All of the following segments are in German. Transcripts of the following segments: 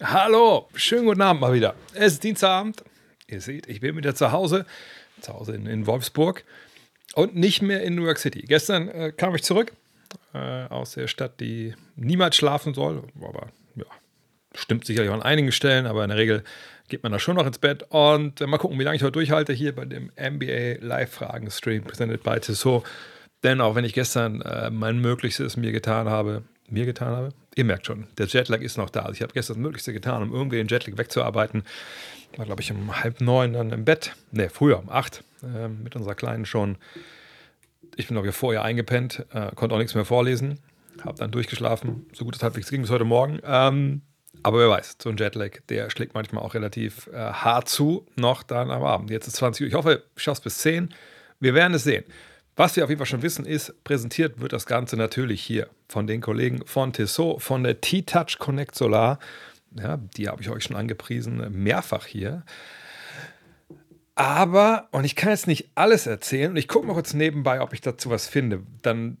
Hallo, schönen guten Abend mal wieder. Es ist Dienstagabend. Ihr seht, ich bin wieder zu Hause, zu Hause in, in Wolfsburg und nicht mehr in New York City. Gestern äh, kam ich zurück äh, aus der Stadt, die niemals schlafen soll, aber ja, stimmt sicherlich an einigen Stellen, aber in der Regel geht man da schon noch ins Bett. Und äh, mal gucken, wie lange ich heute durchhalte hier bei dem NBA Live-Fragen-Stream, presented by Tissot. Denn auch wenn ich gestern äh, mein Möglichstes mir getan habe, mir getan habe, ihr merkt schon, der Jetlag ist noch da. Also ich habe gestern das Möglichste getan, um irgendwie den Jetlag wegzuarbeiten. War, glaube ich, um halb neun dann im Bett. Ne, früher, um acht, äh, mit unserer Kleinen schon. Ich bin, glaube ich, vorher eingepennt, äh, konnte auch nichts mehr vorlesen, habe dann durchgeschlafen, so gut es halbwegs ging bis heute Morgen. Ähm, aber wer weiß, so ein Jetlag, der schlägt manchmal auch relativ äh, hart zu, noch dann am Abend. Jetzt ist 20 Uhr. Ich hoffe, ich schaffe es bis 10. Wir werden es sehen. Was wir auf jeden Fall schon wissen, ist, präsentiert wird das Ganze natürlich hier von den Kollegen von Tissot, von der T-Touch Connect Solar. Ja, die habe ich euch schon angepriesen, mehrfach hier. Aber, und ich kann jetzt nicht alles erzählen, und ich gucke mal kurz nebenbei, ob ich dazu was finde. Dann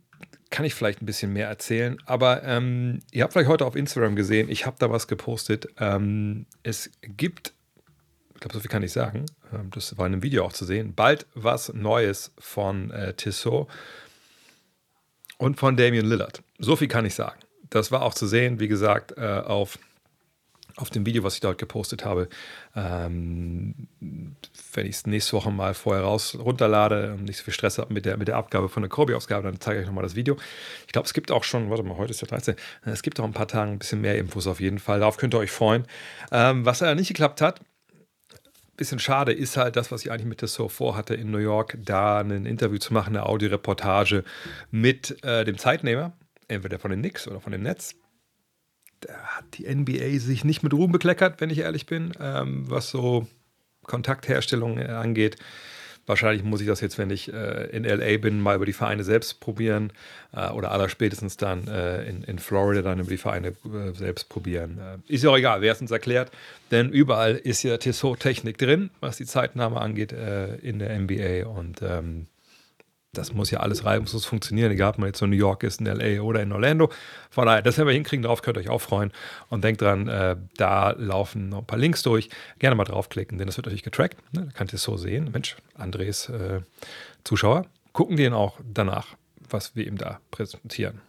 kann ich vielleicht ein bisschen mehr erzählen. Aber ähm, ihr habt vielleicht heute auf Instagram gesehen, ich habe da was gepostet. Ähm, es gibt, ich glaube, so viel kann ich sagen, ähm, das war in einem Video auch zu sehen, bald was Neues von äh, Tissot und von Damian Lillard. So viel kann ich sagen. Das war auch zu sehen, wie gesagt, äh, auf auf dem Video, was ich dort gepostet habe, ähm, wenn ich es nächste Woche mal vorher raus runterlade und nicht so viel Stress habe mit der, mit der Abgabe von der Kobe-Ausgabe, dann zeige ich euch nochmal das Video. Ich glaube, es gibt auch schon, warte mal, heute ist der 13. Es gibt auch ein paar Tagen ein bisschen mehr Infos auf jeden Fall. Darauf könnt ihr euch freuen. Ähm, was ja nicht geklappt hat, bisschen schade ist halt das, was ich eigentlich mit der So vorhatte in New York, da ein Interview zu machen, eine Audioreportage mit äh, dem Zeitnehmer, entweder von den Knicks oder von dem Netz da hat die NBA sich nicht mit Ruhm bekleckert, wenn ich ehrlich bin, ähm, was so Kontaktherstellung äh, angeht. Wahrscheinlich muss ich das jetzt, wenn ich äh, in LA bin, mal über die Vereine selbst probieren äh, oder allerspätestens dann äh, in, in Florida dann über die Vereine äh, selbst probieren. Äh, ist ja auch egal, wer es uns erklärt, denn überall ist ja Tissot-Technik drin, was die Zeitnahme angeht in der NBA und ähm, das muss ja alles reibungslos funktionieren, egal ob man jetzt in New York ist, in LA oder in Orlando. Von daher, das werden wir hinkriegen, darauf könnt ihr euch auch freuen. Und denkt dran, äh, da laufen noch ein paar Links durch. Gerne mal draufklicken, denn das wird natürlich getrackt. Ne? Da könnt ihr es so sehen. Mensch, Andres äh, Zuschauer gucken den auch danach, was wir ihm da präsentieren.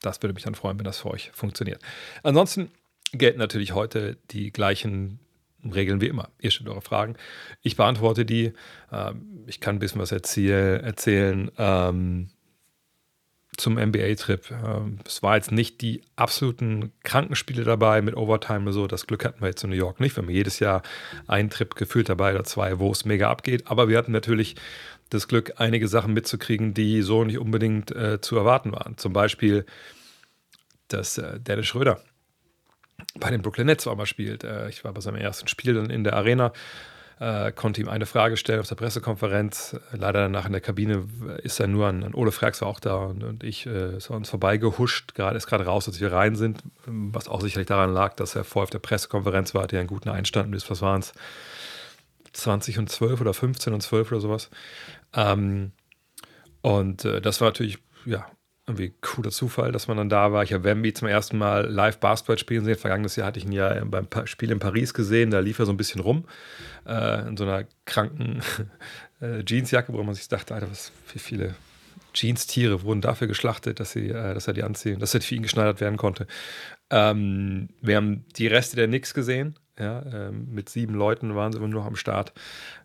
Das würde mich dann freuen, wenn das für euch funktioniert. Ansonsten gelten natürlich heute die gleichen Regeln wie immer. Ihr stellt eure Fragen. Ich beantworte die. Ähm, ich kann ein bisschen was erzähl erzählen ähm, zum NBA-Trip. Ähm, es war jetzt nicht die absoluten Krankenspiele dabei mit Overtime oder so. Das Glück hatten wir jetzt in New York nicht. Wir haben jedes Jahr einen Trip gefühlt dabei oder zwei, wo es mega abgeht. Aber wir hatten natürlich das Glück, einige Sachen mitzukriegen, die so nicht unbedingt äh, zu erwarten waren. Zum Beispiel, dass äh, Dennis Schröder bei den Brooklyn Nets war mal spielt. Äh, ich war bei seinem ersten Spiel dann in der Arena, äh, konnte ihm eine Frage stellen auf der Pressekonferenz. Leider danach in der Kabine ist er nur an, an Ole Frax war auch da und, und ich äh, ist an uns vorbeigehuscht, gerade ist gerade raus, als wir rein sind, was auch sicherlich daran lag, dass er vorher auf der Pressekonferenz war, ja einen guten Einstand ist, was waren es, 20 und 12 oder 15 und 12 oder sowas. Ähm, und äh, das war natürlich ja, irgendwie cooler Zufall, dass man dann da war. Ich habe Wemby zum ersten Mal live Basketball spielen sehen. Vergangenes Jahr hatte ich ihn ja beim Spiel in Paris gesehen. Da lief er so ein bisschen rum äh, in so einer kranken äh, Jeansjacke, wo man sich dachte, Alter, was wie viele Jeans-Tiere wurden dafür geschlachtet, dass, sie, äh, dass er die anziehen, dass er für ihn geschneidert werden konnte. Ähm, wir haben die Reste der Knicks gesehen. Ja, ähm, mit sieben Leuten waren sie immer nur am Start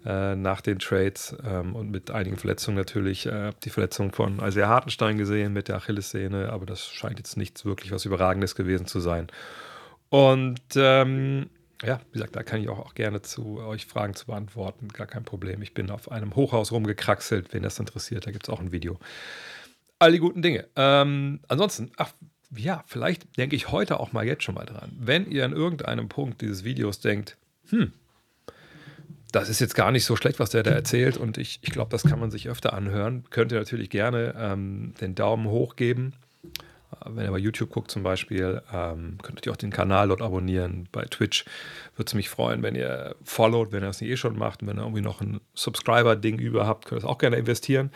äh, nach den Trades ähm, und mit einigen Verletzungen natürlich. Äh, die Verletzung von Isaiah Hartenstein gesehen mit der Achillessehne, aber das scheint jetzt nichts wirklich was Überragendes gewesen zu sein. Und ähm, ja, wie gesagt, da kann ich auch, auch, gerne zu euch Fragen zu beantworten. Gar kein Problem. Ich bin auf einem Hochhaus rumgekraxelt, wenn das interessiert. Da gibt es auch ein Video. All die guten Dinge. Ähm, ansonsten, ach, ja, vielleicht denke ich heute auch mal jetzt schon mal dran. Wenn ihr an irgendeinem Punkt dieses Videos denkt, hm, das ist jetzt gar nicht so schlecht, was der da erzählt und ich, ich glaube, das kann man sich öfter anhören, könnt ihr natürlich gerne ähm, den Daumen hoch geben. Äh, wenn ihr bei YouTube guckt zum Beispiel, ähm, könnt ihr auch den Kanal dort abonnieren. Bei Twitch würde es mich freuen, wenn ihr followt, wenn ihr das nicht eh schon macht. Und wenn ihr irgendwie noch ein Subscriber-Ding über habt, könnt ihr das auch gerne investieren.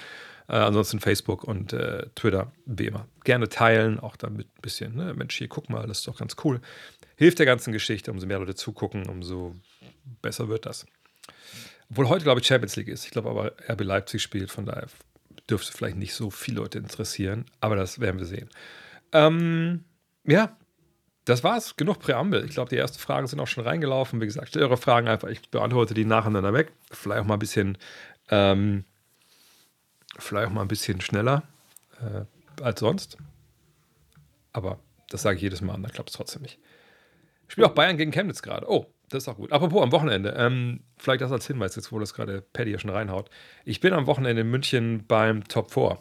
Äh, ansonsten Facebook und äh, Twitter, wie immer. Gerne teilen, auch damit ein bisschen, ne? Mensch, hier guck mal, das ist doch ganz cool. hilft der ganzen Geschichte. Umso mehr Leute zugucken, umso besser wird das. Obwohl heute, glaube ich, Champions League ist. Ich glaube aber, RB Leipzig spielt, von daher dürfte vielleicht nicht so viele Leute interessieren, aber das werden wir sehen. Ähm, ja, das war's. Genug Präambel. Ich glaube, die ersten Fragen sind auch schon reingelaufen. Wie gesagt, stellt eure Fragen einfach. Ich beantworte die nacheinander weg. Vielleicht auch mal ein bisschen, ähm, vielleicht auch mal ein bisschen schneller äh, als sonst. Aber das sage ich jedes Mal, dann klappt es trotzdem nicht. Ich spiele auch Bayern gegen Chemnitz gerade. Oh, das ist auch gut. Apropos am Wochenende, ähm, vielleicht das als Hinweis, jetzt wo das gerade Paddy ja schon reinhaut. Ich bin am Wochenende in München beim Top 4.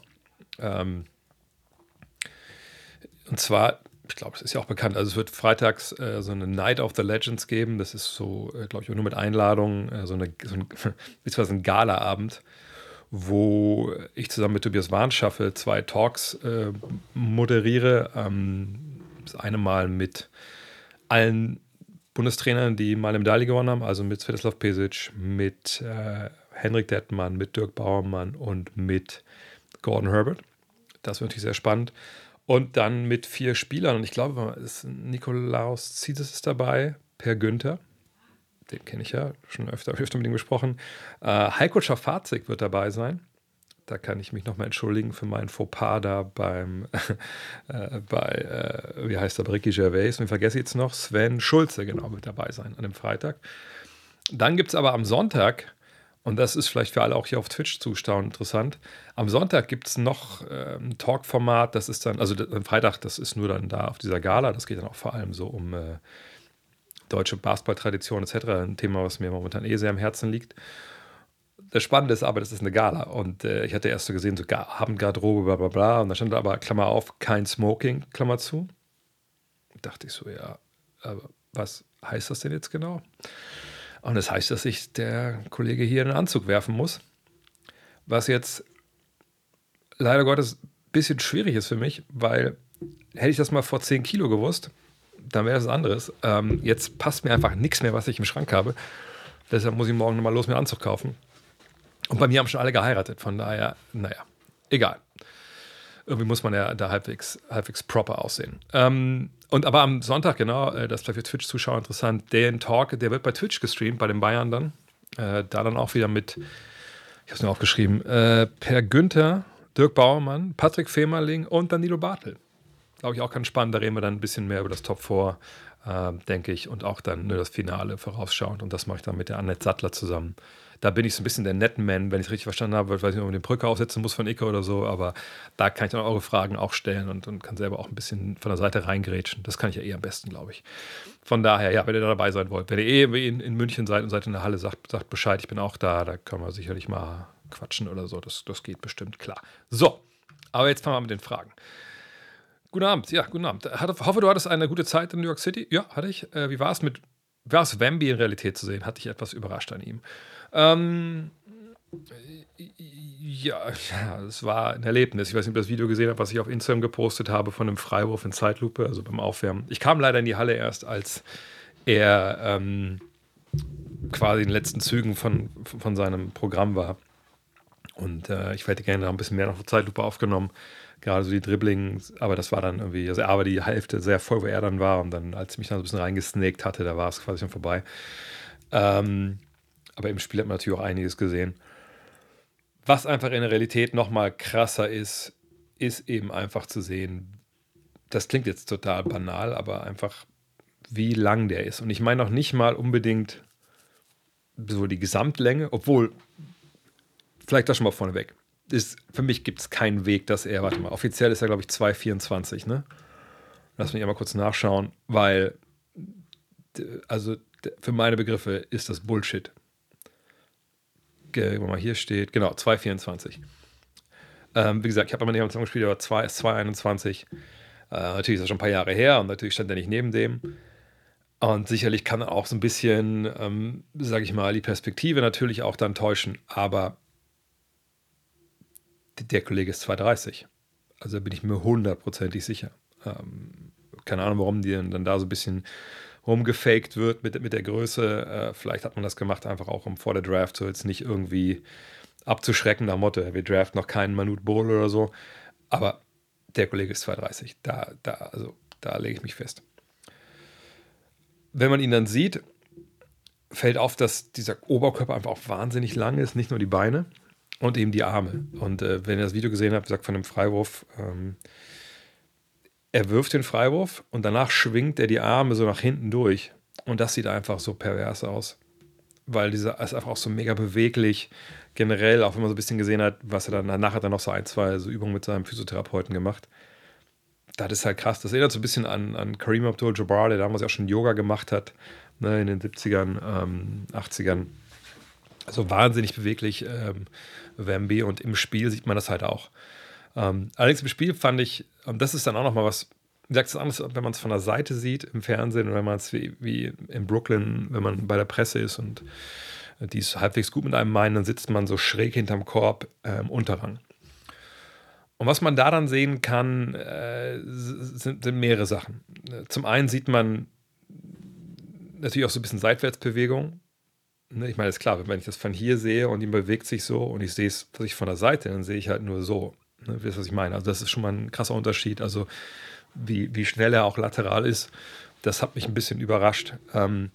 Ähm, und zwar, ich glaube, es ist ja auch bekannt, also es wird freitags äh, so eine Night of the Legends geben. Das ist so, äh, glaube ich, nur mit Einladung, äh, so, eine, so ein, beziehungsweise ein Gala-Abend, wo ich zusammen mit Tobias Warnschaffe zwei Talks äh, moderiere. Ähm, das eine Mal mit allen Bundestrainern, die mal eine Medaille gewonnen haben, also mit Svetislav Pesic, mit äh, Henrik Dettmann, mit Dirk Bauermann und mit Gordon Herbert. Das wird natürlich sehr spannend. Und dann mit vier Spielern, und ich glaube, ist Nikolaus Ziedes ist dabei, Per Günther, den kenne ich ja, schon öfter, öfter mit ihm gesprochen. Äh, Heiko Schafazik wird dabei sein. Da kann ich mich nochmal entschuldigen für meinen Fauxpas da beim, äh, bei, äh, wie heißt der, Ricky Gervais. Und vergesse ich jetzt noch, Sven Schulze, genau, wird dabei sein an dem Freitag. Dann gibt es aber am Sonntag, und das ist vielleicht für alle auch hier auf Twitch zuschauen interessant, am Sonntag gibt es noch äh, ein Talk-Format, das ist dann, also am Freitag, das ist nur dann da auf dieser Gala, das geht dann auch vor allem so um äh, deutsche Basketball-Tradition etc., ein Thema, was mir momentan eh sehr am Herzen liegt. Das Spannende ist aber, das ist eine Gala. Und äh, ich hatte erst so gesehen, so Abendgarderobe, bla bla bla. Und da stand aber, Klammer auf, kein Smoking, Klammer zu. dachte ich so, ja, aber was heißt das denn jetzt genau? Und das heißt, dass sich der Kollege hier einen Anzug werfen muss. Was jetzt leider Gottes ein bisschen schwierig ist für mich, weil hätte ich das mal vor 10 Kilo gewusst, dann wäre das anderes. Ähm, jetzt passt mir einfach nichts mehr, was ich im Schrank habe. Deshalb muss ich morgen nochmal los mir einen Anzug kaufen. Und bei mir haben schon alle geheiratet, von daher, naja, egal. Irgendwie muss man ja da halbwegs, halbwegs proper aussehen. Ähm, und aber am Sonntag, genau, äh, das ist für Twitch-Zuschauer interessant, den Talk, der wird bei Twitch gestreamt, bei den Bayern dann. Äh, da dann auch wieder mit, ich habe es mir aufgeschrieben, äh, Per Günther, Dirk Bauermann, Patrick Femerling und Danilo Bartel. Glaube ich auch ganz spannend. Da reden wir dann ein bisschen mehr über das Top 4, äh, denke ich, und auch dann nur das Finale vorausschauend. Und das mache ich dann mit der Annette Sattler zusammen da bin ich so ein bisschen der Netman, wenn ich es richtig verstanden habe. Ich weiß nicht, ob man den Brücke aufsetzen muss von Icke oder so, aber da kann ich dann eure Fragen auch stellen und, und kann selber auch ein bisschen von der Seite reingrätschen. Das kann ich ja eh am besten, glaube ich. Von daher, ja, wenn ihr da dabei sein wollt, wenn ihr eh in, in München seid und seid in der Halle, sagt, sagt Bescheid, ich bin auch da, da können wir sicherlich mal quatschen oder so. Das, das geht bestimmt klar. So, aber jetzt fangen wir mit den Fragen. Guten Abend, ja, guten Abend. Ich hoffe, du hattest eine gute Zeit in New York City. Ja, hatte ich. Äh, wie war es mit, war es Wemby in Realität zu sehen? Hatte ich etwas überrascht an ihm. Ähm, ja, ja, es war ein Erlebnis. Ich weiß nicht, ob ihr das Video gesehen habt, was ich auf Instagram gepostet habe von einem Freiwurf in Zeitlupe, also beim Aufwärmen. Ich kam leider in die Halle erst, als er ähm, quasi in den letzten Zügen von, von seinem Programm war. Und äh, ich hätte gerne noch ein bisschen mehr noch Zeitlupe aufgenommen, gerade so die Dribblings, aber das war dann irgendwie, also aber die Hälfte sehr voll, wo er dann war. Und dann, als ich mich dann so ein bisschen reingesnaked hatte, da war es quasi schon vorbei. Ähm, aber im Spiel hat man natürlich auch einiges gesehen. Was einfach in der Realität nochmal krasser ist, ist eben einfach zu sehen, das klingt jetzt total banal, aber einfach, wie lang der ist. Und ich meine auch nicht mal unbedingt so die Gesamtlänge, obwohl, vielleicht das schon mal vorneweg. Ist, für mich gibt es keinen Weg, dass er, warte mal, offiziell ist er, glaube ich, 2,24, ne? Lass mich einmal kurz nachschauen, weil, also für meine Begriffe ist das Bullshit wo mal hier steht, genau, 2,24. Ähm, wie gesagt, ich habe einmal nicht gespielt, aber 2 ist 2,21. Äh, natürlich ist das schon ein paar Jahre her und natürlich stand er nicht neben dem. Und sicherlich kann auch so ein bisschen, ähm, sage ich mal, die Perspektive natürlich auch dann täuschen, aber der Kollege ist 2,30. Also bin ich mir hundertprozentig sicher. Ähm, keine Ahnung, warum die dann da so ein bisschen rumgefaked wird mit, mit der Größe. Äh, vielleicht hat man das gemacht, einfach auch um vor der Draft so jetzt nicht irgendwie abzuschrecken nach Motto, wir draften noch keinen Manut Bowl oder so. Aber der Kollege ist 230. Da, da, also, da lege ich mich fest. wenn man ihn dann sieht, fällt auf, dass dieser Oberkörper einfach auch wahnsinnig lang ist, nicht nur die Beine und eben die Arme. Und äh, wenn ihr das Video gesehen habt, sagt von dem Freiwurf, ähm, er wirft den Freiwurf und danach schwingt er die Arme so nach hinten durch. Und das sieht einfach so pervers aus. Weil dieser ist einfach auch so mega beweglich. Generell, auch wenn man so ein bisschen gesehen hat, was er dann danach hat er noch so ein, zwei so Übungen mit seinem Physiotherapeuten gemacht. Das ist halt krass. Das erinnert so ein bisschen an, an Kareem Abdul-Jabbar, der damals auch schon Yoga gemacht hat, ne, in den 70ern, ähm, 80ern. Also wahnsinnig beweglich, ähm, Wemby. Und im Spiel sieht man das halt auch. Ähm, allerdings im Spiel fand ich, und das ist dann auch nochmal was, wie gesagt, es anders, wenn man es von der Seite sieht im Fernsehen oder wenn man es wie, wie in Brooklyn, wenn man bei der Presse ist und die es halbwegs gut mit einem meinen, dann sitzt man so schräg hinterm Korb äh, im Unterrang. Und was man da dann sehen kann, äh, sind, sind, mehrere Sachen. Zum einen sieht man natürlich auch so ein bisschen Seitwärtsbewegung. Ne, ich meine, ist klar, wenn ich das von hier sehe und ihn bewegt sich so und ich sehe es von der Seite, dann sehe ich halt nur so. Ne, wisst was ich meine? Also das ist schon mal ein krasser Unterschied. Also wie, wie schnell er auch lateral ist, das hat mich ein bisschen überrascht. Ähm,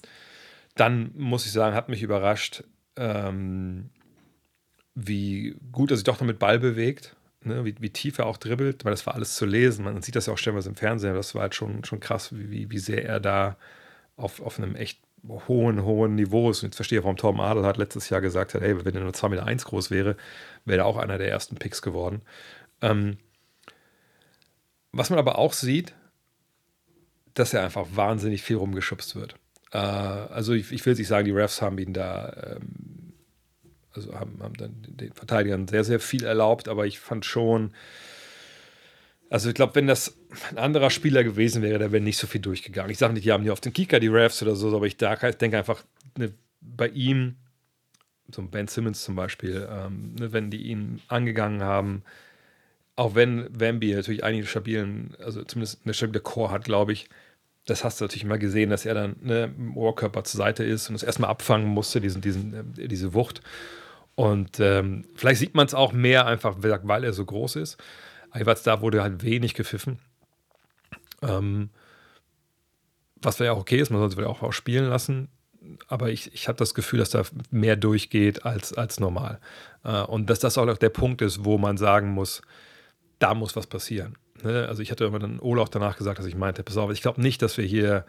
dann muss ich sagen, hat mich überrascht, ähm, wie gut er sich doch noch mit Ball bewegt, ne? wie, wie tief er auch dribbelt, weil das war alles zu lesen. Man sieht das ja auch stellenweise im Fernsehen, das war halt schon, schon krass, wie, wie sehr er da auf, auf einem echt hohen, hohen Niveau ist. Und jetzt verstehe ich, warum Tom Adel hat letztes Jahr gesagt hat, hey, wenn er nur 2,1 Meter groß wäre, wäre er auch einer der ersten Picks geworden. Ähm, was man aber auch sieht, dass er einfach wahnsinnig viel rumgeschubst wird. Äh, also ich, ich, will nicht sagen, die Refs haben ihn da, ähm, also haben, haben dann den Verteidigern sehr, sehr viel erlaubt, aber ich fand schon, also ich glaube, wenn das ein anderer Spieler gewesen wäre, der wäre nicht so viel durchgegangen. Ich sage nicht, die haben hier auf den Kicker die Refs oder so, aber ich denke einfach, ne, bei ihm, so Ben Simmons zum Beispiel, ähm, ne, wenn die ihn angegangen haben, auch wenn Wemby natürlich einige stabilen, also zumindest eine stabile Core hat, glaube ich, das hast du natürlich immer gesehen, dass er dann ne, im Oberkörper zur Seite ist und es erstmal abfangen musste, diesen, diesen, äh, diese Wucht. Und ähm, vielleicht sieht man es auch mehr einfach, weil er so groß ist. Jeweils da wurde halt wenig gepfiffen. Ähm, was ja auch okay ist, man sollte auch, auch spielen lassen. Aber ich, ich habe das Gefühl, dass da mehr durchgeht als, als normal. Äh, und dass das auch der Punkt ist, wo man sagen muss, da muss was passieren. Ne? Also ich hatte immer dann Olaf danach gesagt, dass ich meinte, pass auf, ich glaube nicht, dass wir hier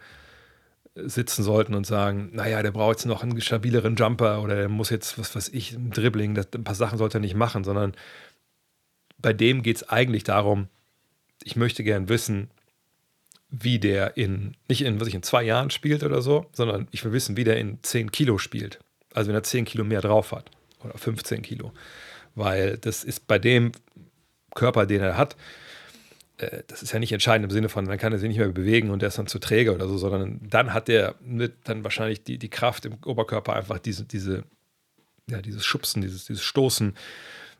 sitzen sollten und sagen, naja, der braucht jetzt noch einen stabileren Jumper oder der muss jetzt, was weiß ich, ein Dribbling, das, ein paar Sachen sollte er nicht machen, sondern bei dem geht es eigentlich darum, ich möchte gern wissen, wie der in, nicht in, was ich in zwei Jahren spielt oder so, sondern ich will wissen, wie der in 10 Kilo spielt. Also wenn er 10 Kilo mehr drauf hat oder 15 Kilo. Weil das ist bei dem Körper, den er hat, äh, das ist ja nicht entscheidend im Sinne von, dann kann er sich nicht mehr bewegen und er ist dann zu träge oder so, sondern dann hat er dann wahrscheinlich die, die Kraft im Oberkörper einfach diese, diese, ja, dieses Schubsen, dieses, dieses Stoßen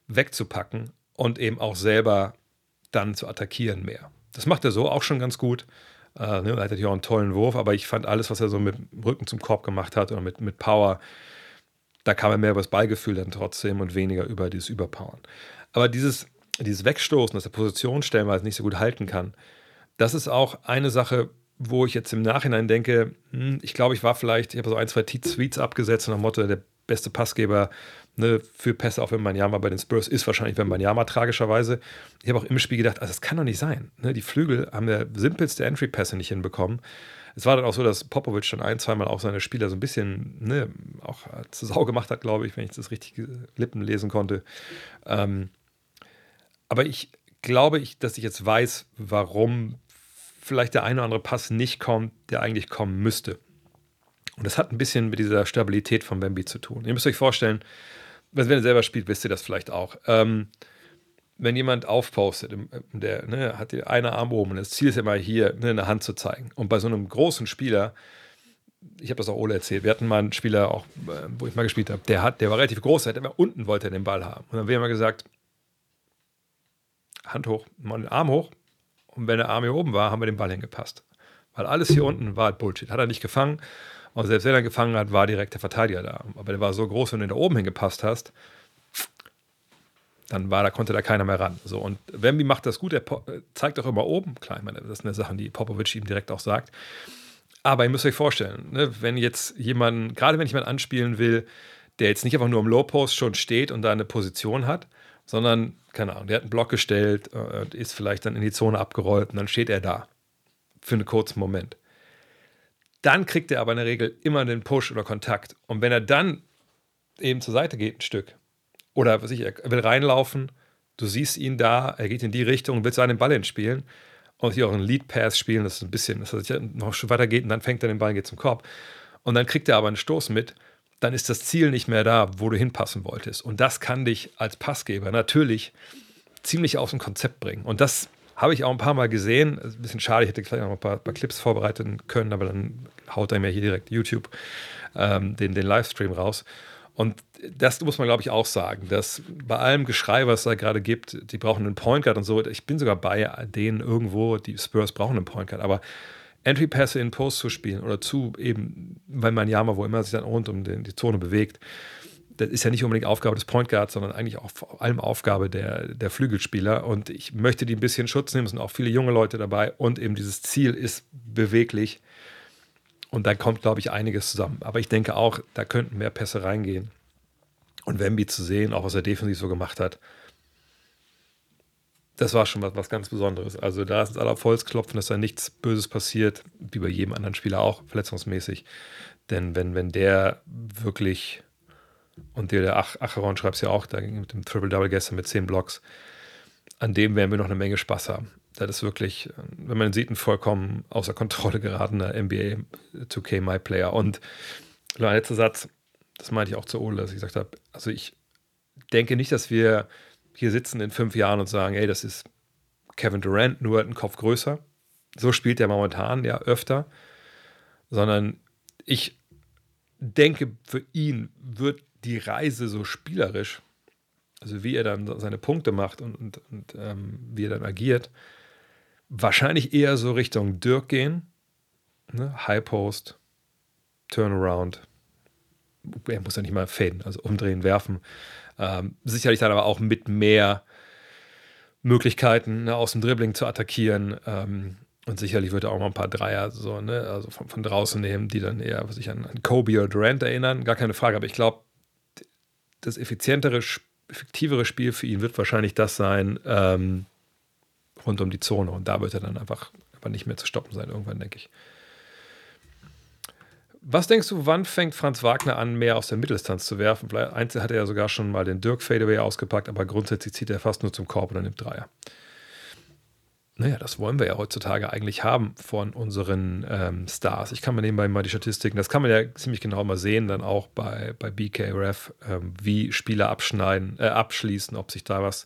wegzupacken und eben auch selber dann zu attackieren mehr. Das macht er so auch schon ganz gut. Äh, ne, er hat natürlich auch einen tollen Wurf, aber ich fand alles, was er so mit dem Rücken zum Korb gemacht hat oder mit, mit Power, da kam er mehr über das Ballgefühl dann trotzdem und weniger über dieses Überpowern. Aber dieses, dieses Wegstoßen, dass er Position stellenweise nicht so gut halten kann, das ist auch eine Sache, wo ich jetzt im Nachhinein denke, hm, ich glaube, ich war vielleicht, ich habe so ein, zwei Tweets abgesetzt nach dem Motto, der beste Passgeber ne, für Pässe auf Wembanyama bei den Spurs ist wahrscheinlich Wembanyama tragischerweise. Ich habe auch im Spiel gedacht, also das kann doch nicht sein. Ne? Die Flügel haben der simpelste Entry-Pässe nicht hinbekommen. Es war dann auch so, dass Popovic dann ein, zweimal auch seine Spieler so ein bisschen ne, auch zu Sau gemacht hat, glaube ich, wenn ich das richtig Lippen lesen konnte. Ähm, aber ich glaube, ich, dass ich jetzt weiß, warum vielleicht der eine oder andere Pass nicht kommt, der eigentlich kommen müsste. Und das hat ein bisschen mit dieser Stabilität von Bambi zu tun. Ihr müsst euch vorstellen, wenn ihr selber spielt, wisst ihr das vielleicht auch. Ähm, wenn jemand aufpostet, der ne, hat den einen Arm oben und das Ziel ist immer hier, ne, eine Hand zu zeigen. Und bei so einem großen Spieler, ich habe das auch Ole erzählt, wir hatten mal einen Spieler, auch, äh, wo ich mal gespielt habe, der, hat, der war relativ groß, der hat immer unten wollte er den Ball haben. Und dann haben wir immer gesagt, Hand hoch, mal den Arm hoch. Und wenn der Arm hier oben war, haben wir den Ball hingepasst. Weil alles hier unten war halt Bullshit. Hat er nicht gefangen. Und selbst wenn er gefangen hat, war direkt der Verteidiger da. Aber der war so groß, wenn du da oben hingepasst hast, dann war, da konnte da keiner mehr ran. So, und Wemby macht das gut, er zeigt auch immer oben. Klar, ich meine, das sind ja Sachen, die Popovic ihm direkt auch sagt. Aber ihr müsst euch vorstellen, ne, wenn jetzt jemand, gerade wenn ich jemanden anspielen will, der jetzt nicht einfach nur im Low Post schon steht und da eine Position hat, sondern, keine Ahnung, der hat einen Block gestellt, äh, ist vielleicht dann in die Zone abgerollt und dann steht er da für einen kurzen Moment. Dann kriegt er aber in der Regel immer den Push oder Kontakt. Und wenn er dann eben zur Seite geht ein Stück oder was ich, er will reinlaufen, du siehst ihn da, er geht in die Richtung, will seinen Ball entspielen und hier auch einen Lead Pass spielen, das ist ein bisschen, dass er noch weiter geht und dann fängt er den Ball und geht zum Korb. Und dann kriegt er aber einen Stoß mit, dann ist das Ziel nicht mehr da, wo du hinpassen wolltest. Und das kann dich als Passgeber natürlich ziemlich aus dem Konzept bringen. Und das habe ich auch ein paar Mal gesehen. Ist ein bisschen schade, ich hätte vielleicht noch ein paar, paar Clips vorbereiten können, aber dann haut er mir hier direkt YouTube ähm, den, den Livestream raus. Und das muss man, glaube ich, auch sagen, dass bei allem Geschrei, was es da gerade gibt, die brauchen einen Point Guard und so. Ich bin sogar bei denen irgendwo, die Spurs brauchen einen Point Guard. Aber Entry-Pässe in Post zu spielen oder zu eben, weil man Yama, wo immer sich dann rund um den, die Zone bewegt, das ist ja nicht unbedingt Aufgabe des Point Guards, sondern eigentlich auch vor allem Aufgabe der, der Flügelspieler. Und ich möchte die ein bisschen Schutz nehmen. Es sind auch viele junge Leute dabei und eben dieses Ziel ist beweglich. Und da kommt, glaube ich, einiges zusammen. Aber ich denke auch, da könnten mehr Pässe reingehen. Und Wemby zu sehen, auch was er defensiv so gemacht hat, das war schon was, was ganz Besonderes. Also da ist uns alle auf dass da nichts Böses passiert, wie bei jedem anderen Spieler auch, verletzungsmäßig. Denn wenn, wenn der wirklich, und der, Ach Acheron schreibt es ja auch, da mit dem Triple-Double gestern mit zehn Blocks, an dem werden wir noch eine Menge Spaß haben. Das ist wirklich, wenn man sieht, ein vollkommen außer Kontrolle geratener NBA 2K My Player. Und ein letzter Satz, das meinte ich auch zu Ole, dass ich gesagt habe, also ich denke nicht, dass wir hier sitzen in fünf Jahren und sagen, ey, das ist Kevin Durant, nur einen Kopf größer. So spielt er momentan ja öfter. Sondern ich denke, für ihn wird die Reise so spielerisch, also wie er dann seine Punkte macht und, und, und ähm, wie er dann agiert, wahrscheinlich eher so Richtung Dirk gehen. Ne? High Post, Turnaround. Er muss ja nicht mal faden, also umdrehen, werfen. Ähm, sicherlich dann aber auch mit mehr Möglichkeiten ne, aus dem Dribbling zu attackieren. Ähm, und sicherlich wird er auch mal ein paar Dreier so, ne, also von, von draußen nehmen, die dann eher was an, an Kobe oder Durant erinnern. Gar keine Frage. Aber ich glaube, das effizientere, effektivere Spiel für ihn wird wahrscheinlich das sein, ähm, rund um die Zone. Und da wird er dann einfach, einfach nicht mehr zu stoppen sein, irgendwann, denke ich. Was denkst du, wann fängt Franz Wagner an, mehr aus der Mitteldistanz zu werfen? Vielleicht hat er ja sogar schon mal den Dirk Fadeaway ausgepackt, aber grundsätzlich zieht er fast nur zum Korb oder nimmt Dreier. Naja, das wollen wir ja heutzutage eigentlich haben von unseren ähm, Stars. Ich kann mir nebenbei mal die Statistiken, das kann man ja ziemlich genau mal sehen, dann auch bei, bei BKRF, ähm, wie Spieler abschneiden, äh, abschließen, ob sich da was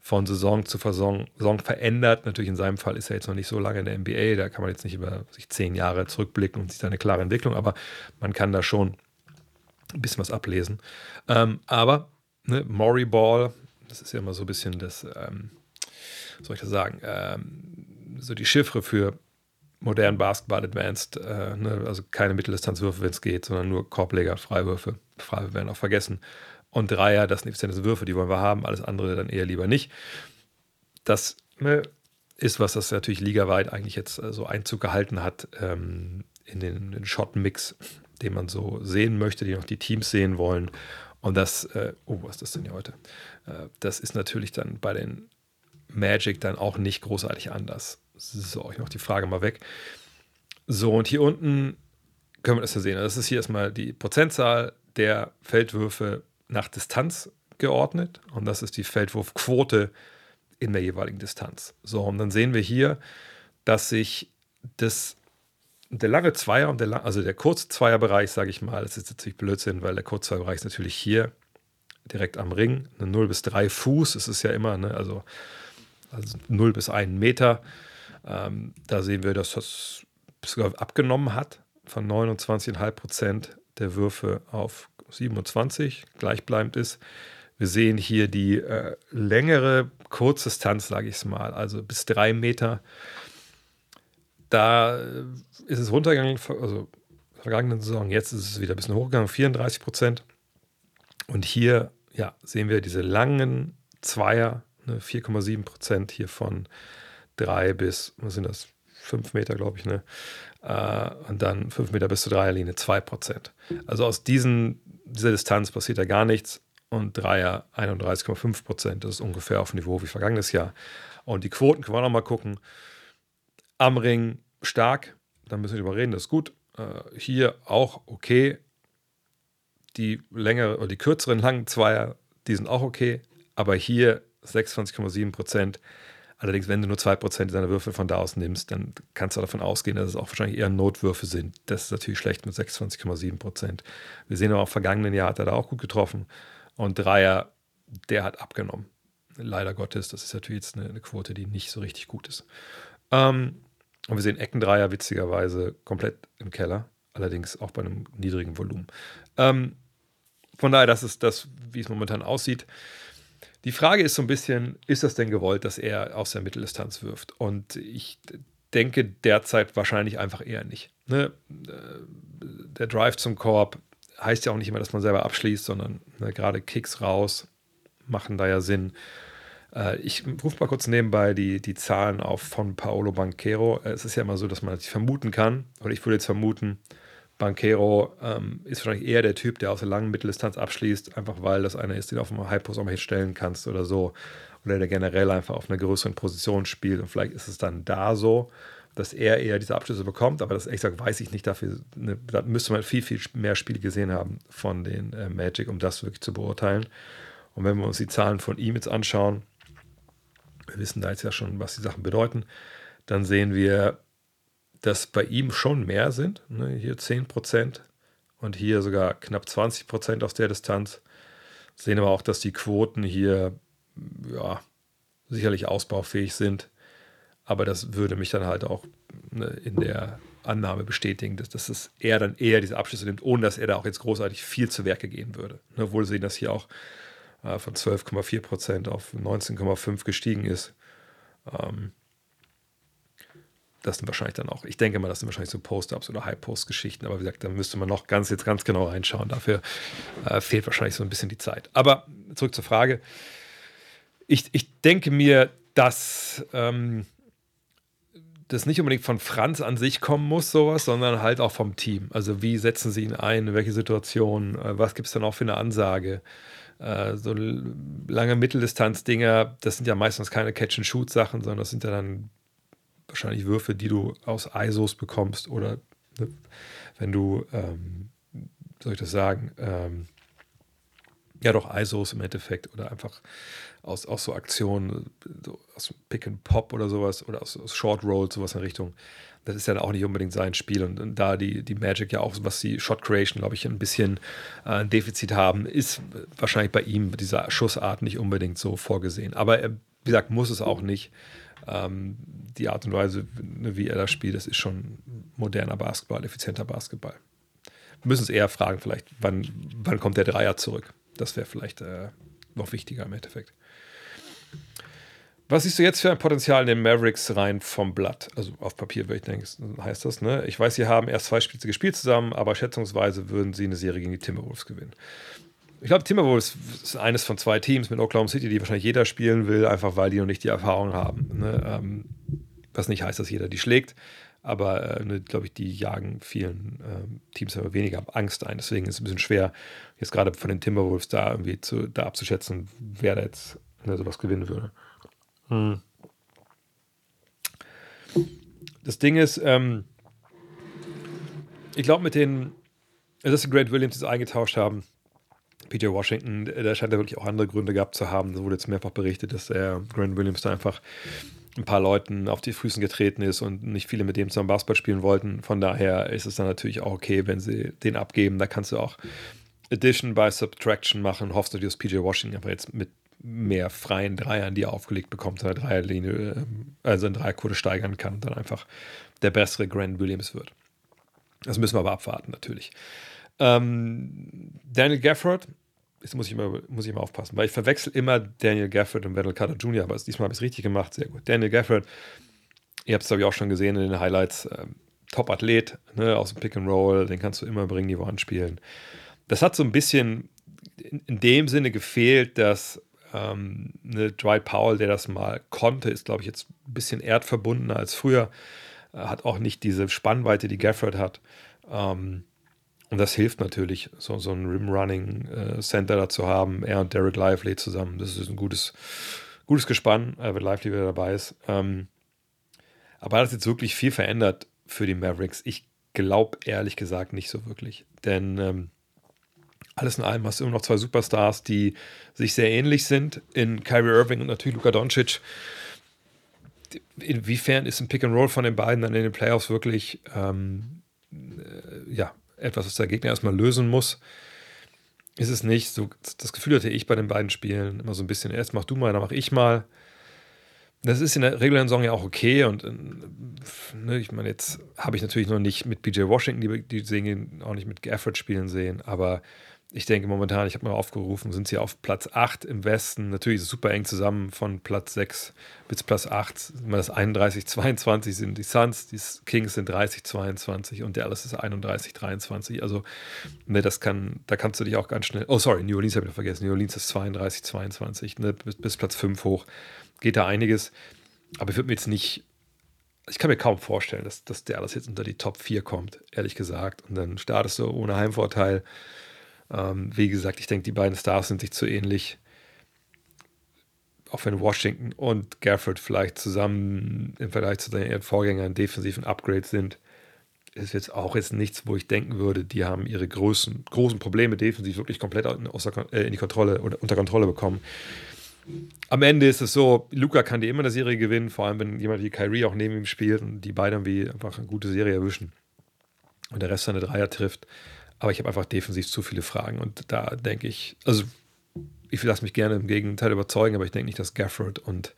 von Saison zu Saison, Saison verändert. Natürlich in seinem Fall ist er jetzt noch nicht so lange in der NBA, da kann man jetzt nicht über sich zehn Jahre zurückblicken und sieht eine klare Entwicklung, aber man kann da schon ein bisschen was ablesen. Ähm, aber ne, Maury Ball, das ist ja immer so ein bisschen das, ähm, soll ich das sagen, ähm, so die Chiffre für modernen Basketball Advanced, äh, ne, also keine Mitteldistanzwürfe, wenn es geht, sondern nur Korbleger, Freiwürfe. Freiwürfe werden auch vergessen und Dreier, das sind effiziente Würfe, die wollen wir haben, alles andere dann eher lieber nicht. Das ne, ist was, das natürlich ligaweit eigentlich jetzt äh, so Einzug gehalten hat ähm, in den, den Shot-Mix, den man so sehen möchte, die noch die Teams sehen wollen. Und das, äh, oh, was ist das denn hier heute? Äh, das ist natürlich dann bei den Magic dann auch nicht großartig anders. So, ich mache die Frage mal weg. So, und hier unten können wir das ja sehen. Das ist hier erstmal die Prozentzahl der Feldwürfe nach Distanz geordnet und das ist die Feldwurfquote in der jeweiligen Distanz. So, und dann sehen wir hier, dass sich das, der lange Zweier und der, also der kurze Zweierbereich, sage ich mal, das ist natürlich Blödsinn, weil der Kurzzweierbereich ist natürlich hier direkt am Ring, eine 0 bis 3 Fuß, ist es ja immer, ne? also, also 0 bis 1 Meter. Ähm, da sehen wir, dass das sogar abgenommen hat von 29,5 Prozent der Würfe auf 27 gleichbleibend ist. Wir sehen hier die äh, längere Kurzdistanz, sage ich es mal, also bis drei Meter. Da äh, ist es runtergegangen, also vergangenen Saison, jetzt ist es wieder ein bisschen hochgegangen, 34 Prozent. Und hier ja, sehen wir diese langen Zweier, ne, 4,7 Prozent hier von drei bis, was sind das, fünf Meter, glaube ich, ne? äh, und dann 5 Meter bis zur Dreierlinie 2%. Also aus diesen, dieser Distanz passiert da gar nichts und Dreier 31,5%. Das ist ungefähr auf Niveau wie vergangenes Jahr. Und die Quoten können wir auch noch mal gucken. Am Ring stark, da müssen wir drüber reden, das ist gut. Äh, hier auch okay. Die längere oder die kürzeren langen Zweier, die sind auch okay. Aber hier 26,7 Prozent. Allerdings, wenn du nur 2% deiner Würfel von da aus nimmst, dann kannst du davon ausgehen, dass es auch wahrscheinlich eher Notwürfe sind. Das ist natürlich schlecht mit 26,7%. Wir sehen aber auch, im vergangenen Jahr hat er da auch gut getroffen. Und Dreier, der hat abgenommen. Leider Gottes, das ist natürlich jetzt eine, eine Quote, die nicht so richtig gut ist. Ähm, und wir sehen Eckendreier witzigerweise komplett im Keller, allerdings auch bei einem niedrigen Volumen. Ähm, von daher, das ist das, wie es momentan aussieht. Die Frage ist so ein bisschen, ist das denn gewollt, dass er aus der Mitteldistanz wirft? Und ich denke derzeit wahrscheinlich einfach eher nicht. Ne? Der Drive zum Korb heißt ja auch nicht immer, dass man selber abschließt, sondern ne, gerade Kicks raus machen da ja Sinn. Äh, ich rufe mal kurz nebenbei die, die Zahlen auf von Paolo Banquero. Es ist ja immer so, dass man vermuten kann, oder ich würde jetzt vermuten, Banquero ähm, ist wahrscheinlich eher der Typ, der aus der langen Mitteldistanz abschließt, einfach weil das einer ist, den du auf dem High-Post auch mal stellen kannst oder so. Oder der generell einfach auf einer größeren Position spielt. Und vielleicht ist es dann da so, dass er eher diese Abschlüsse bekommt. Aber das ehrlich gesagt weiß ich nicht dafür. Ne, da müsste man viel, viel mehr Spiele gesehen haben von den äh, Magic, um das wirklich zu beurteilen. Und wenn wir uns die Zahlen von ihm jetzt anschauen, wir wissen da jetzt ja schon, was die Sachen bedeuten, dann sehen wir, dass bei ihm schon mehr sind. Ne? Hier 10% und hier sogar knapp 20% aus der Distanz. Sehen aber auch, dass die Quoten hier ja, sicherlich ausbaufähig sind. Aber das würde mich dann halt auch ne, in der Annahme bestätigen, dass, dass es er dann eher diese Abschlüsse nimmt, ohne dass er da auch jetzt großartig viel zu Werke gehen würde. Ne, obwohl sehen, dass hier auch äh, von 12,4% auf 19,5 gestiegen ist. Ähm, das sind wahrscheinlich dann auch, ich denke mal, das sind wahrscheinlich so Post-Ups oder High-Post-Geschichten, aber wie gesagt, da müsste man noch ganz jetzt ganz genau reinschauen. Dafür äh, fehlt wahrscheinlich so ein bisschen die Zeit. Aber zurück zur Frage. Ich, ich denke mir, dass ähm, das nicht unbedingt von Franz an sich kommen muss, sowas, sondern halt auch vom Team. Also wie setzen sie ihn ein, in welche Situation, äh, was gibt es dann auch für eine Ansage? Äh, so lange Mitteldistanz-Dinger, das sind ja meistens keine Catch-and-Shoot-Sachen, sondern das sind ja dann wahrscheinlich Würfe, die du aus ISOs bekommst oder ne, wenn du, ähm, soll ich das sagen, ähm, ja doch ISOs im Endeffekt oder einfach aus, aus so Aktionen, so aus Pick and Pop oder sowas oder aus, aus Short Roll, sowas in Richtung. Das ist ja auch nicht unbedingt sein Spiel und, und da die, die Magic ja auch, was die Shot Creation, glaube ich, ein bisschen äh, ein Defizit haben, ist wahrscheinlich bei ihm dieser Schussart nicht unbedingt so vorgesehen. Aber er, wie gesagt, muss es auch nicht ähm, die Art und Weise, ne, wie er das spielt, das ist schon moderner Basketball, effizienter Basketball. Wir müssen es eher fragen, vielleicht, wann, wann kommt der Dreier zurück? Das wäre vielleicht äh, noch wichtiger im Endeffekt. Was siehst du jetzt für ein Potenzial in den Mavericks rein vom Blatt? Also auf Papier, würde ich denken, heißt das. Ne? Ich weiß, sie haben erst zwei Spiele gespielt zusammen, aber schätzungsweise würden sie eine Serie gegen die Timberwolves gewinnen ich glaube, Timberwolves ist eines von zwei Teams mit Oklahoma City, die wahrscheinlich jeder spielen will, einfach weil die noch nicht die Erfahrung haben. Ne? Ähm, was nicht heißt, dass jeder die schlägt, aber äh, ne, glaube ich, die jagen vielen äh, Teams aber weniger Angst ein. Deswegen ist es ein bisschen schwer, jetzt gerade von den Timberwolves da irgendwie zu, da abzuschätzen, wer da jetzt ne, sowas gewinnen würde. Hm. Das Ding ist, ähm, ich glaube, mit den, dass die Grant Williams das eingetauscht haben, PJ Washington, der scheint ja wirklich auch andere Gründe gehabt zu haben. Es wurde jetzt mehrfach berichtet, dass der Grant Williams da einfach ein paar Leuten auf die Füßen getreten ist und nicht viele mit dem zusammen Basketball spielen wollten. Von daher ist es dann natürlich auch okay, wenn sie den abgeben. Da kannst du auch Addition by Subtraction machen. Hoffst du, dass PJ Washington aber jetzt mit mehr freien Dreiern, die er aufgelegt bekommt, seine Dreierlinie, ähm, also in Dreierquote steigern kann und dann einfach der bessere Grant Williams wird. Das müssen wir aber abwarten, natürlich. Ähm, Daniel Gafford Jetzt muss ich, immer, muss ich immer aufpassen, weil ich verwechsel immer Daniel Gafford und Wendell Carter Jr., aber diesmal habe ich es richtig gemacht, sehr gut. Daniel Gafford, ihr habt es glaube ich auch schon gesehen in den Highlights, ähm, Top-Athlet ne, aus dem Pick and Roll, den kannst du immer bringen, die Wand spielen. Das hat so ein bisschen in, dem Sinne gefehlt, dass ähm, ne, Dwight Powell, der das mal konnte, ist glaube ich jetzt ein bisschen erdverbundener als früher. äh, hat auch nicht diese Spannweite, die Gafford hat. Ähm, und das hilft natürlich, so, so ein Rim-Running-Center äh, da zu haben. Er und Derek Lively zusammen. Das ist ein gutes, gutes Gespann, äh, wenn Lively wieder dabei ist. Ähm, aber hat das jetzt wirklich viel verändert für die Mavericks? Ich glaube ehrlich gesagt nicht so wirklich. Denn ähm, alles in allem hast du immer noch zwei Superstars, die sich sehr ähnlich sind in Kyrie Irving und natürlich Luka Doncic. Inwiefern ist ein Pick and Roll von den beiden dann in den Playoffs wirklich ähm, äh, ja, etwas, was der Gegner erstmal lösen muss? Ist es nicht. So, das Gefühl hatte ich bei den beiden Spielen immer so ein bisschen, erst mach du mal, dann mach ich mal. Das ist in der regulären Saison ja auch okay und äh, ne, ich meine, jetzt habe ich natürlich noch nicht mit PJ Washington die, die sehen, auch nicht mit Gafford spielen sehen, aber ich denke momentan, ich habe mal aufgerufen, sind sie auf Platz 8 im Westen. Natürlich ist es super eng zusammen von Platz 6 bis Platz 8. Das 31, 22 sind die Suns, die Kings sind 30, 22 und der alles ist 31, 23. Also, ne, das kann, da kannst du dich auch ganz schnell. Oh, sorry, New Orleans habe ich noch vergessen. New Orleans ist 32, 22, ne, bis, bis Platz 5 hoch. Geht da einiges. Aber ich würde mir jetzt nicht ich kann mir kaum vorstellen, dass, dass der alles jetzt unter die Top 4 kommt, ehrlich gesagt. Und dann startest du ohne Heimvorteil. Ähm, wie gesagt, ich denke, die beiden Stars sind sich zu ähnlich. Auch wenn Washington und Gafford vielleicht zusammen im Vergleich zu ihren Vorgängern defensiven Upgrade sind, ist jetzt auch jetzt nichts, wo ich denken würde, die haben ihre großen, großen Probleme defensiv wirklich komplett äh, in die Kontrolle oder unter Kontrolle bekommen. Am Ende ist es so, Luca kann dir immer eine Serie gewinnen, vor allem wenn jemand wie Kyrie auch neben ihm spielt und die beiden wie einfach eine gute Serie erwischen und der Rest seine Dreier trifft. Aber ich habe einfach defensiv zu viele Fragen und da denke ich, also ich lasse mich gerne im Gegenteil überzeugen, aber ich denke nicht, dass Gafford und,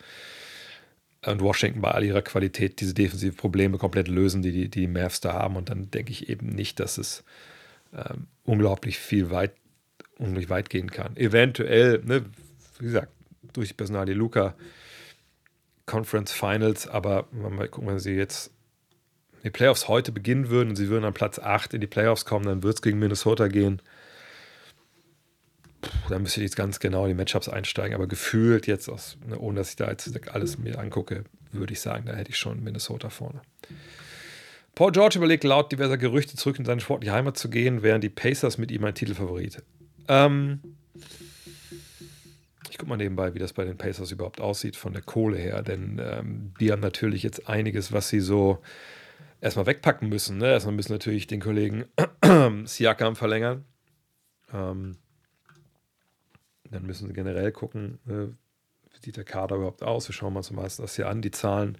und Washington bei all ihrer Qualität diese defensiven Probleme komplett lösen, die die, die Mavs da haben. Und dann denke ich eben nicht, dass es ähm, unglaublich viel weit, unglaublich weit gehen kann. Eventuell, ne, wie gesagt, durch die Personalie Luca Conference Finals, aber mal gucken, wenn sie jetzt die Playoffs heute beginnen würden und sie würden an Platz 8 in die Playoffs kommen, dann wird es gegen Minnesota gehen. Puh, da müsste ich jetzt ganz genau in die Matchups einsteigen, aber gefühlt jetzt, aus, ne, ohne dass ich da jetzt alles mir angucke, würde ich sagen, da hätte ich schon Minnesota vorne. Paul George überlegt laut diverser Gerüchte zurück in seine sportliche Heimat zu gehen, wären die Pacers mit ihm ein Titelfavorit. Ähm, ich gucke mal nebenbei, wie das bei den Pacers überhaupt aussieht von der Kohle her, denn ähm, die haben natürlich jetzt einiges, was sie so erstmal wegpacken müssen. Ne? Erstmal müssen natürlich den Kollegen Siakam verlängern. Ähm, dann müssen sie generell gucken, äh, wie sieht der Kader überhaupt aus. Wir schauen mal das hier an, die Zahlen.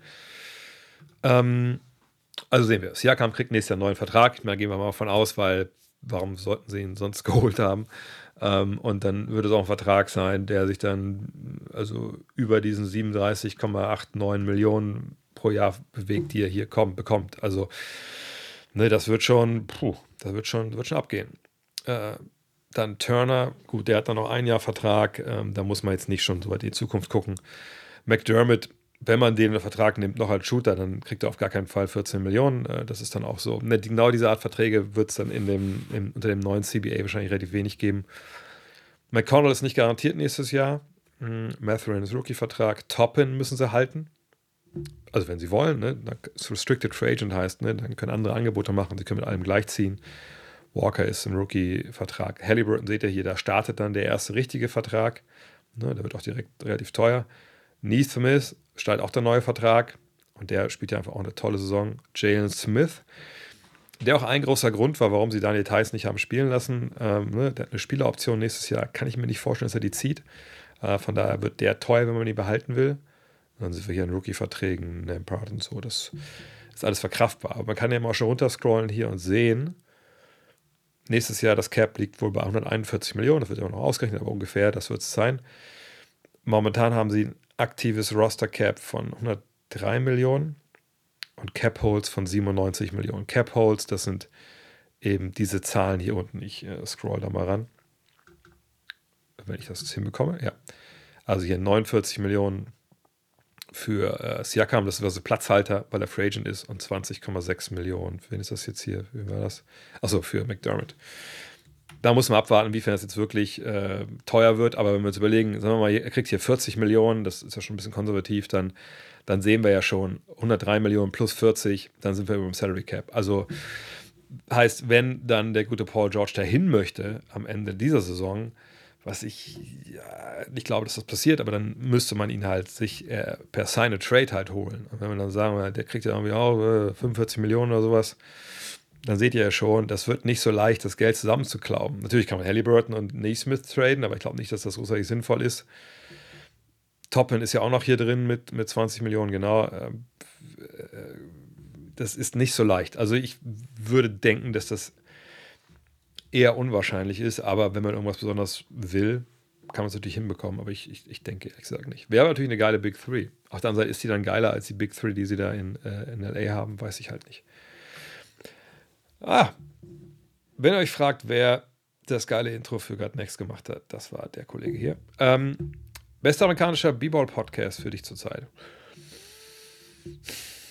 Ähm, also sehen wir, Siakam kriegt nächstes Jahr einen neuen Vertrag. Da gehen wir mal von aus, weil warum sollten sie ihn sonst geholt haben? Ähm, und dann würde es auch ein Vertrag sein, der sich dann also über diesen 37,89 Millionen pro Jahr bewegt, die er hier kommt, bekommt. Also, ne, das wird schon, puh, das wird schon, wird schon abgehen. Äh, dann Turner, gut, der hat dann noch ein Jahr Vertrag, ähm, da muss man jetzt nicht schon so weit in die Zukunft gucken. McDermott, wenn man den Vertrag nimmt, noch als Shooter, dann kriegt er auf gar keinen Fall 14 Millionen. Äh, das ist dann auch so. Ne, genau diese Art Verträge wird es dann in dem, im, unter dem neuen CBA wahrscheinlich relativ wenig geben. McConnell ist nicht garantiert nächstes Jahr. Hm, Mathurin ist Rookie-Vertrag. Toppin müssen sie halten also wenn sie wollen, ne, Restricted Free Agent heißt, ne, dann können andere Angebote machen, sie können mit allem gleichziehen. Walker ist im Rookie-Vertrag. Halliburton seht ihr hier, da startet dann der erste richtige Vertrag. Ne, der wird auch direkt relativ teuer. Neesmith startet auch der neue Vertrag und der spielt ja einfach auch eine tolle Saison. Jalen Smith, der auch ein großer Grund war, warum sie Daniel Theiss nicht haben spielen lassen. Ähm, ne, der hat eine Spieleroption nächstes Jahr, kann ich mir nicht vorstellen, dass er die zieht. Äh, von daher wird der teuer, wenn man ihn behalten will. Dann sind wir hier in Rookie-Verträgen, Lampard und so. Das ist alles verkraftbar. Aber man kann ja mal schon runterscrollen hier und sehen, nächstes Jahr das Cap liegt wohl bei 141 Millionen. Das wird immer noch ausgerechnet, aber ungefähr, das wird es sein. Momentan haben sie ein aktives Roster-Cap von 103 Millionen und Cap-Holds von 97 Millionen. Cap-Holds, das sind eben diese Zahlen hier unten. Ich äh, scroll da mal ran. Wenn ich das hinbekomme, ja. Also hier 49 Millionen für äh, Siakam, das ist also Platzhalter, weil er Free Agent ist und 20,6 Millionen. Wen ist das jetzt hier? Wie war das? Achso, für McDermott. da muss man abwarten, inwiefern das jetzt wirklich äh, teuer wird. Aber wenn wir uns überlegen, sagen wir mal, er kriegt hier 40 Millionen, das ist ja schon ein bisschen konservativ, dann, dann sehen wir ja schon 103 Millionen plus 40, dann sind wir über dem Salary Cap. Also heißt, wenn dann der gute Paul George dahin möchte am Ende dieser Saison, was ich ja, nicht glaube, dass das passiert, aber dann müsste man ihn halt sich äh, per Sign a Trade halt holen. Und wenn wir dann sagen, der kriegt ja irgendwie auch äh, 45 Millionen oder sowas, dann seht ihr ja schon, das wird nicht so leicht, das Geld zusammenzuklauben. Natürlich kann man Halliburton und Naismith traden, aber ich glaube nicht, dass das großartig sinnvoll ist. Toppen ist ja auch noch hier drin mit, mit 20 Millionen, genau. Ähm, äh, das ist nicht so leicht. Also ich würde denken, dass das eher unwahrscheinlich ist, aber wenn man irgendwas besonders will, kann man es natürlich hinbekommen, aber ich, ich, ich denke ehrlich gesagt nicht. Wäre natürlich eine geile Big Three. Auf der anderen Seite ist die dann geiler als die Big Three, die sie da in, äh, in LA haben, weiß ich halt nicht. Ah, wenn ihr euch fragt, wer das geile Intro für God Next gemacht hat, das war der Kollege hier. Ähm, bester amerikanischer B-Ball-Podcast für dich zurzeit.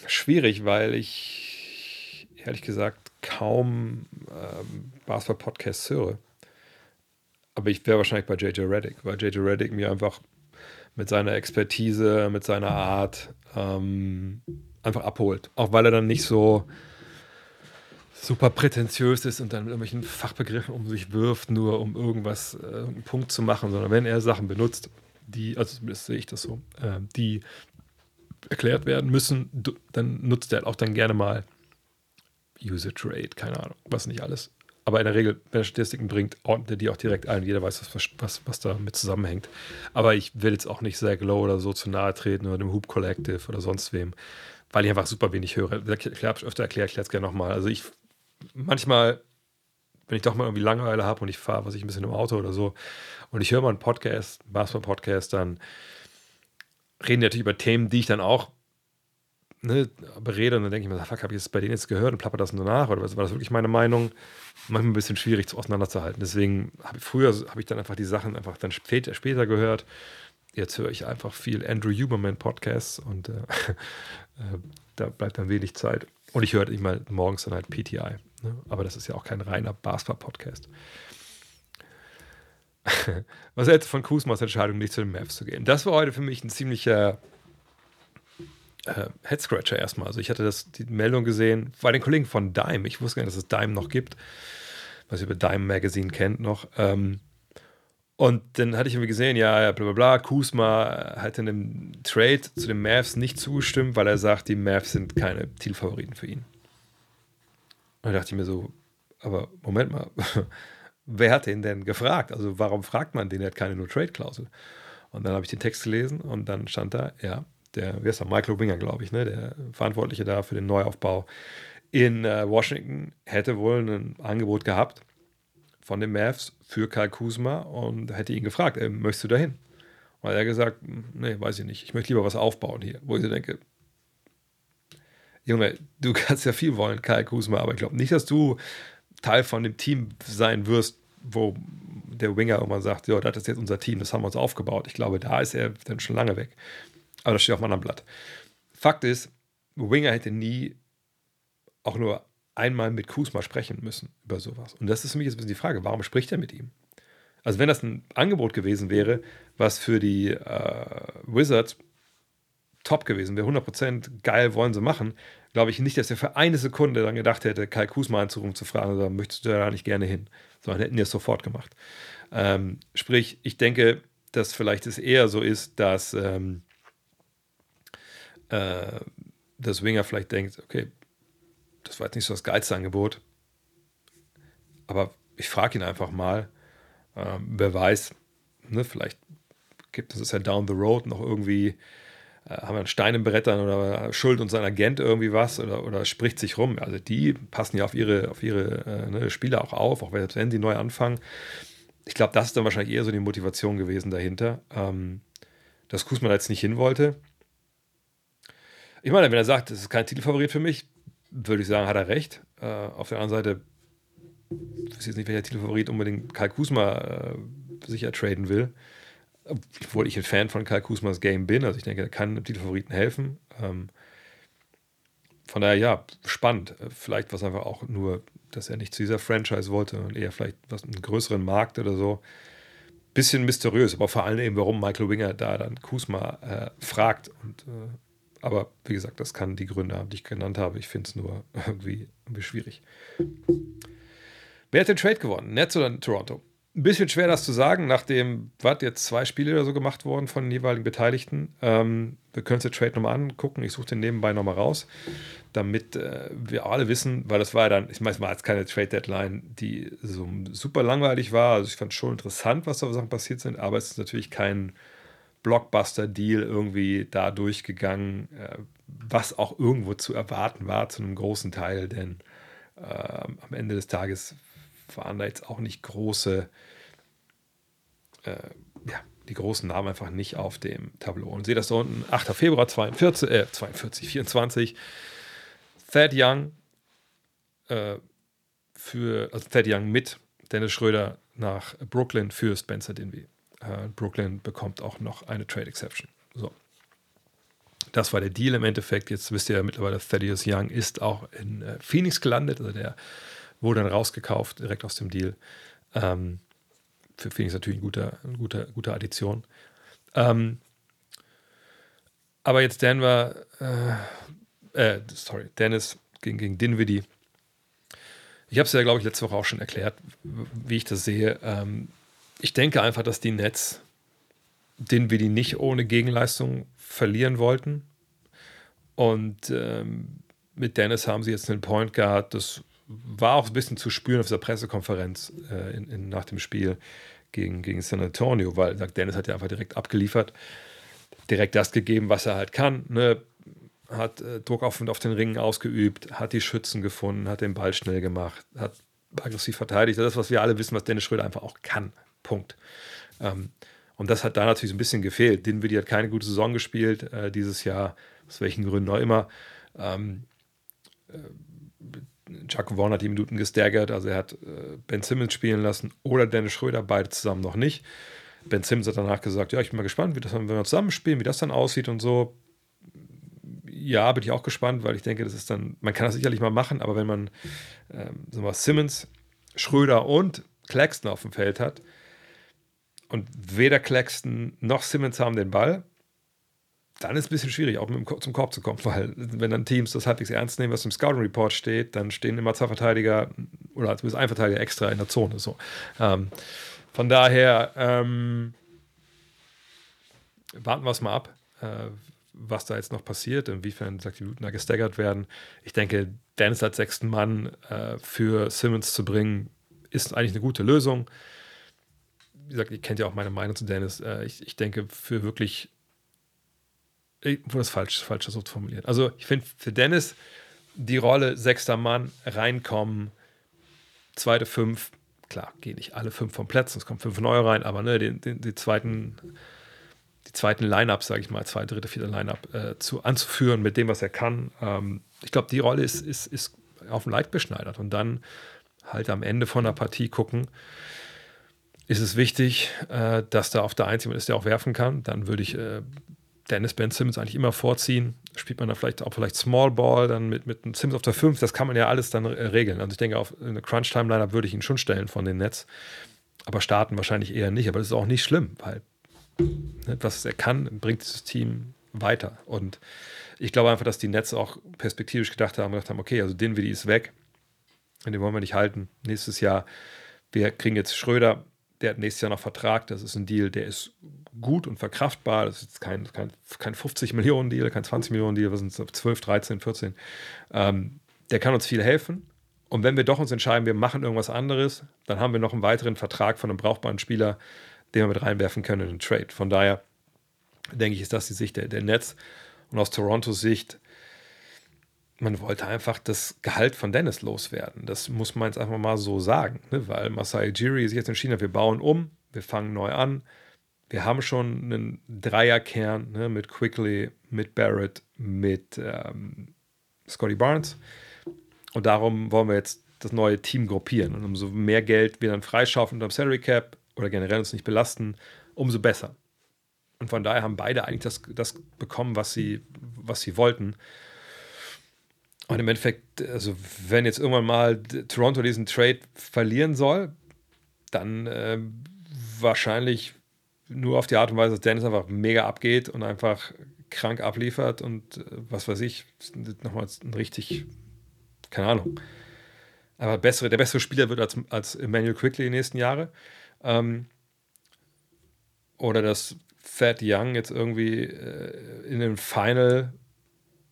Schwierig, weil ich ehrlich gesagt kaum ähm, Basketball-Podcasts höre. Aber ich wäre wahrscheinlich bei JJ Reddick, weil JJ Reddick mir einfach mit seiner Expertise, mit seiner Art ähm, einfach abholt. Auch weil er dann nicht so super prätentiös ist und dann mit irgendwelchen Fachbegriffen um sich wirft, nur um irgendwas, äh, einen Punkt zu machen, sondern wenn er Sachen benutzt, die, also zumindest sehe ich das so, äh, die erklärt werden müssen, dann nutzt er halt auch dann gerne mal User Trade, keine Ahnung, was nicht alles. Aber in der Regel, wenn er Statistiken bringt, ordnet er die auch direkt ein. Jeder weiß, was, was, was damit zusammenhängt. Aber ich will jetzt auch nicht Zach Low oder so zu nahe treten oder dem Hoop Collective oder sonst wem, weil ich einfach super wenig höre. Ich habe es öfter erklärt, ich erkläre es gerne nochmal. Also ich manchmal, wenn ich doch mal irgendwie Langeweile habe und ich fahre, was ich ein bisschen im Auto oder so, und ich höre mal einen Podcast, Basketball-Podcast, dann reden die natürlich über Themen, die ich dann auch ne, berede und dann denke ich mir, fuck, habe ich das bei denen jetzt gehört und plapper das nur nach oder war das wirklich meine Meinung? Manchmal ein bisschen schwierig zu auseinanderzuhalten. Deswegen habe ich früher habe ich dann einfach die Sachen einfach dann später, später gehört. Jetzt höre ich einfach viel Andrew Huberman Podcasts und äh, äh, da bleibt dann wenig Zeit. Und ich höre halt morgens dann halt PTI. Ne? Aber das ist ja auch kein reiner Basketball-Podcast. Was hältst du von Kusmas Entscheidung, nicht zu den Mavs zu gehen? Das war heute für mich ein ziemlicher äh, Headscratcher erstmal. Also ich hatte das, die Meldung gesehen bei den Kollegen von Dime. Ich wusste gar nicht, dass es Dime noch gibt. Was ihr über Dime Magazine kennt noch. Ähm, und dann hatte ich irgendwie gesehen, ja, bla bla bla, Kusma hat in dem Trade zu den Mavs nicht zugestimmt, weil er sagt, die Mavs sind keine Zielfavoriten für ihn. Und da dachte ich mir so, aber Moment mal, wer hat den denn gefragt? Also warum fragt man den? Der hat keine No-Trade-Klausel. Und dann habe ich den Text gelesen und dann stand da, ja, der, wie heißt der, Michael Winger, glaube ich, ne, der Verantwortliche da für den Neuaufbau in äh, Washington, hätte wohl ein Angebot gehabt von den Mavs für Karl Kuzma und hätte ihn gefragt, ey, möchtest du dahin? Und er hat gesagt, nee, weiß ich nicht, ich möchte lieber was aufbauen hier. Wo ich so denke, Junge, du kannst ja viel wollen, Karl Kuzma, aber ich glaube nicht, dass du Teil von dem Team sein wirst, wo der Winger irgendwann sagt, ja, das ist jetzt unser Team, das haben wir uns aufgebaut. Ich glaube, da ist er dann schon lange weg. Aber das steht auf einem anderen Blatt. Fakt ist, Winger hätte nie auch nur einmal mit Kusma sprechen müssen über sowas. Und das ist für mich jetzt ein bisschen die Frage, warum spricht er mit ihm? Also wenn das ein Angebot gewesen wäre, was für die äh, Wizards top gewesen wäre, 100% geil wollen sie machen, glaube ich nicht, dass er für eine Sekunde dann gedacht hätte, Kai Kusma anzurufen, zu fragen, oder möchtest du da nicht gerne hin? Sondern hätten die es sofort gemacht. Ähm, sprich, ich denke, dass vielleicht es eher so ist, dass, ähm, äh, dass Winger vielleicht denkt, okay, das war jetzt nicht so das geilste Angebot. Aber ich frage ihn einfach mal, ähm, wer weiß, ne, vielleicht gibt es ja down the road noch irgendwie, äh, haben wir einen Stein im Brettern oder Schuld und sein Agent irgendwie was oder, oder spricht sich rum. Also die passen ja auf ihre, auf ihre äh, ne, Spieler auch auf, auch wenn sie neu anfangen. Ich glaube, das ist dann wahrscheinlich eher so die Motivation gewesen dahinter, ähm, dass Kusman jetzt nicht hin wollte. Ich meine, wenn er sagt, es ist kein Titelfavorit für mich, würde ich sagen, hat er recht. Äh, auf der anderen Seite, ich weiß jetzt nicht, welcher Titelfavorit unbedingt Karl Kusma äh, sicher traden will. Obwohl ich ein Fan von Karl Kusmas Game bin. Also ich denke, er kann dem Titelfavoriten helfen. Ähm, von daher, ja, spannend. Vielleicht was einfach auch nur, dass er nicht zu dieser Franchise wollte und eher vielleicht was einen größeren Markt oder so. Bisschen mysteriös, aber vor allem eben, warum Michael Winger da dann Kusma äh, fragt. Und, äh, aber wie gesagt, das kann die Gründe haben, die ich genannt habe. Ich finde es nur irgendwie, irgendwie schwierig. Wer hat den Trade gewonnen? Nets oder Toronto? Ein bisschen schwer, das zu sagen, nachdem, was, jetzt zwei Spiele oder so gemacht wurden von den jeweiligen Beteiligten. Ähm, wir können uns den Trade nochmal angucken. Ich suche den nebenbei nochmal raus, damit äh, wir alle wissen, weil das war ja dann, ich meine, es war jetzt keine Trade-Deadline, die so super langweilig war. Also ich fand es schon interessant, was da Sachen passiert sind, aber es ist natürlich kein Blockbuster-Deal irgendwie da durchgegangen, äh, was auch irgendwo zu erwarten war, zu einem großen Teil, denn äh, am Ende des Tages waren da jetzt auch nicht große, äh, ja, die großen Namen einfach nicht auf dem Tableau. Und seht das da unten, 8. Februar 42, äh, 42, 24. Thad Young äh, für, also Thad Young mit Dennis Schröder nach Brooklyn für Spencer Dinwiddie. Äh, Brooklyn bekommt auch noch eine Trade Exception. So. Das war der Deal im Endeffekt. Jetzt wisst ihr ja mittlerweile, Thaddeus Young ist auch in äh, Phoenix gelandet. Also der wurde dann rausgekauft, direkt aus dem Deal. Ähm, für Phoenix natürlich eine gute, eine gute, gute Addition. Ähm, aber jetzt Denver, äh, äh, sorry, Dennis gegen, gegen Dinwiddie. Ich habe es ja, glaube ich, letzte Woche auch schon erklärt, wie ich das sehe. Ähm, ich denke einfach, dass die Nets Dinwiddie nicht ohne Gegenleistung verlieren wollten. Und ähm, mit Dennis haben sie jetzt einen Point Guard, das war auch ein bisschen zu spüren auf dieser Pressekonferenz äh, in, in, nach dem Spiel gegen, gegen San Antonio, weil sagt, Dennis hat ja einfach direkt abgeliefert, direkt das gegeben, was er halt kann. Ne? Hat äh, Druck auf, auf den Ringen ausgeübt, hat die Schützen gefunden, hat den Ball schnell gemacht, hat aggressiv verteidigt. Das ist, was wir alle wissen, was Dennis Schröder einfach auch kann. Punkt. Ähm, und das hat da natürlich so ein bisschen gefehlt. Dinwiddie hat keine gute Saison gespielt äh, dieses Jahr, aus welchen Gründen auch immer. Ähm, äh, Jaco Vaughn hat die Minuten gestaggert, also er hat äh, Ben Simmons spielen lassen oder Dennis Schröder, beide zusammen noch nicht. Ben Simmons hat danach gesagt, ja, ich bin mal gespannt, wie das, wenn wir zusammen spielen, wie das dann aussieht und so. Ja, bin ich auch gespannt, weil ich denke, das ist dann, man kann das sicherlich mal machen, aber wenn man ähm, so mal Simmons, Schröder und Claxton auf dem Feld hat und weder Claxton noch Simmons haben den Ball, dann ist es ein bisschen schwierig, auch dem, zum Korb zu kommen, weil wenn dann Teams das halbwegs ernst nehmen, was im Scouting Report steht, dann stehen immer zwei Verteidiger oder zumindest ein Verteidiger extra in der Zone. So. Ähm, von daher ähm, warten wir es mal ab, äh, was da jetzt noch passiert, inwiefern sagt die da gestaggert werden. Ich denke, Dennis als sechsten Mann äh, für Simmons zu bringen, ist eigentlich eine gute Lösung. Wie gesagt, ihr kennt ja auch meine Meinung zu Dennis. Äh, ich, ich denke, für wirklich ich wurde das falsch, falsch versucht zu formulieren. Also ich finde für Dennis die Rolle sechster Mann reinkommen, zweite fünf, klar, gehen nicht alle fünf vom Platz, es kommen fünf neue rein, aber ne, die, die, die zweiten, die zweiten Line-Ups, sage ich mal, zweite, dritte, vierte Line-Up äh, zu, anzuführen mit dem, was er kann. Ähm, ich glaube, die Rolle ist, ist, ist auf dem Leid beschneidert und dann halt am Ende von der Partie gucken, ist es wichtig, äh, dass da auf der Einzige ist, der auch werfen kann. Dann würde ich äh, Dennis Ben Simmons eigentlich immer vorziehen. Spielt man da vielleicht auch vielleicht Small Ball, dann mit, mit einem Simmons auf der 5, das kann man ja alles dann äh, regeln. Also ich denke, auf eine Crunch-Time-Lineup würde ich ihn schon stellen von den Nets. Aber starten wahrscheinlich eher nicht. Aber das ist auch nicht schlimm, weil ne, was er kann, bringt dieses Team weiter. Und ich glaube einfach, dass die Nets auch perspektivisch gedacht haben, gedacht haben, okay, also Dinwiddie ist weg. Den wollen wir nicht halten. Nächstes Jahr, wir kriegen jetzt Schröder, der hat nächstes Jahr noch Vertrag. Das ist ein Deal, der ist gut und verkraftbar. Das ist kein, kein, kein 50 Millionen Deal, kein 20 Millionen Deal, was sind es, 12, 13, 14. Ähm, der kann uns viel helfen. Und wenn wir doch uns entscheiden, wir machen irgendwas anderes, dann haben wir noch einen weiteren Vertrag von einem brauchbaren Spieler, den wir mit reinwerfen können in den Trade. Von daher denke ich, ist das die Sicht der, der Nets. Und aus Torontos Sicht, man wollte einfach das Gehalt von Dennis loswerden. Das muss man jetzt einfach mal so sagen, ne? weil Masai Jiri sich jetzt entschieden hat, wir bauen um, wir fangen neu an wir haben schon einen Dreierkern ne, mit Quickly, mit Barrett, mit ähm, Scotty Barnes. Und darum wollen wir jetzt das neue Team gruppieren. Und umso mehr Geld wir dann freischaufeln unter dem Salary Cap oder generell uns nicht belasten, umso besser. Und von daher haben beide eigentlich das, das bekommen, was sie, was sie wollten. Und im Endeffekt, also wenn jetzt irgendwann mal Toronto diesen Trade verlieren soll, dann äh, wahrscheinlich nur auf die Art und Weise, dass Dennis einfach mega abgeht und einfach krank abliefert und äh, was weiß ich, nochmal ein richtig, keine Ahnung, aber bessere, der bessere Spieler wird als, als Emmanuel Quickly die nächsten Jahre. Ähm, oder dass Thad Young jetzt irgendwie äh, in dem Final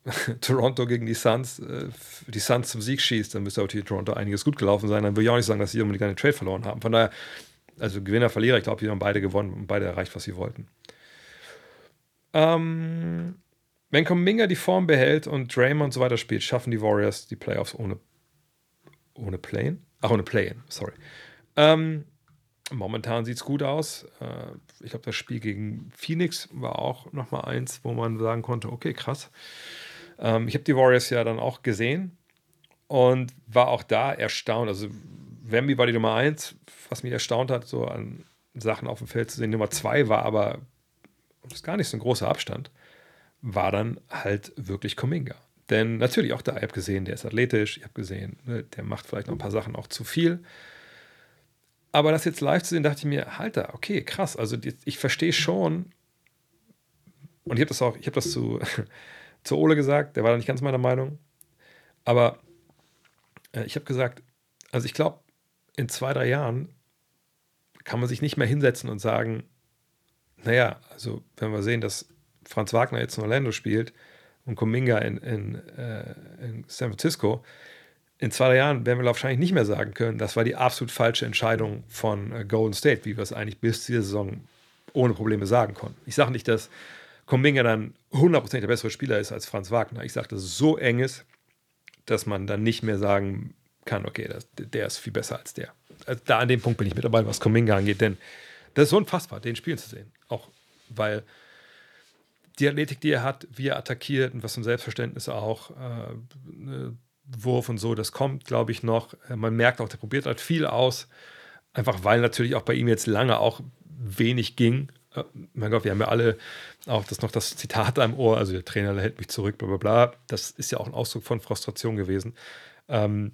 Toronto gegen die Suns, äh, die Suns zum Sieg schießt, dann müsste auch die Toronto einiges gut gelaufen sein. Dann würde ich auch nicht sagen, dass sie unbedingt einen Trade verloren haben. Von daher, also Gewinner, Verlierer, ich glaube, die haben beide gewonnen und beide erreicht, was sie wollten. Ähm, wenn Kuminga die Form behält und Draymond und so weiter spielt, schaffen die Warriors die Playoffs ohne, ohne Play-In? Ach, ohne Play-In, sorry. Ähm, momentan sieht es gut aus. Äh, ich glaube, das Spiel gegen Phoenix war auch nochmal eins, wo man sagen konnte, okay, krass. Ähm, ich habe die Warriors ja dann auch gesehen und war auch da erstaunt. Also Wemby war die Nummer eins, was mich erstaunt hat, so an Sachen auf dem Feld zu sehen. Nummer zwei war aber, das ist gar nicht so ein großer Abstand, war dann halt wirklich Kuminga. Denn natürlich auch da, ich habe gesehen, der ist athletisch, ich habe gesehen, ne, der macht vielleicht noch ein paar Sachen auch zu viel. Aber das jetzt live zu sehen, dachte ich mir, Alter, okay, krass. Also ich verstehe schon, und ich habe das auch, ich habe das zu, zu Ole gesagt, der war da nicht ganz meiner Meinung. Aber äh, ich habe gesagt, also ich glaube, in zwei, drei Jahren kann man sich nicht mehr hinsetzen und sagen, naja, also wenn wir sehen, dass Franz Wagner jetzt in Orlando spielt und Kuminga in, in, äh, in San Francisco, in zwei, drei Jahren werden wir wahrscheinlich nicht mehr sagen können, das war die absolut falsche Entscheidung von äh, Golden State, wie wir es eigentlich bis zur Saison ohne Probleme sagen konnten. Ich sage nicht, dass Kuminga dann 100% der bessere Spieler ist als Franz Wagner. Ich sage, dass es so eng ist, dass man dann nicht mehr sagen kann, okay, das, der ist viel besser als der. Also da an dem Punkt bin ich mit dabei, was Kuminga angeht, denn das ist unfassbar, den spielen zu sehen. Auch weil die Athletik, die er hat, wie er attackiert und was zum Selbstverständnis auch, äh, ne, Wurf und so, das kommt, glaube ich, noch. Äh, man merkt auch, der probiert halt viel aus. Einfach weil natürlich auch bei ihm jetzt lange auch wenig ging. Äh, mein Gott, wir haben ja alle auch das noch das Zitat am Ohr, also der Trainer hält mich zurück, bla bla bla. Das ist ja auch ein Ausdruck von Frustration gewesen. Ähm,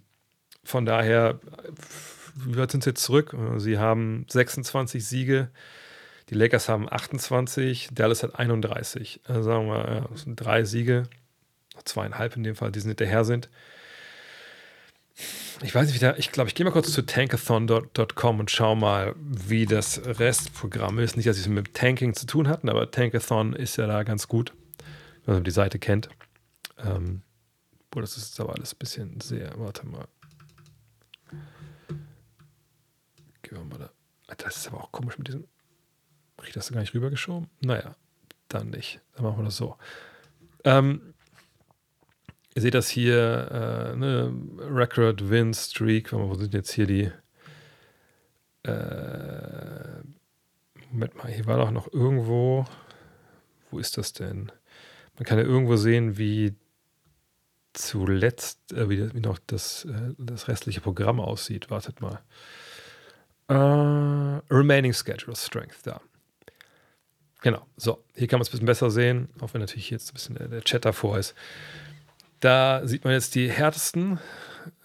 von daher, wie weit sind sie jetzt zurück? Sie haben 26 Siege, die Lakers haben 28, Dallas hat 31. Also sagen wir, ja, das sind drei Siege, zweieinhalb in dem Fall, die hinterher sind. Ich weiß nicht, wie da, ich glaube, ich gehe mal kurz zu tankathon.com und schaue mal, wie das Restprogramm ist. Nicht, dass es mit Tanking zu tun hatten, aber Tankathon ist ja da ganz gut, wenn man die Seite kennt. Ähm, boah, das ist aber alles ein bisschen sehr, warte mal. Gehen wir mal da. Das ist aber auch komisch mit diesem. Krieg ich das gar nicht rübergeschoben? Naja, dann nicht. Dann machen wir das so. Ähm, Ihr seht das hier, äh, ne, Record, Win, Streak. Wo sind jetzt hier die? Äh, Moment mal, hier war doch noch irgendwo. Wo ist das denn? Man kann ja irgendwo sehen, wie zuletzt, äh, wie, wie, noch das, äh, das restliche Programm aussieht. Wartet mal. Uh, remaining Schedule Strength, da. Genau, so. Hier kann man es ein bisschen besser sehen, auch wenn natürlich jetzt ein bisschen der, der Chat davor ist. Da sieht man jetzt die härtesten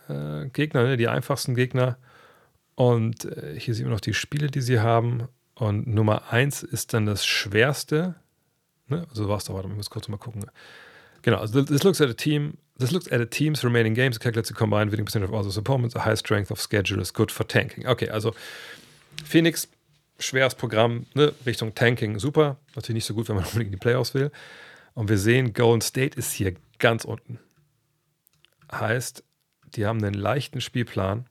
äh, Gegner, ne, die einfachsten Gegner. Und äh, hier sieht man noch die Spiele, die sie haben. Und Nummer 1 ist dann das schwerste. Ne? Also war es doch, warte ich muss kurz mal gucken. Genau, also this looks at a team. This looks at a team's remaining games, calculates the combined winning percentage of all those opponents. A high strength of schedule is good for tanking. Okay, also Phoenix, schweres Programm, ne? Richtung Tanking, super. Natürlich nicht so gut, wenn man unbedingt in die Playoffs will. Und wir sehen, Golden State ist hier ganz unten. Heißt, die haben einen leichten Spielplan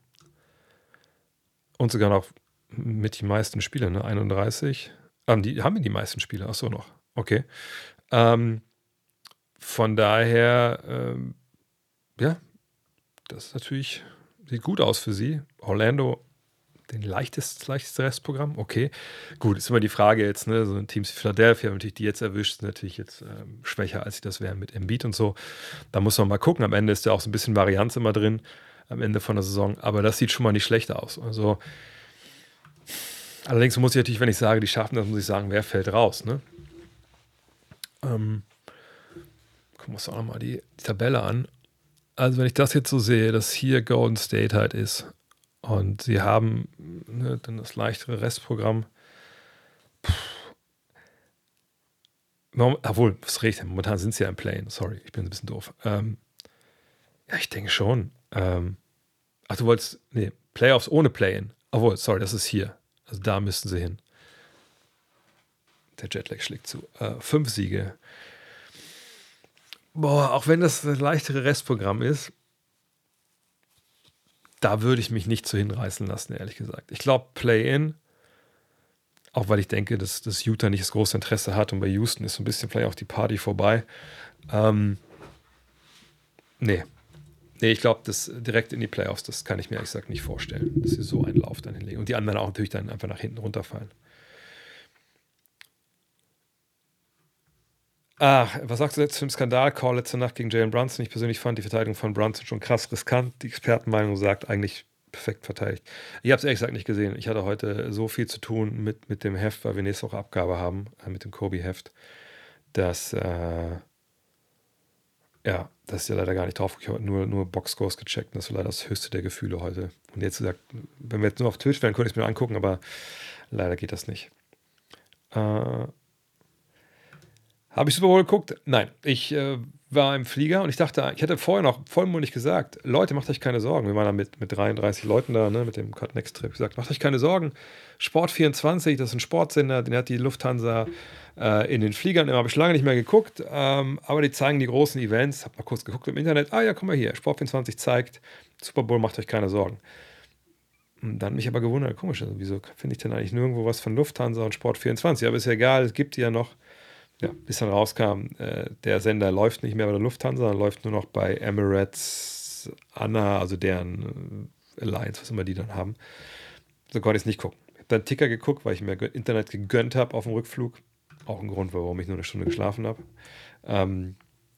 und sogar noch mit die meisten Spiele, ne? 31. Ähm, die haben die meisten Spiele, ach so noch. Okay. Ähm, von daher, ähm, ja, das ist natürlich, sieht gut aus für sie. Orlando den leichtest, leichteste Restprogramm. Okay, gut, ist immer die Frage jetzt, ne, so ein Team wie Philadelphia, natürlich die jetzt erwischt, sind natürlich jetzt ähm, schwächer, als sie das wären mit Embiid und so. Da muss man mal gucken. Am Ende ist ja auch so ein bisschen Varianz immer drin, am Ende von der Saison. Aber das sieht schon mal nicht schlecht aus. Also, allerdings muss ich natürlich, wenn ich sage, die schaffen das, muss ich sagen, wer fällt raus, ne? Ähm, gucken wir uns auch nochmal die, die Tabelle an. Also wenn ich das jetzt so sehe, dass hier Golden State halt ist und sie haben ne, dann das leichtere Restprogramm. Puh. Obwohl, was rede ich denn? Momentan sind sie ja im Play. Sorry, ich bin ein bisschen doof. Ähm, ja, ich denke schon. Ähm, ach, du wolltest, nee, Playoffs ohne Play-In. Obwohl, sorry, das ist hier. Also da müssten sie hin. Der Jetlag schlägt zu. Äh, fünf Siege. Boah, auch wenn das das leichtere Restprogramm ist, da würde ich mich nicht zu hinreißen lassen, ehrlich gesagt. Ich glaube, Play-In, auch weil ich denke, dass, dass Utah nicht das große Interesse hat und bei Houston ist so ein bisschen vielleicht auch die Party vorbei. Ähm, nee. Nee, ich glaube, das direkt in die Playoffs, das kann ich mir ehrlich gesagt nicht vorstellen, dass sie so einen Lauf dann hinlegen. Und die anderen auch natürlich dann einfach nach hinten runterfallen. Ach, was sagst du jetzt zum Skandal-Call letzte Nacht gegen Jalen Brunson? Ich persönlich fand die Verteidigung von Brunson schon krass riskant. Die Expertenmeinung sagt eigentlich perfekt verteidigt. Ich habe es ehrlich gesagt nicht gesehen. Ich hatte heute so viel zu tun mit, mit dem Heft, weil wir nächste Woche Abgabe haben, äh, mit dem Kobe-Heft, dass, äh, ja, das ist ja leider gar nicht drauf gekommen, nur, nur Boxscores gecheckt. Das war leider das höchste der Gefühle heute. Und jetzt gesagt, wenn wir jetzt nur auf Twitch wären, könnte ich es mir angucken, aber leider geht das nicht. Äh, habe ich Super Bowl geguckt? Nein. Ich äh, war im Flieger und ich dachte, ich hatte vorher noch vollmundig gesagt, Leute, macht euch keine Sorgen. Wir waren da mit, mit 33 Leuten da, ne, mit dem Cut Next Trip. Gesagt, macht euch keine Sorgen. Sport 24, das ist ein Sportsender, den hat die Lufthansa äh, in den Fliegern. Den habe ich lange nicht mehr geguckt, ähm, aber die zeigen die großen Events. Hab mal kurz geguckt im Internet. Ah ja, komm mal hier. Sport 24 zeigt, Super Bowl, macht euch keine Sorgen. Und dann mich aber gewundert, komisch, also wieso finde ich denn eigentlich nirgendwo was von Lufthansa und Sport 24? Aber ist ja egal, es gibt die ja noch ja, bis dann rauskam, äh, der Sender läuft nicht mehr bei der Lufthansa, sondern läuft nur noch bei Emirates, Anna, also deren äh, Alliance, was immer die dann haben. So konnte ich es nicht gucken. Ich habe dann Ticker geguckt, weil ich mir Internet gegönnt habe auf dem Rückflug. Auch ein Grund, warum ich nur eine Stunde geschlafen habe. Ähm,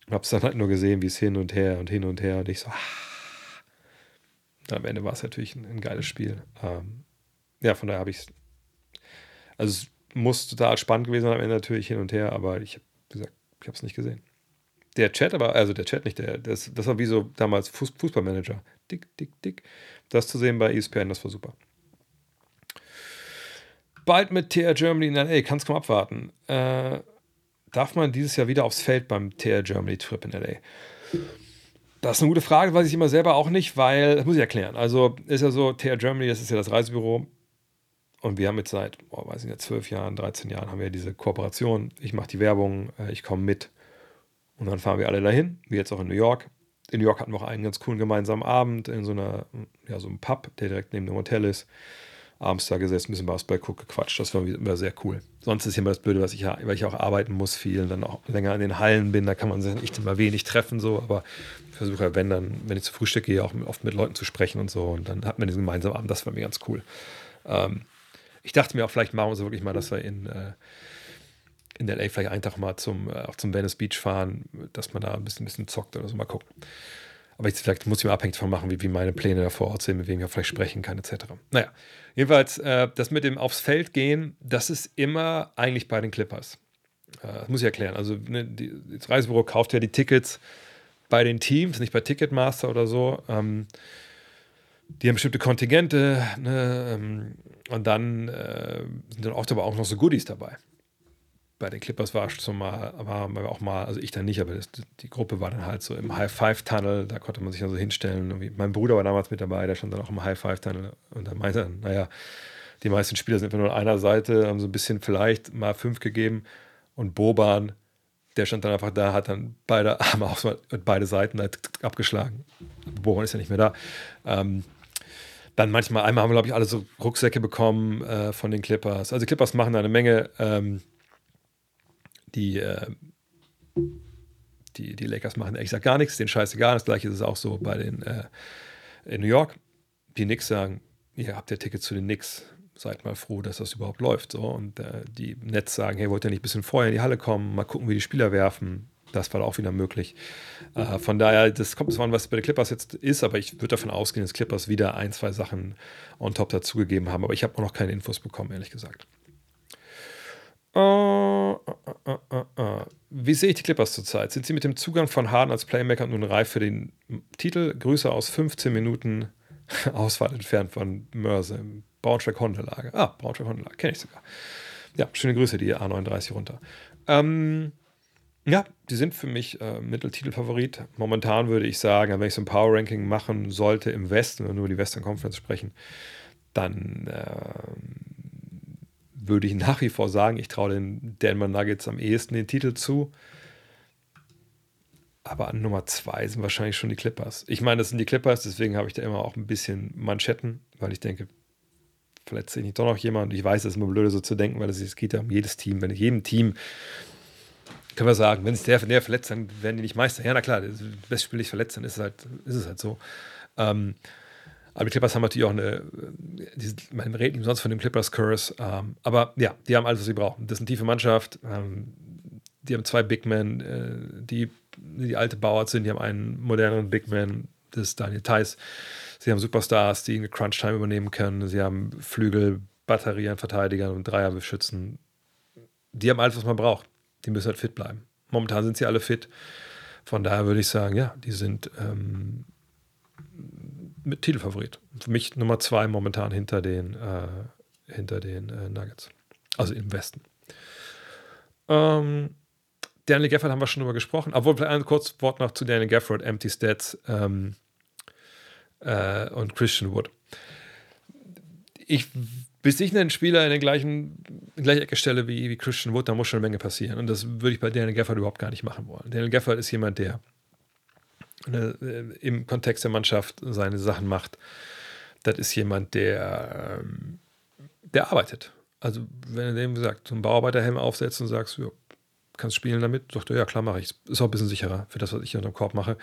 habe es dann halt nur gesehen, wie es hin und her und hin und her und ich so, ah. am Ende war es natürlich ein, ein geiles Spiel. Ähm, ja, von daher habe ich. Also es muss total spannend gewesen sein am Ende natürlich hin und her, aber ich habe gesagt, ich habe es nicht gesehen. Der Chat aber, also der Chat nicht, der, das, das war wie so damals Fußballmanager. Dick, dick, dick. Das zu sehen bei ESPN, das war super. Bald mit TR Germany in LA, kannst kaum abwarten. Äh, darf man dieses Jahr wieder aufs Feld beim TR Germany Trip in LA? Das ist eine gute Frage, weiß ich immer selber auch nicht, weil, das muss ich erklären. Also ist ja so, TR Germany, das ist ja das Reisebüro, und wir haben jetzt seit, oh, weiß ich nicht, zwölf Jahren, 13 Jahren haben wir diese Kooperation. Ich mache die Werbung, äh, ich komme mit. Und dann fahren wir alle dahin, wie jetzt auch in New York. In New York hatten wir auch einen ganz coolen gemeinsamen Abend in so einer, ja, so einem Pub, der direkt neben dem Hotel ist. Abends da gesessen, ein bisschen Basketball guckt, gequatscht. Das war immer sehr cool. Sonst ist immer das Blöde, was ich, weil ich auch arbeiten muss viel und dann auch länger in den Hallen bin, da kann man sich nicht immer wenig treffen, so. Aber ich versuche, wenn dann, wenn ich zu Frühstück gehe, auch oft mit Leuten zu sprechen und so. Und dann hat man diesen gemeinsamen Abend, das war mir ganz cool. Ähm, ich dachte mir auch, vielleicht machen wir so wirklich mal, dass wir in, äh, in LA vielleicht einen Tag mal zum, äh, auch zum Venice Beach fahren, dass man da ein bisschen, ein bisschen zockt oder so, mal gucken. Aber ich, vielleicht muss ich mir abhängig davon machen, wie, wie meine Pläne da vor Ort sind, mit wem ich vielleicht sprechen kann, etc. Naja, jedenfalls, äh, das mit dem aufs Feld gehen, das ist immer eigentlich bei den Clippers. Äh, das muss ich erklären. Also, ne, die, das Reisebüro kauft ja die Tickets bei den Teams, nicht bei Ticketmaster oder so. Ähm, die haben bestimmte Kontingente ne, ähm, und dann äh, sind dann oft aber auch noch so Goodies dabei. Bei den Clippers war schon mal, war auch mal, also ich dann nicht, aber das, die Gruppe war dann halt so im High-Five-Tunnel, da konnte man sich dann so hinstellen. Irgendwie. Mein Bruder war damals mit dabei, der stand dann auch im High-Five-Tunnel und dann meinte er, naja, die meisten Spieler sind nur an einer Seite, haben so ein bisschen vielleicht mal fünf gegeben und Boban, der stand dann einfach da, hat dann beide Arme auf beide Seiten abgeschlagen. Boban ist ja nicht mehr da. Ähm, dann manchmal, einmal haben wir, glaube ich, alle so Rucksäcke bekommen äh, von den Clippers. Also Clippers machen eine Menge. Ähm, die, äh, die, die Lakers machen ehrlich gesagt gar nichts, den scheißegal. Das gleiche ist es auch so bei den äh, in New York. Die Knicks sagen, ihr habt ja Tickets zu den Knicks, seid mal froh, dass das überhaupt läuft. So. Und äh, die Nets sagen, hey, wollt ihr nicht ein bisschen vorher in die Halle kommen, mal gucken, wie die Spieler werfen. Das war auch wieder möglich. Äh, von daher, das kommt so an, was bei den Clippers jetzt ist, aber ich würde davon ausgehen, dass Clippers wieder ein, zwei Sachen on top dazugegeben haben. Aber ich habe auch noch keine Infos bekommen, ehrlich gesagt. Uh, uh, uh, Wie sehe ich die Clippers zurzeit? Sind sie mit dem Zugang von Harden als Playmaker nun reif für den Titel? Grüße aus 15 Minuten Auswahl entfernt von Mörse im Braunschweig-Honda-Lager. Ah, Braunschweig-Honda-Lager, kenne ich sogar. Ja, schöne Grüße, die A39 runter. Ähm, ja, die sind für mich äh, Mitteltitelfavorit. Momentan würde ich sagen, wenn ich so ein Power-Ranking machen sollte im Westen, wenn wir nur die Western Conference sprechen, dann äh, würde ich nach wie vor sagen, ich traue den Denver Nuggets am ehesten den Titel zu. Aber an Nummer zwei sind wahrscheinlich schon die Clippers. Ich meine, das sind die Clippers, deswegen habe ich da immer auch ein bisschen Manschetten, weil ich denke, vielleicht sehe ich nicht doch noch jemand. Ich weiß, es ist immer blöd, so zu denken, weil es geht ja um jedes Team. Wenn ich jedem Team, können wir sagen, wenn es der, der verletzt, dann werden die nicht Meister. Ja, na klar, das beste Spiel nicht verletzt, dann ist es halt, ist es halt so. Ähm, aber die Clippers haben natürlich auch eine, die, man redet nicht sonst von dem Clippers Curse. Ähm, aber ja, die haben alles, was sie brauchen. Das ist eine tiefe Mannschaft. Ähm, die haben zwei Big Men, äh, die die alte Bauart sind. Die haben einen modernen Big Man, das ist Daniel Theiss. Sie haben Superstars, die eine Crunch-Time übernehmen können. Sie haben Flügel, Batterie an Verteidigern und Dreierbeschützen. Die haben alles, was man braucht. Die müssen halt fit bleiben. Momentan sind sie alle fit. Von daher würde ich sagen, ja, die sind ähm, mit Titelfavorit. Für mich Nummer zwei momentan hinter den, äh, hinter den äh, Nuggets. Also im Westen. Ähm, Daniel Gafford haben wir schon drüber gesprochen. Obwohl, ein kurzes Wort noch zu Daniel Gafford, Empty Stats ähm, äh, und Christian Wood. Ich, bis ich einen Spieler in der gleichen, gleiche Ecke stelle wie, wie Christian Wood, da muss schon eine Menge passieren. Und das würde ich bei Daniel Gafford überhaupt gar nicht machen wollen. Daniel Gafford ist jemand, der ne, im Kontext der Mannschaft seine Sachen macht. Das ist jemand, der, ähm, der arbeitet. Also, wenn du dem sagt, so einen Bauarbeiterhelm aufsetzt und sagst, ja, kannst spielen damit, sagt er, ja klar mache ich. Ist auch ein bisschen sicherer für das, was ich unter dem Korb mache.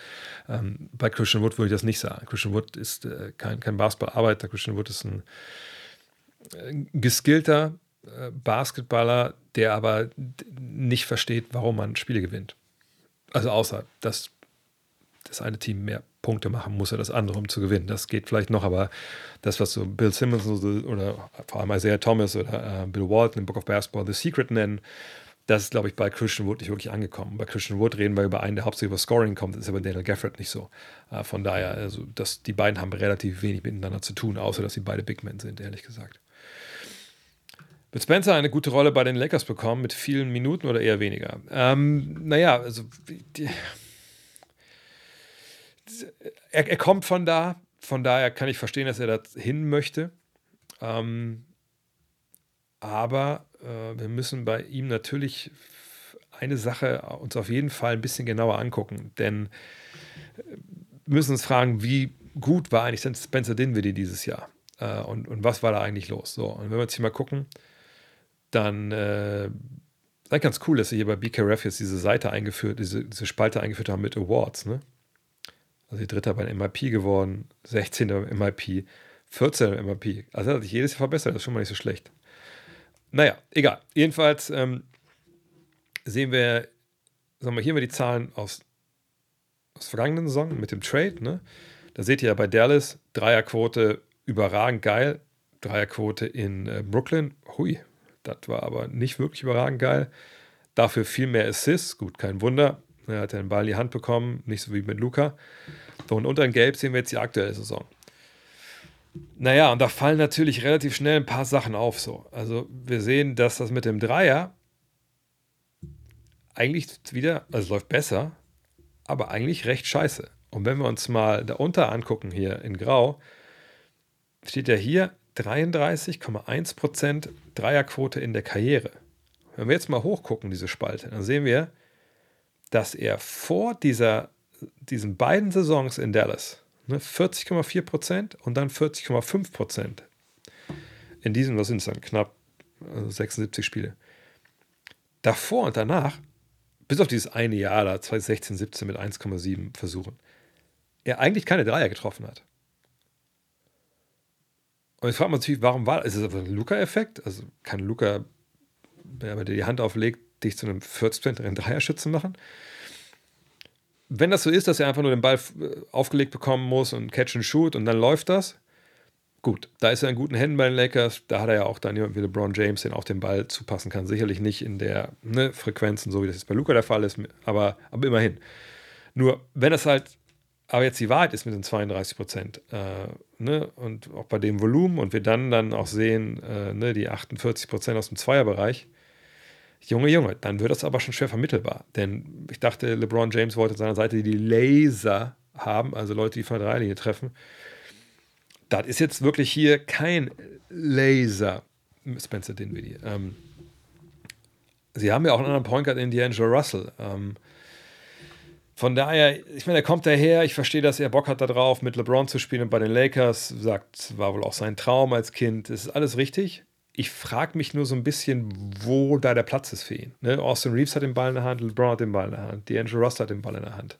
Ähm, bei Christian Wood würde ich das nicht sagen. Christian Wood ist äh, kein, kein Basketballarbeiter. Christian Wood ist ein äh, geskillter äh, Basketballer, der aber nicht versteht, warum man Spiele gewinnt. Also außer, dass das eine Team mehr Punkte machen muss, als das andere, um zu gewinnen. Das geht vielleicht noch, aber das, was so Bill Simmons oder vor allem Isaiah Thomas oder äh, Bill Walton im Book of Basketball The Secret nennen, das ist, glaube ich, bei Christian Wood nicht wirklich angekommen. Bei Christian Wood reden wir über einen, der hauptsächlich über Scoring kommt, das ist aber Daniel Gafford nicht so. Äh, von daher, also das, die beiden haben relativ wenig miteinander zu tun, außer dass sie beide Big Men sind, ehrlich gesagt. Wird Spencer eine gute Rolle bei den Lakers bekommen, mit vielen Minuten oder eher weniger? Ähm, naja, also die, er, er, kommt von da, von daher kann ich verstehen, dass er da hin möchte. Ähm, aber äh, wir müssen bei ihm natürlich eine Sache uns auf jeden Fall ein bisschen genauer angucken, denn äh, wir müssen uns fragen, wie gut war eigentlich Spencer Dinwiddie dieses Jahr äh, und, und was war da eigentlich los? So, und wenn wir jetzt hier mal gucken, dann äh, ist ganz cool, dass sie hier bei BK Ref jetzt diese Seite eingeführt, diese, diese Spalte eingeführt haben mit Awards, ne? Also Dritter bei MIP geworden, 16. beim MIP, 14. beim MIP. Also hat sich jedes Jahr verbessert, das ist schon mal nicht so schlecht. Naja, egal. Jedenfalls ähm, sehen wir, sagen wir, hier haben wir die Zahlen aus, aus vergangenen Saison mit dem Trade. Ne? Da seht ihr ja bei Dallas, Dreierquote überragend geil. Dreierquote in äh, Brooklyn, hui, das war aber nicht wirklich überragend geil. Dafür viel mehr Assists, gut, kein Wunder. Er hat den Ball in die Hand bekommen, nicht so wie mit Luca. Und unter in Gelb sehen wir jetzt die aktuelle Saison. Naja, und da fallen natürlich relativ schnell ein paar Sachen auf. So. Also wir sehen, dass das mit dem Dreier eigentlich wieder, also läuft besser, aber eigentlich recht scheiße. Und wenn wir uns mal darunter angucken, hier in Grau, steht ja hier 33,1% Dreierquote in der Karriere. Wenn wir jetzt mal hochgucken, diese Spalte, dann sehen wir, dass er vor dieser, diesen beiden Saisons in Dallas Ne, 40,4 Prozent und dann 40,5 Prozent. In diesen, was sind es dann? Knapp 76 äh, Spiele. Davor und danach, bis auf dieses eine Jahr da, 2016, 17 mit 1,7 Versuchen, er eigentlich keine Dreier getroffen hat. Und jetzt fragt man sich, warum war das? Ist das ein Luca-Effekt? Also kann Luca, wenn er dir die Hand auflegt, dich zu einem 40% Dreierschützen machen? wenn das so ist, dass er einfach nur den Ball äh, aufgelegt bekommen muss und Catch and Shoot und dann läuft das, gut, da ist er in guten Händen bei den Lakers. Da hat er ja auch dann jemand wie LeBron James, den auch den Ball zupassen kann. Sicherlich nicht in der ne, Frequenz und so, wie das jetzt bei Luca der Fall ist, aber, aber immerhin. Nur, wenn es halt aber jetzt die Wahrheit ist mit den 32 Prozent äh, ne, und auch bei dem Volumen und wir dann dann auch sehen, äh, ne, die 48 Prozent aus dem Zweierbereich, Junge, Junge, dann wird das aber schon schwer vermittelbar. Denn ich dachte, LeBron James wollte seiner Seite die Laser haben, also Leute, die von der Dreilinie treffen. Das ist jetzt wirklich hier kein Laser, Spencer Dinwiddie. Ähm, sie haben ja auch einen anderen Point Guard in D'Angelo Russell. Ähm, von daher, ich meine, er kommt daher, ich verstehe, dass er Bock hat darauf, mit LeBron zu spielen und bei den Lakers, sagt, war wohl auch sein Traum als Kind. Das ist alles richtig. Ich frage mich nur so ein bisschen, wo da der Platz ist für ihn. Ne? Austin Reeves hat den Ball in der Hand, LeBron hat den Ball in der Hand, D'Angelo Russell hat den Ball in der Hand.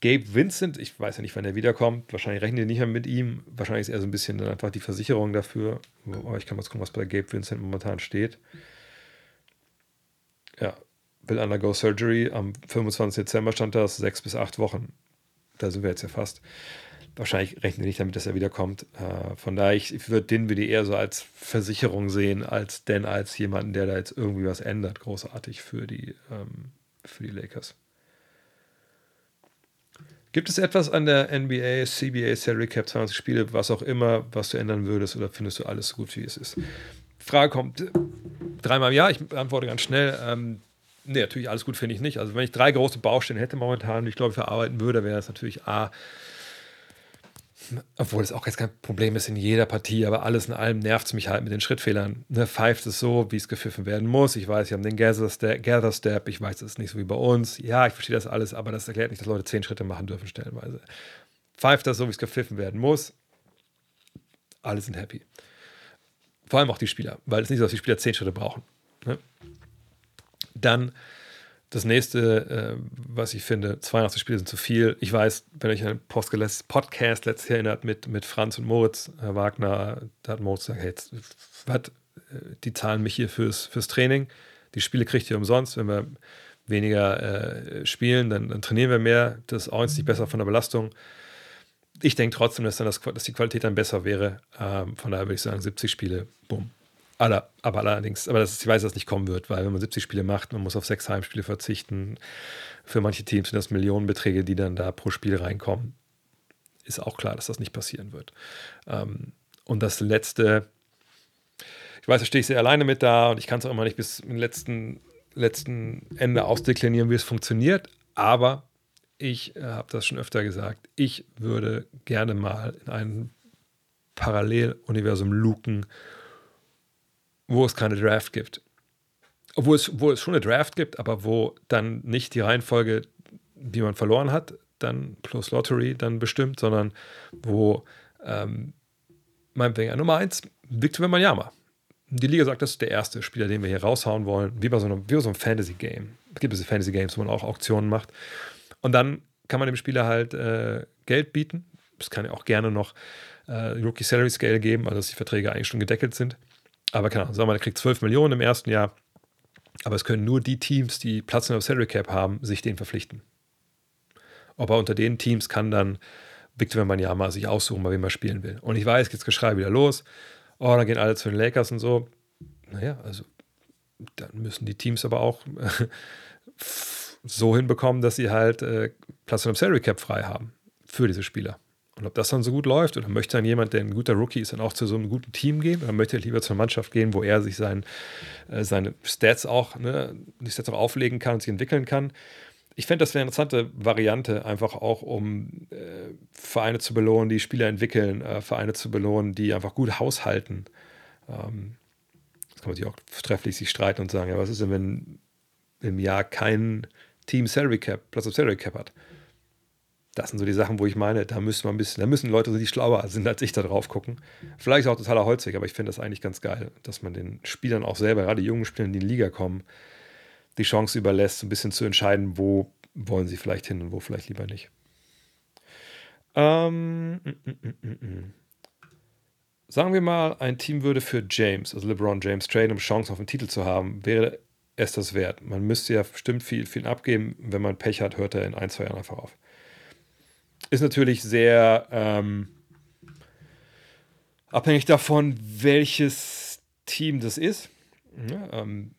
Gabe Vincent, ich weiß ja nicht, wann er wiederkommt. Wahrscheinlich rechnen die nicht mehr mit ihm. Wahrscheinlich ist er so ein bisschen dann einfach die Versicherung dafür. Oh, ich kann mal gucken, was bei Gabe Vincent momentan steht. Ja, will undergo surgery. Am 25. Dezember stand das, sechs bis acht Wochen. Da sind wir jetzt ja fast. Wahrscheinlich rechnen die nicht damit, dass er wiederkommt. Äh, von daher, ich, ich würde den wieder eher so als Versicherung sehen, als denn als jemanden, der da jetzt irgendwie was ändert, großartig für die, ähm, für die Lakers. Gibt es etwas an der NBA, CBA, Salary Cap, 20 Spiele, was auch immer, was du ändern würdest oder findest du alles so gut, wie es ist? Frage kommt dreimal im Jahr, ich antworte ganz schnell. Ähm, nee, natürlich alles gut finde ich nicht. Also wenn ich drei große Baustellen hätte momentan, die ich glaube verarbeiten würde, wäre es natürlich A, obwohl es auch jetzt kein Problem ist in jeder Partie, aber alles in allem nervt es mich halt mit den Schrittfehlern. Ne, pfeift es so, wie es gepfiffen werden muss. Ich weiß, sie haben den Gather Step, Gather Step. ich weiß, es ist nicht so wie bei uns. Ja, ich verstehe das alles, aber das erklärt nicht, dass Leute zehn Schritte machen dürfen, stellenweise. Pfeift das so, wie es gepfiffen werden muss. Alle sind happy. Vor allem auch die Spieler, weil es nicht so, dass die Spieler zehn Schritte brauchen. Ne? Dann das nächste, äh, was ich finde, 82 Spiele sind zu viel. Ich weiß, wenn euch an einen Podcast letztes Jahr erinnert mit, mit Franz und Moritz Herr Wagner, da hat Moritz gesagt, hey, was, äh, die zahlen mich hier fürs, fürs Training. Die Spiele kriegt ihr umsonst. Wenn wir weniger äh, spielen, dann, dann, trainieren wir mehr. Das ist auch nicht besser von der Belastung. Ich denke trotzdem, dass, dann das, dass die Qualität dann besser wäre. Ähm, von daher würde ich sagen, 70 Spiele, bumm, Aller, aber allerdings, aber das, ich weiß, dass das nicht kommen wird, weil wenn man 70 Spiele macht, man muss auf sechs Heimspiele verzichten. Für manche Teams sind das Millionenbeträge, die dann da pro Spiel reinkommen. Ist auch klar, dass das nicht passieren wird. Ähm, und das letzte, ich weiß, da stehe ich sehr alleine mit da und ich kann es auch immer nicht bis zum letzten, letzten Ende ausdeklinieren, wie es funktioniert, aber ich äh, habe das schon öfter gesagt, ich würde gerne mal in ein Paralleluniversum luken wo es keine Draft gibt. Obwohl es, wo es schon eine Draft gibt, aber wo dann nicht die Reihenfolge, die man verloren hat, dann plus Lottery dann bestimmt, sondern wo ähm, meinetwegen Nummer 1, Victor Wembanyama. Die Liga sagt, das ist der erste Spieler, den wir hier raushauen wollen, wie bei so einem, wie bei so einem Fantasy-Game. Es gibt es Fantasy-Games, wo man auch Auktionen macht. Und dann kann man dem Spieler halt äh, Geld bieten. Es kann ja auch gerne noch äh, Rookie Salary Scale geben, also dass die Verträge eigentlich schon gedeckelt sind. Aber keine Ahnung, sagen wir mal, der kriegt 12 Millionen im ersten Jahr. Aber es können nur die Teams, die Platz in der Salary Cap haben, sich den verpflichten. Aber unter den Teams kann dann Victor Wembanyama sich aussuchen, bei wem er spielen will. Und ich weiß, jetzt Geschrei wieder los. Oh, dann gehen alle zu den Lakers und so. Naja, also dann müssen die Teams aber auch so hinbekommen, dass sie halt äh, Platz in der Salary Cap frei haben für diese Spieler. Und ob das dann so gut läuft oder möchte dann jemand, der ein guter Rookie ist, dann auch zu so einem guten Team gehen oder möchte er lieber zur Mannschaft gehen, wo er sich sein, äh, seine Stats auch, ne, die Stats auch auflegen kann und sich entwickeln kann. Ich fände, das wäre eine interessante Variante, einfach auch, um äh, Vereine zu belohnen, die Spieler entwickeln, äh, Vereine zu belohnen, die einfach gut haushalten. Ähm, das kann man sich auch trefflich sich streiten und sagen, ja, was ist denn, wenn im Jahr kein Team Salary Cap, Platz auf Salary Cap hat? Das sind so die Sachen, wo ich meine, da müssen wir ein bisschen, da müssen Leute, die schlauer sind als ich, da drauf gucken. Vielleicht auch totaler Holzweg, aber ich finde das eigentlich ganz geil, dass man den Spielern auch selber, gerade jungen Spielern, die in die Liga kommen, die Chance überlässt, ein bisschen zu entscheiden, wo wollen sie vielleicht hin und wo vielleicht lieber nicht. Ähm, mm, mm, mm, Sagen wir mal, ein Team würde für James, also LeBron James, traden, um Chance auf den Titel zu haben, wäre es das wert. Man müsste ja bestimmt viel, viel abgeben. Wenn man Pech hat, hört er in ein, zwei Jahren einfach auf ist natürlich sehr, ähm, Abhängig davon, welches Team das ist. Ja, ähm,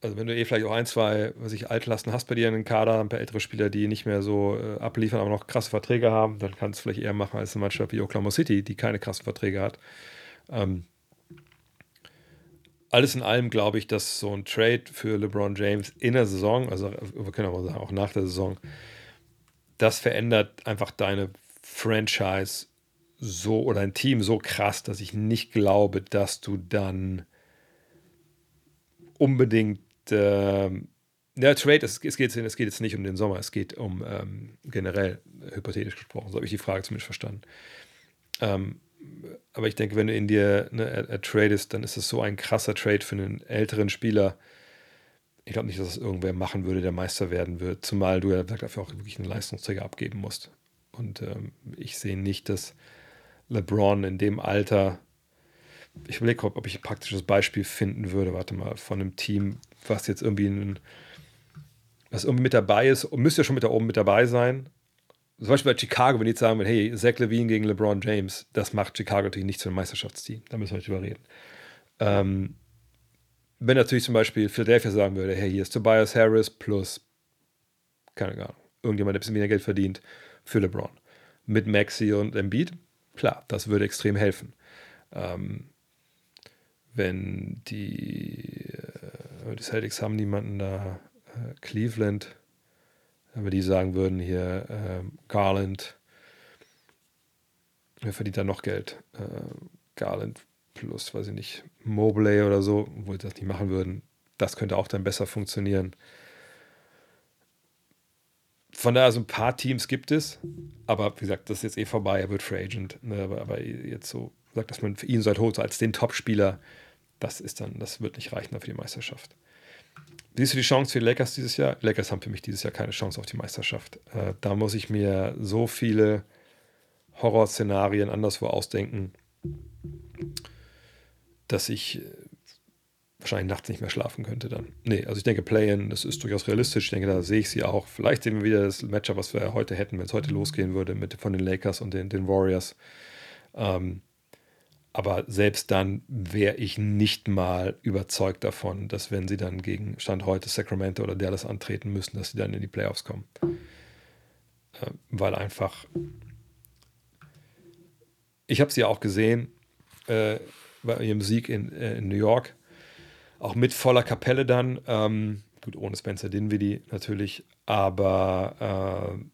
also wenn du eh vielleicht auch ein, zwei, was ich, Altlasten hast bei dir in den Kader, ein paar ältere Spieler, die nicht mehr so äh, abliefern, aber noch krasse Verträge haben, dann kannst du vielleicht eher machen als eine Mannschaft wie Oklahoma City, die keine krassen Verträge hat. Ähm, alles in allem glaube ich, dass so ein Trade für LeBron James in der Saison, also wir können aber sagen, auch nach der Saison, das verändert einfach deine Franchise so oder ein Team so krass, dass ich nicht glaube, dass du dann unbedingt ähm, der Trade, es, es, geht, es geht jetzt nicht um den Sommer, es geht um ähm, generell, hypothetisch gesprochen, so habe ich die Frage zumindest verstanden. Ähm, aber ich denke, wenn du in dir ne, tradest, dann ist es so ein krasser Trade für einen älteren Spieler. Ich glaube nicht, dass es irgendwer machen würde, der Meister werden wird, zumal du ja dafür auch wirklich einen Leistungsträger abgeben musst. Und ähm, ich sehe nicht, dass LeBron in dem Alter, ich überlege, ob ich ein praktisches Beispiel finden würde, warte mal, von einem Team, was jetzt irgendwie ein, was irgendwie mit dabei ist, müsste ja schon mit da oben mit dabei sein. Zum Beispiel bei Chicago, wenn die jetzt sagen, hey, Zach Levine gegen LeBron James, das macht Chicago natürlich nicht zu einem Meisterschaftsteam. Da müssen wir nicht drüber reden. Ähm, wenn natürlich zum Beispiel Philadelphia sagen würde, hey, hier ist Tobias Harris plus, keine Ahnung, irgendjemand, der ein bisschen weniger Geld verdient für LeBron. Mit Maxi und Embiid, klar, das würde extrem helfen. Ähm, wenn die, äh, die Celtics haben niemanden da, äh, Cleveland, wenn wir die sagen würden, hier äh, Garland, wer verdient da noch Geld? Äh, Garland plus, weiß ich nicht, Mobley oder so, obwohl sie das nicht machen würden. Das könnte auch dann besser funktionieren. Von daher, so ein paar Teams gibt es, aber wie gesagt, das ist jetzt eh vorbei, er wird Free Agent. Ne, aber, aber, jetzt so, sagt, dass man für ihn so halt so als den Top-Spieler, das ist dann, das wird nicht reichen für die Meisterschaft. Siehst du die Chance für die Lakers dieses Jahr? Lakers haben für mich dieses Jahr keine Chance auf die Meisterschaft. Äh, da muss ich mir so viele Horrorszenarien anderswo ausdenken, dass ich äh, wahrscheinlich nachts nicht mehr schlafen könnte dann. Nee, also ich denke, Play-In, das ist durchaus realistisch. Ich denke, da sehe ich sie auch. Vielleicht sehen wir wieder das Matchup, was wir heute hätten, wenn es heute losgehen würde mit, von den Lakers und den, den Warriors. Ähm, aber selbst dann wäre ich nicht mal überzeugt davon, dass wenn sie dann gegen Stand heute Sacramento oder Dallas antreten müssen, dass sie dann in die Playoffs kommen. Äh, weil einfach, ich habe sie auch gesehen äh, bei ihrem Sieg in, äh, in, New York, auch mit voller Kapelle dann, ähm, gut, ohne Spencer Dinwiddie natürlich, aber äh,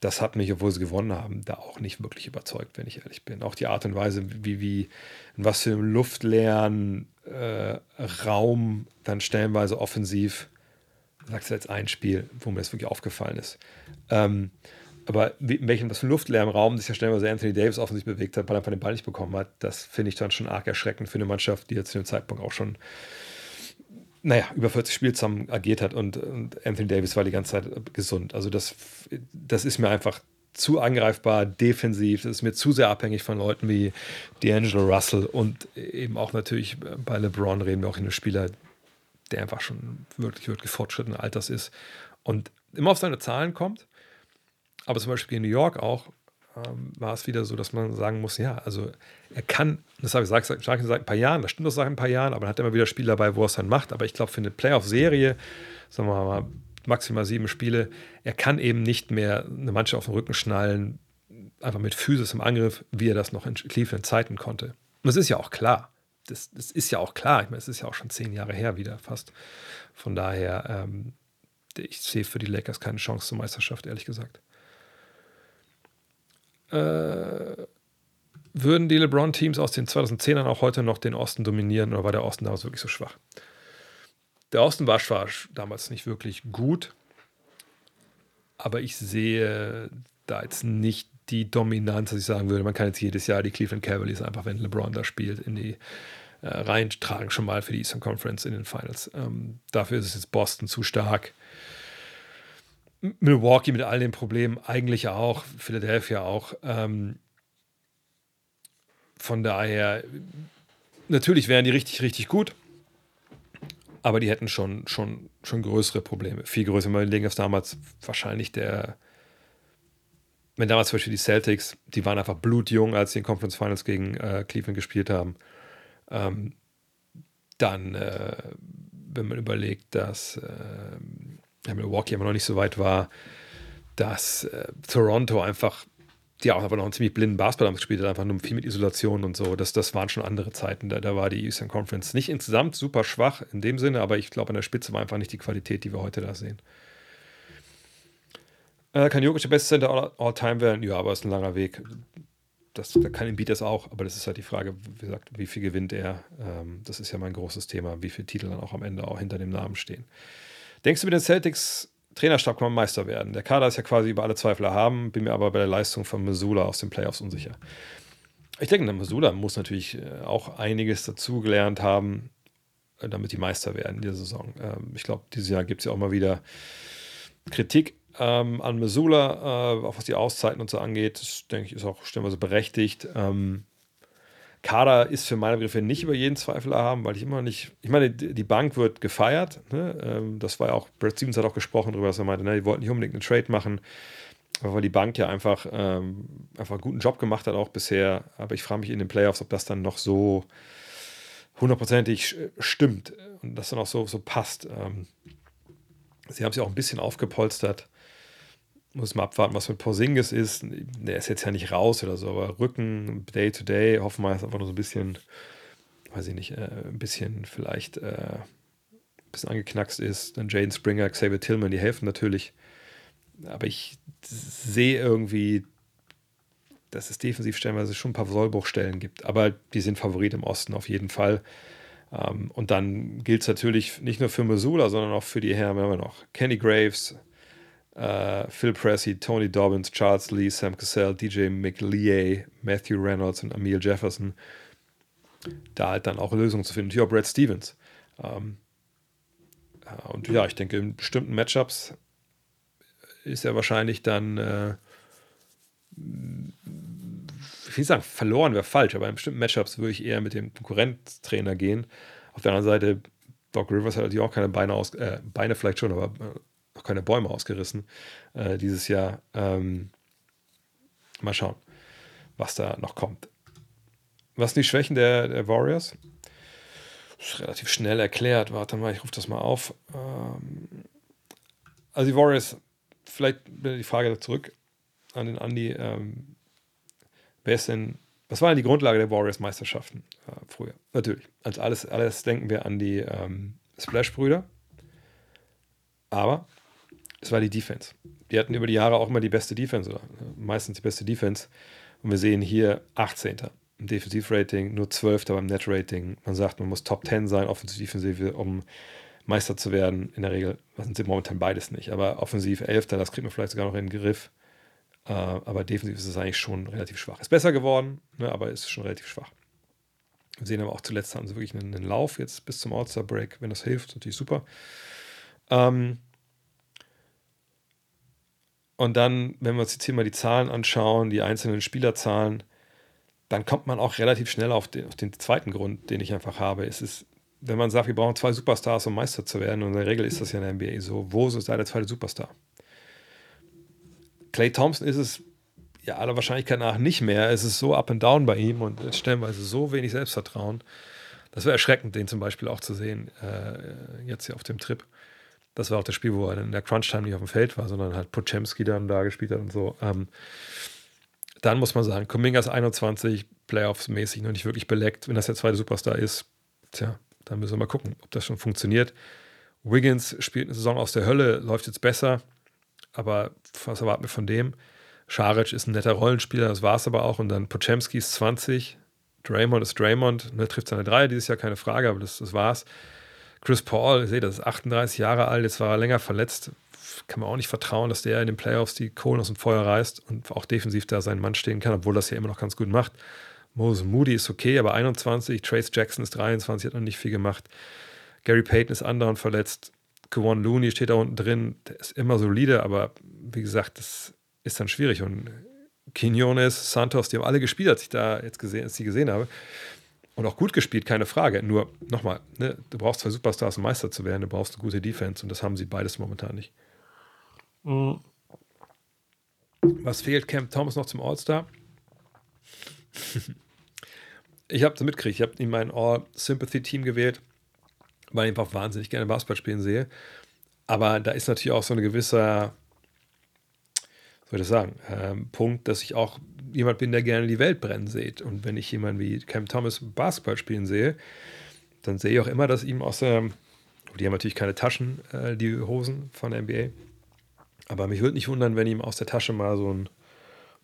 das hat mich, obwohl sie gewonnen haben, da auch nicht wirklich überzeugt, wenn ich ehrlich bin. Auch die Art und Weise, wie, wie in was für einem luftleeren äh, Raum dann stellenweise offensiv, sagst du jetzt ein Spiel, wo mir das wirklich aufgefallen ist. Ähm, aber in welchem, was für luftleeren Raum sich ja stellenweise Anthony Davis offensiv bewegt hat, weil er einfach den Ball nicht bekommen hat, das finde ich dann schon arg erschreckend für eine Mannschaft, die jetzt zu dem Zeitpunkt auch schon naja, über 40 Spiele zusammen agiert hat und, und, Anthony Davis war die ganze Zeit gesund. Also das, das ist mir einfach zu angreifbar, defensiv, das ist mir zu sehr abhängig von Leuten wie D'Angelo Russell und eben auch natürlich bei LeBron reden wir auch in einem Spieler, der einfach schon wirklich, wirklich fortschrittenen Alters ist und immer auf seine Zahlen kommt. Aber zum Beispiel in New York auch, ähm, war es wieder so, dass man sagen muss, ja, also er kann, das habe ich gesagt, seit ein paar Jahren, das stimmt das seit ein paar Jahren, aber er hat immer wieder Spiele dabei, wo er es dann macht. Aber ich glaube, für eine Playoff-Serie, sagen wir mal, maximal sieben Spiele, er kann eben nicht mehr eine Mannschaft auf den Rücken schnallen, einfach mit Physis im Angriff, wie er das noch in Cleveland Zeiten konnte. Und das ist ja auch klar. Das, das ist ja auch klar. Ich meine, es ist ja auch schon zehn Jahre her wieder fast. Von daher, ähm, ich sehe für die Lakers keine Chance zur Meisterschaft, ehrlich gesagt äh, würden die LeBron-Teams aus den 2010ern auch heute noch den Osten dominieren oder war der Osten damals wirklich so schwach? Der Osten war zwar damals nicht wirklich gut, aber ich sehe da jetzt nicht die Dominanz, dass ich sagen würde, man kann jetzt jedes Jahr die Cleveland Cavaliers einfach, wenn LeBron da spielt, in die äh, reintragen, schon mal für die Eastern Conference in den Finals. Ähm, dafür ist es jetzt Boston zu stark. Milwaukee mit all den Problemen eigentlich auch, Philadelphia auch. Ähm, von daher, natürlich wären die richtig, richtig gut, aber die hätten schon, schon, schon größere Probleme, viel größer. Wenn wir überlegen, dass damals wahrscheinlich der, wenn damals zum Beispiel die Celtics, die waren einfach blutjung, als sie in Conference Finals gegen äh, Cleveland gespielt haben. Ähm, dann, äh, wenn man überlegt, dass äh, Milwaukee immer noch nicht so weit war, dass äh, Toronto einfach, die auch einfach noch einen ziemlich blinden Basketball gespielt hat, einfach nur viel mit Isolation und so. Das, das waren schon andere Zeiten. Da, da war die Eastern Conference nicht insgesamt super schwach in dem Sinne, aber ich glaube, an der Spitze war einfach nicht die Qualität, die wir heute da sehen. Äh, kann Jokic der beste Center all-time werden? Ja, aber es ist ein langer Weg. Das, da kann Embiid das auch, aber das ist halt die Frage, wie gesagt, wie viel gewinnt er? Ähm, das ist ja mein großes Thema, wie viele Titel dann auch am Ende auch hinter dem Namen stehen. Denkst du, mit den Celtics Trainerstab kann man Meister werden? Der Kader ist ja quasi über alle Zweifel erhaben, bin mir aber bei der Leistung von Missoula aus den Playoffs unsicher. Ich denke, Missoula muss natürlich äh, auch einiges dazugelernt haben, äh, damit die Meister werden in dieser Saison. Ähm, ich glaube, dieses Jahr gibt es ja auch mal wieder Kritik ähm, an Missoula, äh, auch was die Auszeiten und so angeht, das denke ich, ist auch stellenweise berechtigt. Ähm, Kader ist für meine Begriffe nicht über jeden Zweifel erhaben, weil ich immer nicht, ich meine, die Bank wird gefeiert. Ne? Ähm, das war ja auch, Brad Stevens hat auch gesprochen darüber, dass er meinte, ne, die wollten nicht unbedingt einen Trade machen, weil die Bank ja einfach, ähm, einfach einen guten Job gemacht hat, auch bisher. Aber ich frage mich in den Playoffs, ob das dann noch so hundertprozentig stimmt und das dann auch so, so passt. Ähm, sie haben sich auch ein bisschen aufgepolstert muss mal abwarten, was mit Porzingis ist. Der ist jetzt ja nicht raus oder so, aber Rücken, Day to Day, hoffen wir, ist einfach nur so ein bisschen, weiß ich nicht, äh, ein bisschen vielleicht äh, ein bisschen angeknackst ist. Dann Jane Springer, Xavier Tillman, die helfen natürlich. Aber ich sehe irgendwie, dass es defensiv stellenweise schon ein paar Sollbruchstellen gibt. Aber die sind Favorit im Osten auf jeden Fall. Ähm, und dann gilt es natürlich nicht nur für Missoula, sondern auch für die Herren, wir noch Kenny Graves, Uh, Phil Pressey, Tony Dobbins, Charles Lee, Sam Cassell, DJ McLeay, Matthew Reynolds und Emil Jefferson. Da halt dann auch Lösungen zu finden. Und Brad Stevens. Um, uh, und ja, ich denke, in bestimmten Matchups ist er wahrscheinlich dann, äh, ich will sagen, verloren wäre falsch, aber in bestimmten Matchups würde ich eher mit dem Konkurrenztrainer gehen. Auf der anderen Seite, Doc Rivers hat natürlich auch keine Beine aus, äh, Beine vielleicht schon, aber äh, noch keine Bäume ausgerissen äh, dieses Jahr. Ähm, mal schauen, was da noch kommt. Was sind die Schwächen der, der Warriors? Ist relativ schnell erklärt. Warte mal, ich rufe das mal auf. Ähm, also die Warriors, vielleicht die Frage zurück an den Andi. Ähm, wer ist denn, was war denn die Grundlage der Warriors-Meisterschaften äh, früher? Natürlich. Als alles, alles denken wir an die ähm, Splash-Brüder. Aber es war die Defense. Die hatten über die Jahre auch immer die beste Defense oder meistens die beste Defense. Und wir sehen hier 18. im Defensivrating, nur 12. beim Net-Rating. Man sagt, man muss Top 10 sein, offensiv-defensiv, um Meister zu werden. In der Regel sind sie momentan beides nicht. Aber offensiv 11. Das kriegt man vielleicht sogar noch in den Griff. Äh, aber defensiv ist es eigentlich schon relativ schwach. Ist besser geworden, ne, aber ist schon relativ schwach. Wir sehen aber auch zuletzt haben sie wirklich einen Lauf jetzt bis zum All-Star-Break. Wenn das hilft, natürlich super. Ähm, und dann, wenn wir uns jetzt hier mal die Zahlen anschauen, die einzelnen Spielerzahlen, dann kommt man auch relativ schnell auf den, auf den zweiten Grund, den ich einfach habe. Es ist, wenn man sagt, wir brauchen zwei Superstars, um Meister zu werden, und in der Regel ist das ja in der NBA so, wo ist der zweite Superstar? Clay Thompson ist es ja aller Wahrscheinlichkeit nach nicht mehr. Es ist so up and down bei ihm und stellenweise so wenig Selbstvertrauen. Das wäre erschreckend, den zum Beispiel auch zu sehen, äh, jetzt hier auf dem Trip. Das war auch das Spiel, wo er in der Crunch-Time nicht auf dem Feld war, sondern halt Pochemski dann da gespielt hat und so. Ähm, dann muss man sagen, Kumingas 21, Playoffs-mäßig noch nicht wirklich beleckt. Wenn das der zweite Superstar ist, tja, dann müssen wir mal gucken, ob das schon funktioniert. Wiggins spielt eine Saison aus der Hölle, läuft jetzt besser, aber was erwarten wir von dem? Scharic ist ein netter Rollenspieler, das war es aber auch. Und dann Pochemski ist 20, Draymond ist Draymond, ne, trifft seine Dreier dieses Jahr, keine Frage, aber das, das war's. Chris Paul, ich sehe, das ist 38 Jahre alt, jetzt war er länger verletzt. Kann man auch nicht vertrauen, dass der in den Playoffs die Kohlen aus dem Feuer reißt und auch defensiv da seinen Mann stehen kann, obwohl das ja immer noch ganz gut macht. Moses Moody ist okay, aber 21. Trace Jackson ist 23, hat noch nicht viel gemacht. Gary Payton ist andauernd verletzt. Kawon Looney steht da unten drin. Der ist immer solide, aber wie gesagt, das ist dann schwierig. Und Quinones, Santos, die haben alle gespielt, als ich da jetzt gesehen, als ich sie gesehen habe. Und auch gut gespielt, keine Frage. Nur nochmal, ne, du brauchst zwei Superstars, um Meister zu werden. Du brauchst eine gute Defense und das haben sie beides momentan nicht. Mhm. Was fehlt Cam Thomas noch zum All-Star? ich habe es mitgekriegt. Ich habe ihn mein All-Sympathy-Team gewählt, weil ich einfach wahnsinnig gerne Basketball spielen sehe. Aber da ist natürlich auch so ein gewisser, soll ich das sagen, ähm, Punkt, dass ich auch jemand bin, der gerne die Welt brennen sieht. Und wenn ich jemanden wie Cam Thomas Basketball spielen sehe, dann sehe ich auch immer, dass ihm aus der, die haben natürlich keine Taschen, äh, die Hosen von der NBA. Aber mich würde nicht wundern, wenn ihm aus der Tasche mal so ein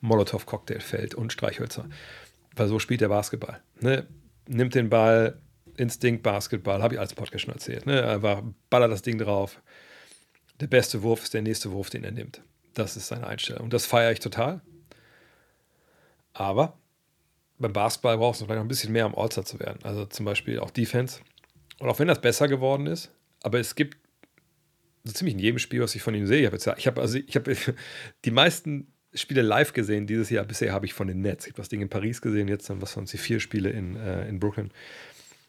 Molotow-Cocktail fällt und Streichhölzer. Weil so spielt der Basketball. Ne? Nimmt den Ball, Instinkt Basketball, habe ich als Podcast schon erzählt. Ne? Einfach ballert das Ding drauf. Der beste Wurf ist der nächste Wurf, den er nimmt. Das ist seine Einstellung. Und das feiere ich total. Aber beim Basketball brauchst du vielleicht noch ein bisschen mehr, um All-Star zu werden. Also zum Beispiel auch Defense. Und auch wenn das besser geworden ist, aber es gibt so ziemlich in jedem Spiel, was ich von ihm sehe, ich habe jetzt, ich also ich die meisten Spiele live gesehen dieses Jahr. Bisher habe ich von den Nets. Ich habe das Ding in Paris gesehen, jetzt dann was von sie vier Spiele in, äh, in Brooklyn.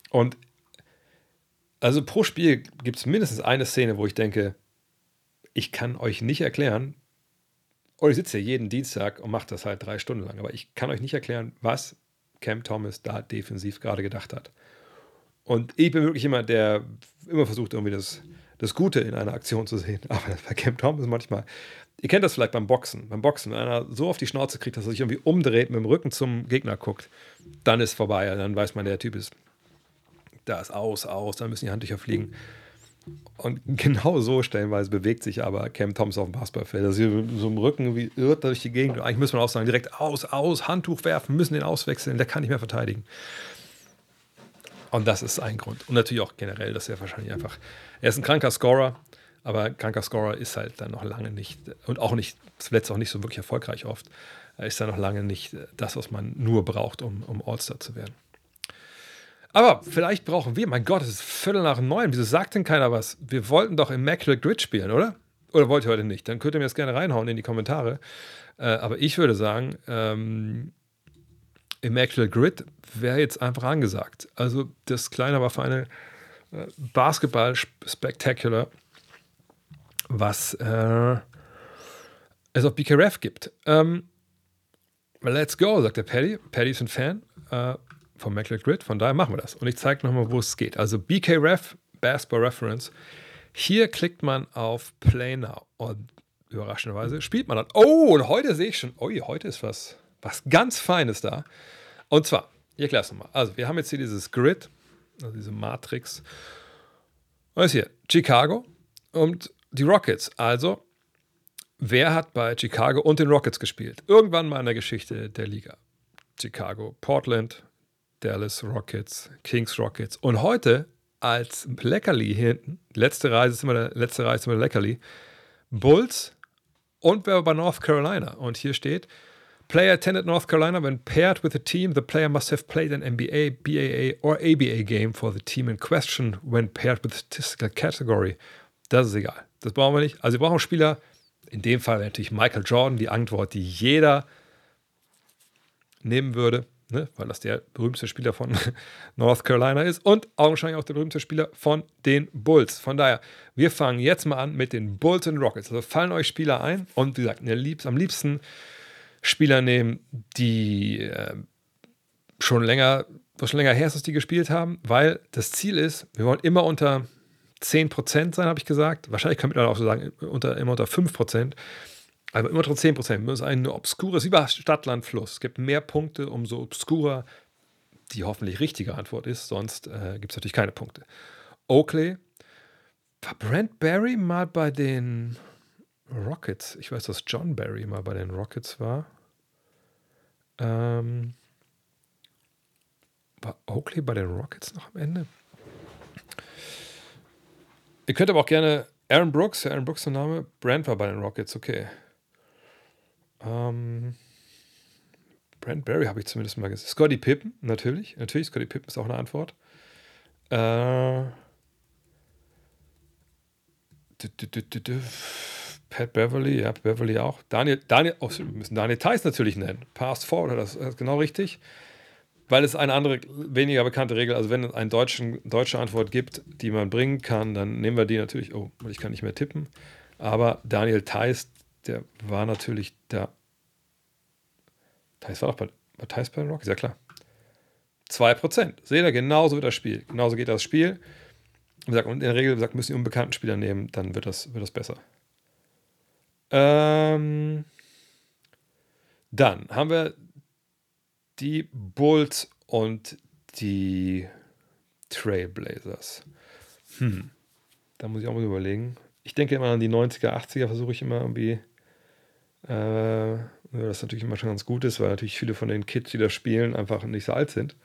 Und also pro Spiel gibt es mindestens eine Szene, wo ich denke, ich kann euch nicht erklären, oder ich sitze hier jeden Dienstag und mache das halt drei Stunden lang, aber ich kann euch nicht erklären, was Cam Thomas da defensiv gerade gedacht hat. Und ich bin wirklich jemand, der immer versucht, irgendwie das, das Gute in einer Aktion zu sehen. Aber bei Cam Thomas manchmal, ihr kennt das vielleicht beim Boxen. Beim Boxen, wenn einer so auf die Schnauze kriegt, dass er sich irgendwie umdreht, mit dem Rücken zum Gegner guckt, dann ist vorbei. Dann weiß man, der Typ ist, da ist aus, aus, dann müssen die Handtücher fliegen. Und genau so stellenweise bewegt sich aber Cam Thomas auf dem Basketballfeld. Also so im Rücken wie irrt durch die Gegend. Eigentlich muss man auch sagen, direkt aus, aus, Handtuch werfen, müssen den auswechseln, der kann nicht mehr verteidigen. Und das ist ein Grund. Und natürlich auch generell, dass er wahrscheinlich einfach, er ist ein kranker Scorer, aber kranker Scorer ist halt dann noch lange nicht, und auch nicht, zuletzt auch nicht so wirklich erfolgreich oft, ist dann noch lange nicht das, was man nur braucht, um, um All-Star zu werden. Aber vielleicht brauchen wir, mein Gott, es ist Viertel nach neun. Wieso sagt denn keiner was? Wir wollten doch Immaculate Grid spielen, oder? Oder wollt ihr heute nicht? Dann könnt ihr mir das gerne reinhauen in die Kommentare. Äh, aber ich würde sagen, ähm, Immaculate Grid wäre jetzt einfach angesagt. Also das kleine, aber feine äh, Basketball-Spectacular, was äh, es auf BKRF gibt. Ähm, let's go, sagt der Paddy. Paddy ist ein Fan. Äh, vom MacLeod Grid. Von daher machen wir das. Und ich zeige nochmal, wo es geht. Also BKRef, Basketball Reference. Hier klickt man auf Play Now. Und überraschenderweise spielt man dann. Oh, und heute sehe ich schon, oh, heute ist was, was ganz Feines da. Und zwar, ich erkläre es nochmal. Also, wir haben jetzt hier dieses Grid, also diese Matrix. Und ist hier Chicago und die Rockets. Also, wer hat bei Chicago und den Rockets gespielt? Irgendwann mal in der Geschichte der Liga. Chicago, Portland, Dallas Rockets, Kings Rockets. Und heute als Leckerli hinten, letzte Reise ist immer der, letzte Reise ist immer der Leckerli, Bulls und wer bei North Carolina. Und hier steht, Player attended North Carolina when paired with a team. The player must have played an NBA, BAA or ABA game for the team in question when paired with a statistical category. Das ist egal. Das brauchen wir nicht. Also wir brauchen Spieler, in dem Fall natürlich Michael Jordan, die Antwort, die jeder nehmen würde ne, weil das der berühmteste Spieler von North Carolina ist und augenscheinlich auch der berühmteste Spieler von den Bulls. Von daher, wir fangen jetzt mal an mit den Bulls und Rockets. Also fallen euch Spieler ein und wie gesagt, am liebsten Spieler nehmen, die äh, schon länger, was schon länger her ist, dass die gespielt haben, weil das Ziel ist, wir wollen immer unter 10% sein, habe ich gesagt. Wahrscheinlich können wir auch so sagen, unter, immer unter 5%. Aber immer nur 10 Prozent. Es ist ein obskures, Stadtland, Fluss. Es gibt mehr Punkte, umso obskurer die hoffentlich richtige Antwort ist. Sonst äh, gibt es natürlich keine Punkte. Oakley. War Brent Barry mal bei den Rockets? Ich weiß, dass John Barry mal bei den Rockets war. Ähm, war Oakley bei den Rockets noch am Ende? Ihr könnt aber auch gerne Aaron Brooks, Aaron Brooks der Name, Brent war bei den Rockets, okay. Ähm, Brent Barry habe ich zumindest mal gesehen. Scotty Pippen, natürlich. Natürlich, Scotty Pippen ist auch eine Antwort. Äh, Pat Beverly, ja, Beverly auch. Daniel, Daniel, oh, wir müssen Daniel Theiss natürlich nennen. Past Forward, das ist genau richtig. Weil es eine andere, weniger bekannte Regel, also wenn es eine deutsche Antwort gibt, die man bringen kann, dann nehmen wir die natürlich. Oh, ich kann nicht mehr tippen. Aber Daniel Theiss der war natürlich da Thais war doch bei, bei Thais bei den Rockies, ja klar. 2%. Seht ihr, genauso wird das Spiel. Genauso geht das Spiel. Und in der Regel gesagt, müssen die unbekannten Spieler nehmen, dann wird das, wird das besser. Ähm, dann haben wir die Bulls und die Trailblazers. Hm. Da muss ich auch mal überlegen. Ich denke immer an die 90er, 80er, versuche ich immer irgendwie. Äh, das natürlich immer schon ganz gut ist, weil natürlich viele von den Kids, die da spielen, einfach nicht so alt sind.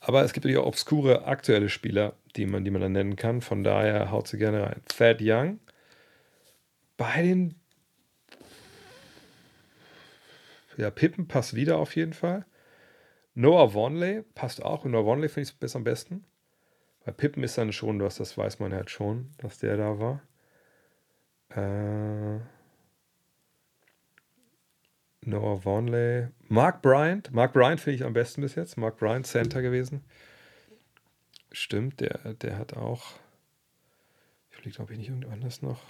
Aber es gibt natürlich auch obskure aktuelle Spieler, die man, die man dann nennen kann. Von daher haut sie gerne rein. Thad Young. Bei den. Ja, Pippen passt wieder auf jeden Fall. Noah Vonley passt auch. Und Noah Vonley finde ich besser am besten. Bei Pippen ist dann schon, das weiß man halt schon, dass der da war. Äh. Noah Vonley. Mark Bryant. Mark Bryant finde ich am besten bis jetzt. Mark Bryant, Center gewesen. Stimmt, der, der hat auch. Ich überlege, ob ich nicht irgendwann noch.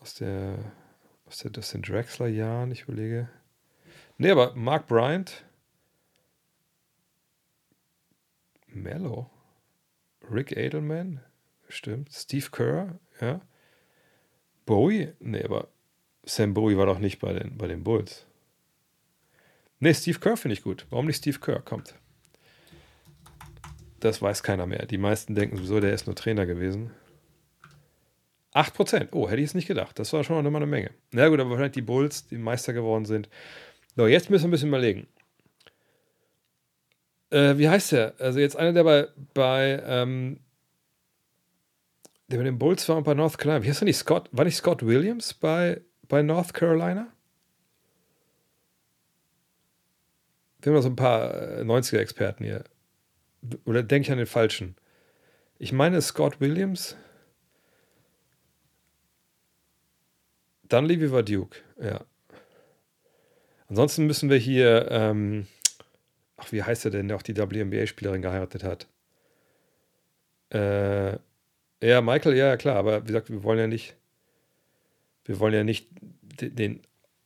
Aus der. Aus der, das sind Drexler-Jahren, ich überlege. Nee, aber Mark Bryant. Mello. Rick Edelman. Stimmt. Steve Kerr, ja. Bowie. Nee, aber Sam Bowie war doch nicht bei den, bei den Bulls. Ne, Steve Kerr finde ich gut. Warum nicht Steve Kerr? Kommt. Das weiß keiner mehr. Die meisten denken sowieso, der ist nur Trainer gewesen. 8%. Oh, hätte ich es nicht gedacht. Das war schon noch mal eine Menge. Na gut, aber wahrscheinlich die Bulls, die Meister geworden sind. So, jetzt müssen wir ein bisschen überlegen. Äh, wie heißt der? Also jetzt einer, der bei, bei ähm, der bei den Bulls war und bei North Carolina. Wie heißt der nicht? Scott? War nicht Scott Williams bei bei North Carolina? Wir haben noch so ein paar 90er-Experten äh, hier. Oder denke ich an den falschen? Ich meine Scott Williams. Dann Levy war Duke, ja. Ansonsten müssen wir hier, ähm, ach, wie heißt er denn, der auch die WNBA-Spielerin geheiratet hat? Äh, ja, Michael, ja, klar, aber wie gesagt, wir wollen ja nicht wir wollen ja nicht den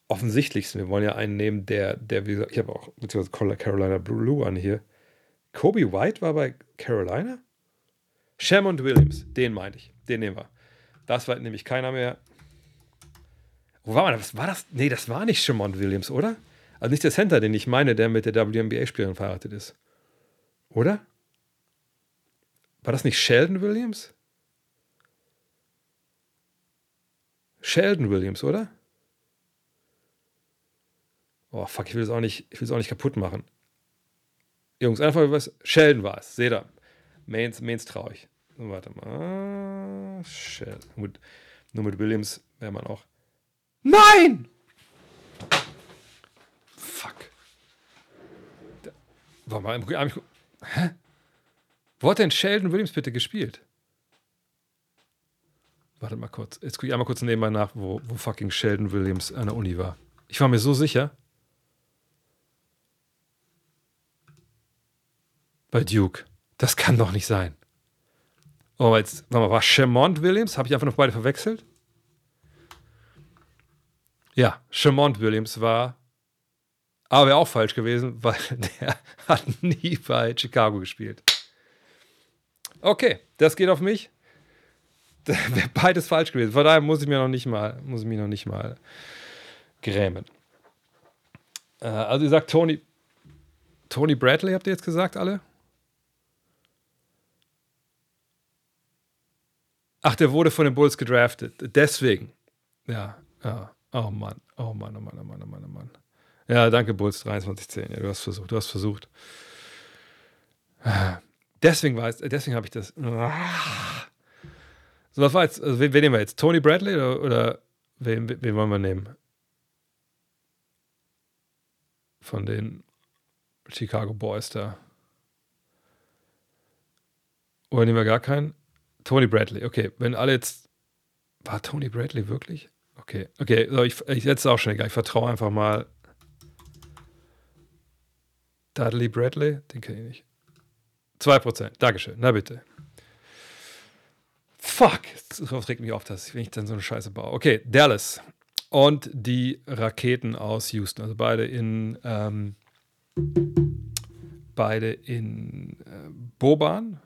offensichtlichsten, wir wollen ja einen nehmen, der, der wie gesagt, ich habe auch beziehungsweise Carolina Blue an hier. Kobe White war bei Carolina? Shamond Williams, den meinte ich. Den nehmen wir. Das war nämlich keiner mehr. Wo war man? Was war das? Nee, das war nicht Shamond Williams, oder? Also nicht der Center, den ich meine, der mit der WNBA-Spielerin verheiratet ist. Oder? War das nicht Sheldon Williams? Sheldon Williams, oder? Oh, fuck, ich will es auch nicht, auch nicht kaputt machen. Jungs, einfach was. Sheldon war es. Seht ihr. Mains, Mains traurig. Warte mal. Sheldon. Gut. Nur mit Williams wäre man auch. Nein! Fuck. Warte mal. Hä? Wo hat denn Sheldon Williams bitte gespielt? Warte mal kurz. Jetzt gucke ich einmal kurz nebenbei nach, wo, wo fucking Sheldon Williams an der Uni war. Ich war mir so sicher. Bei Duke. Das kann doch nicht sein. Oh, jetzt, warte mal, war Shamont Williams? Habe ich einfach noch beide verwechselt? Ja, Shamont Williams war, aber wäre auch falsch gewesen, weil der hat nie bei Chicago gespielt. Okay, das geht auf mich. wäre beides falsch gewesen. Von daher muss ich mir noch nicht mal, muss ich mich noch nicht mal grämen. Äh, also ihr sagt Tony, Tony Bradley, habt ihr jetzt gesagt, alle? Ach, der wurde von den Bulls gedraftet. Deswegen. Ja, ja. Oh Mann. Oh Mann, oh Mann, oh Mann, oh Mann, oh Mann. Ja, danke, Bulls 2310. Ja, du hast versucht, du hast versucht. Deswegen es, deswegen habe ich das. So, was war jetzt? Also, wen, wen, nehmen wir jetzt? Tony Bradley oder, oder wen, wen wollen wir nehmen? Von den Chicago Boys da. Oder nehmen wir gar keinen? Tony Bradley, okay. Wenn alle jetzt. War Tony Bradley wirklich? Okay, okay, so, ich, ich setze auch schon egal. Ich vertraue einfach mal. Dudley Bradley, den kenne ich nicht. 2%, Dankeschön, na bitte. Fuck, das regt mich auf, dass, wenn ich dann so eine Scheiße baue. Okay, Dallas. Und die Raketen aus Houston, also beide in, ähm, beide in äh, Boban.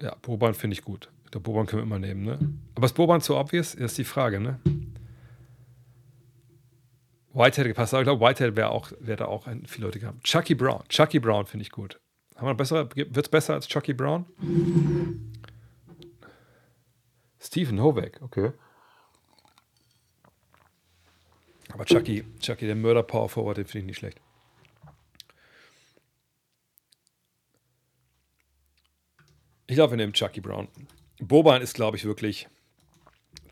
Ja, Boban finde ich gut. Der Boban können wir immer nehmen, ne? Aber ist Boban zu obvious? Das ist die Frage, ne? Whitehead gepasst, aber ich glaube, Whitehead wäre auch, wär da auch ein, viele Leute gehabt. Chucky Brown. Chucky Brown finde ich gut. Wird es besser als Chucky Brown? Stephen Hovek, okay. Aber Chucky, Chucky, der Mörder Power Forward, den finde ich nicht schlecht. Ich glaube, wir nehmen Chucky Brown. Boban ist, glaube ich, wirklich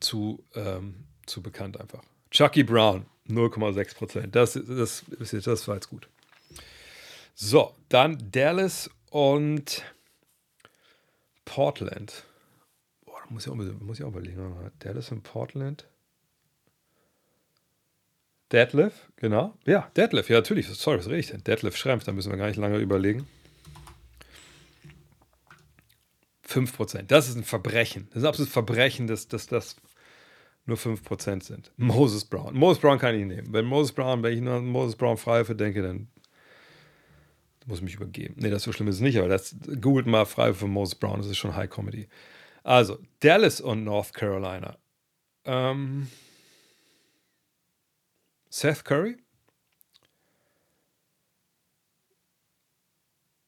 zu, ähm, zu bekannt einfach. Chucky Brown, 0,6 Prozent. Das, das, das, das war jetzt gut. So, dann Dallas und Portland. Muss ich auch, muss ich auch überlegen. Dallas und Portland. Deadlift, genau. Ja, Deadlift, ja, natürlich. Sorry, was rede ich denn? Deadlift Schrempf, da müssen wir gar nicht lange überlegen. 5%. Das ist ein Verbrechen. Das ist ein absolutes Verbrechen, dass das nur 5% sind. Moses Brown. Moses Brown kann ich nehmen. Wenn Moses Brown, wenn ich nur an Moses Brown Freiwürfe denke, dann muss ich mich übergeben. Nee, das so schlimm ist es nicht, aber das googelt mal frei für Moses Brown, das ist schon High Comedy. Also, Dallas und North Carolina. Ähm, Seth Curry?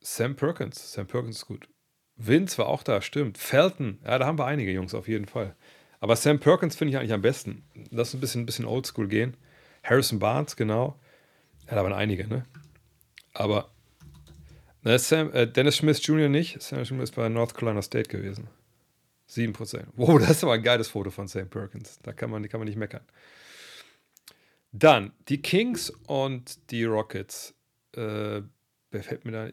Sam Perkins. Sam Perkins ist gut. Vince war auch da, stimmt. Felton, ja, da haben wir einige Jungs auf jeden Fall. Aber Sam Perkins finde ich eigentlich am besten. Lass ein bisschen, ein bisschen oldschool gehen. Harrison Barnes, genau. Ja, da waren einige, ne? Aber na, Sam, äh, Dennis Smith Jr. nicht. Sam Smith ist bei North Carolina State gewesen. 7%. Wow, das ist aber ein geiles Foto von Sam Perkins. Da kann man, kann man nicht meckern. Dann die Kings und die Rockets. Äh, wer fällt mir da?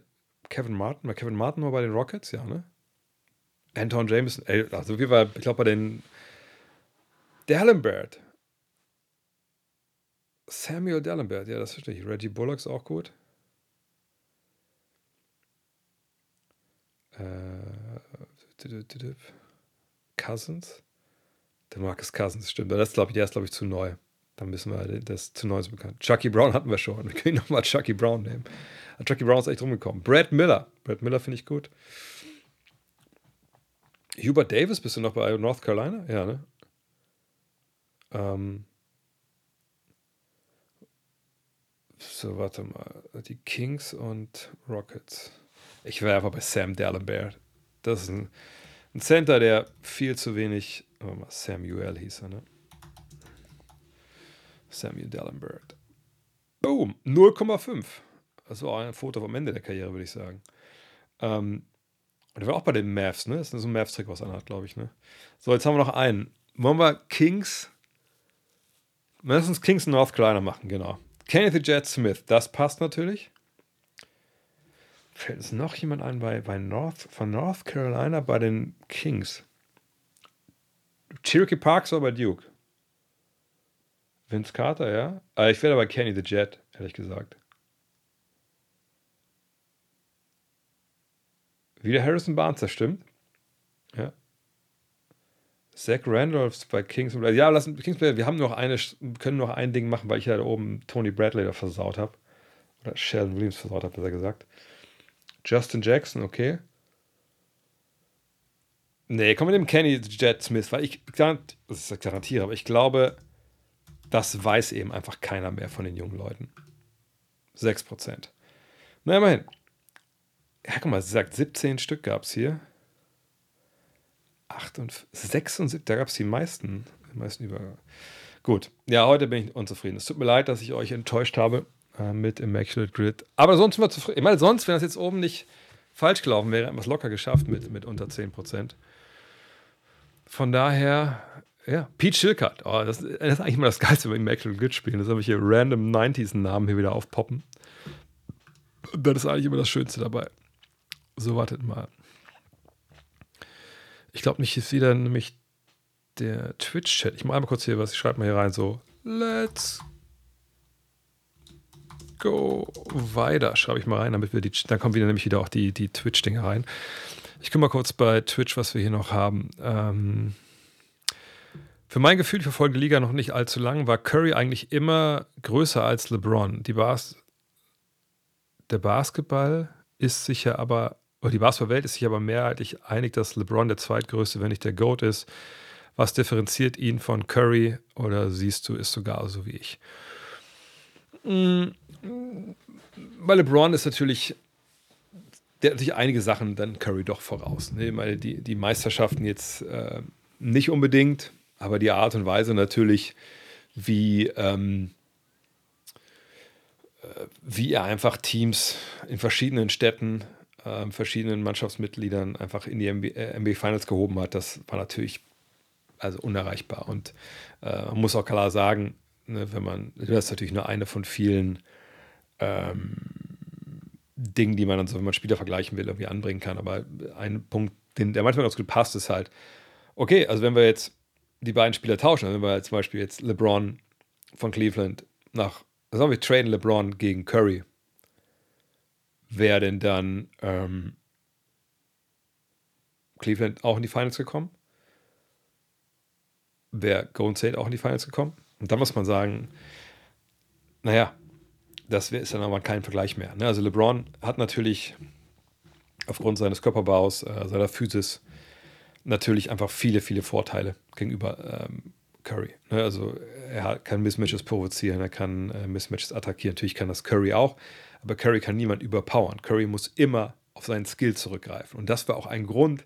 Kevin Martin. War Kevin Martin war bei den Rockets? Ja, ne? Anton Jameson. Also, wie war, ich glaube, bei den. Dallenberg. Samuel Dallenberg, ja, das verstehe ich. Reggie Bullock ist auch gut. Äh, Cousins? Der Marcus Cousins, stimmt. Das glaube ich, der ist, glaube ich, zu neu. Dann müssen wir, das ist zu neu so bekannt. Chucky Brown hatten wir schon. Wir können nochmal Chucky Brown nehmen. Chucky Brown ist echt rumgekommen. Brad Miller. Brad Miller finde ich gut. Hubert Davis, bist du noch bei North Carolina? Ja, ne? Ähm so, warte mal. Die Kings und Rockets. Ich wäre einfach bei Sam Dallenberg. Das ist ein, ein, Center, der viel zu wenig. Oh, Samuel hieß er, ne? Samuel Dallenberg. Boom, 0,5. Das war ein Foto vom Ende der Karriere, würde ich sagen. Ähm, und der war auch bei den Mavs, ne? Das ist so ein Mavs-Trick, was einer hat, glaube ich, ne? So, jetzt haben wir noch einen. Wollen wir Kings. Lass uns Kings North Carolina machen, genau. Kenneth Jet Smith, das passt natürlich. Fällt uns noch jemand ein bei, bei North, von North Carolina bei den Kings? Cherokee Parks oder bei Duke? Vince Carter, ja? Aber ich wäre bei Kenny the Jet, ehrlich gesagt. Wieder Harrison Barnes, das stimmt. Ja. Zach Randolphs bei Kings. Ja, lassen Kings wir haben noch eine, können noch ein Ding machen, weil ich ja da oben Tony Bradley da versaut habe. Oder Sheldon Williams versaut habe, besser gesagt. Justin Jackson, okay. Nee, kommen wir dem Kenny Jet Smith, weil ich das ist garantiere, aber ich glaube, das weiß eben einfach keiner mehr von den jungen Leuten. 6%. Na, immerhin. Ja, guck mal, sie sagt, 17 Stück gab es hier. 8 und 76, da gab es die meisten, die meisten Übergänge. Gut, ja, heute bin ich unzufrieden. Es tut mir leid, dass ich euch enttäuscht habe äh, mit Immaculate Grid. Aber sonst sind wir zufrieden. Ich meine, sonst, wenn das jetzt oben nicht falsch gelaufen wäre, hätten wir es locker geschafft mit, mit unter 10%. Von daher, ja, Pete Schilkert. Oh, das, das, ist eigentlich immer das Geilste, wir Immaculate Grid spielen. Das habe ich hier random 90s-Namen hier wieder aufpoppen. Das ist eigentlich immer das Schönste dabei. So, wartet mal. Ich glaube nicht, ist wieder nämlich der Twitch-Chat. Ich mache einmal kurz hier was. Ich schreibe mal hier rein so, let's go weiter, schreibe ich mal rein, damit wir die, dann kommen wieder nämlich wieder auch die, die Twitch-Dinge rein. Ich gucke mal kurz bei Twitch, was wir hier noch haben. Ähm, Für mein Gefühl, ich verfolge die Liga noch nicht allzu lang, war Curry eigentlich immer größer als LeBron. Die Bas der Basketball ist sicher aber, oder die Basketballwelt ist sich aber mehrheitlich einig, dass LeBron der zweitgrößte, wenn nicht der GOAT ist. Was differenziert ihn von Curry oder siehst du, ist sogar so wie ich? Mm, bei LeBron ist natürlich, der hat natürlich einige Sachen dann Curry doch voraus. Ne? Meine, die, die Meisterschaften jetzt äh, nicht unbedingt, aber die Art und Weise natürlich, wie, ähm, äh, wie er einfach Teams in verschiedenen Städten, äh, verschiedenen Mannschaftsmitgliedern einfach in die NBA, NBA, Finals gehoben hat, das war natürlich also unerreichbar. Und äh, man muss auch klar sagen, ne, wenn man, das ist natürlich nur eine von vielen ähm, Dingen, die man dann so, wenn man Spieler vergleichen will, irgendwie anbringen kann. Aber ein Punkt, den, der manchmal ganz gut passt, ist halt, okay, also wenn wir jetzt die beiden Spieler tauschen. Also wenn wir zum Beispiel jetzt LeBron von Cleveland nach, sagen wir, traden LeBron gegen Curry, wäre denn dann ähm, Cleveland auch in die Finals gekommen? Wäre Golden State auch in die Finals gekommen? Und dann muss man sagen, naja, das ist dann aber kein Vergleich mehr. Ne? Also LeBron hat natürlich aufgrund seines Körperbaus, äh, seiner Physis, natürlich einfach viele, viele Vorteile gegenüber ähm, Curry. Ne? Also er kann Mismatches provozieren, er kann äh, Mismatches attackieren. Natürlich kann das Curry auch, aber Curry kann niemand überpowern. Curry muss immer auf seinen Skill zurückgreifen. Und das war auch ein Grund,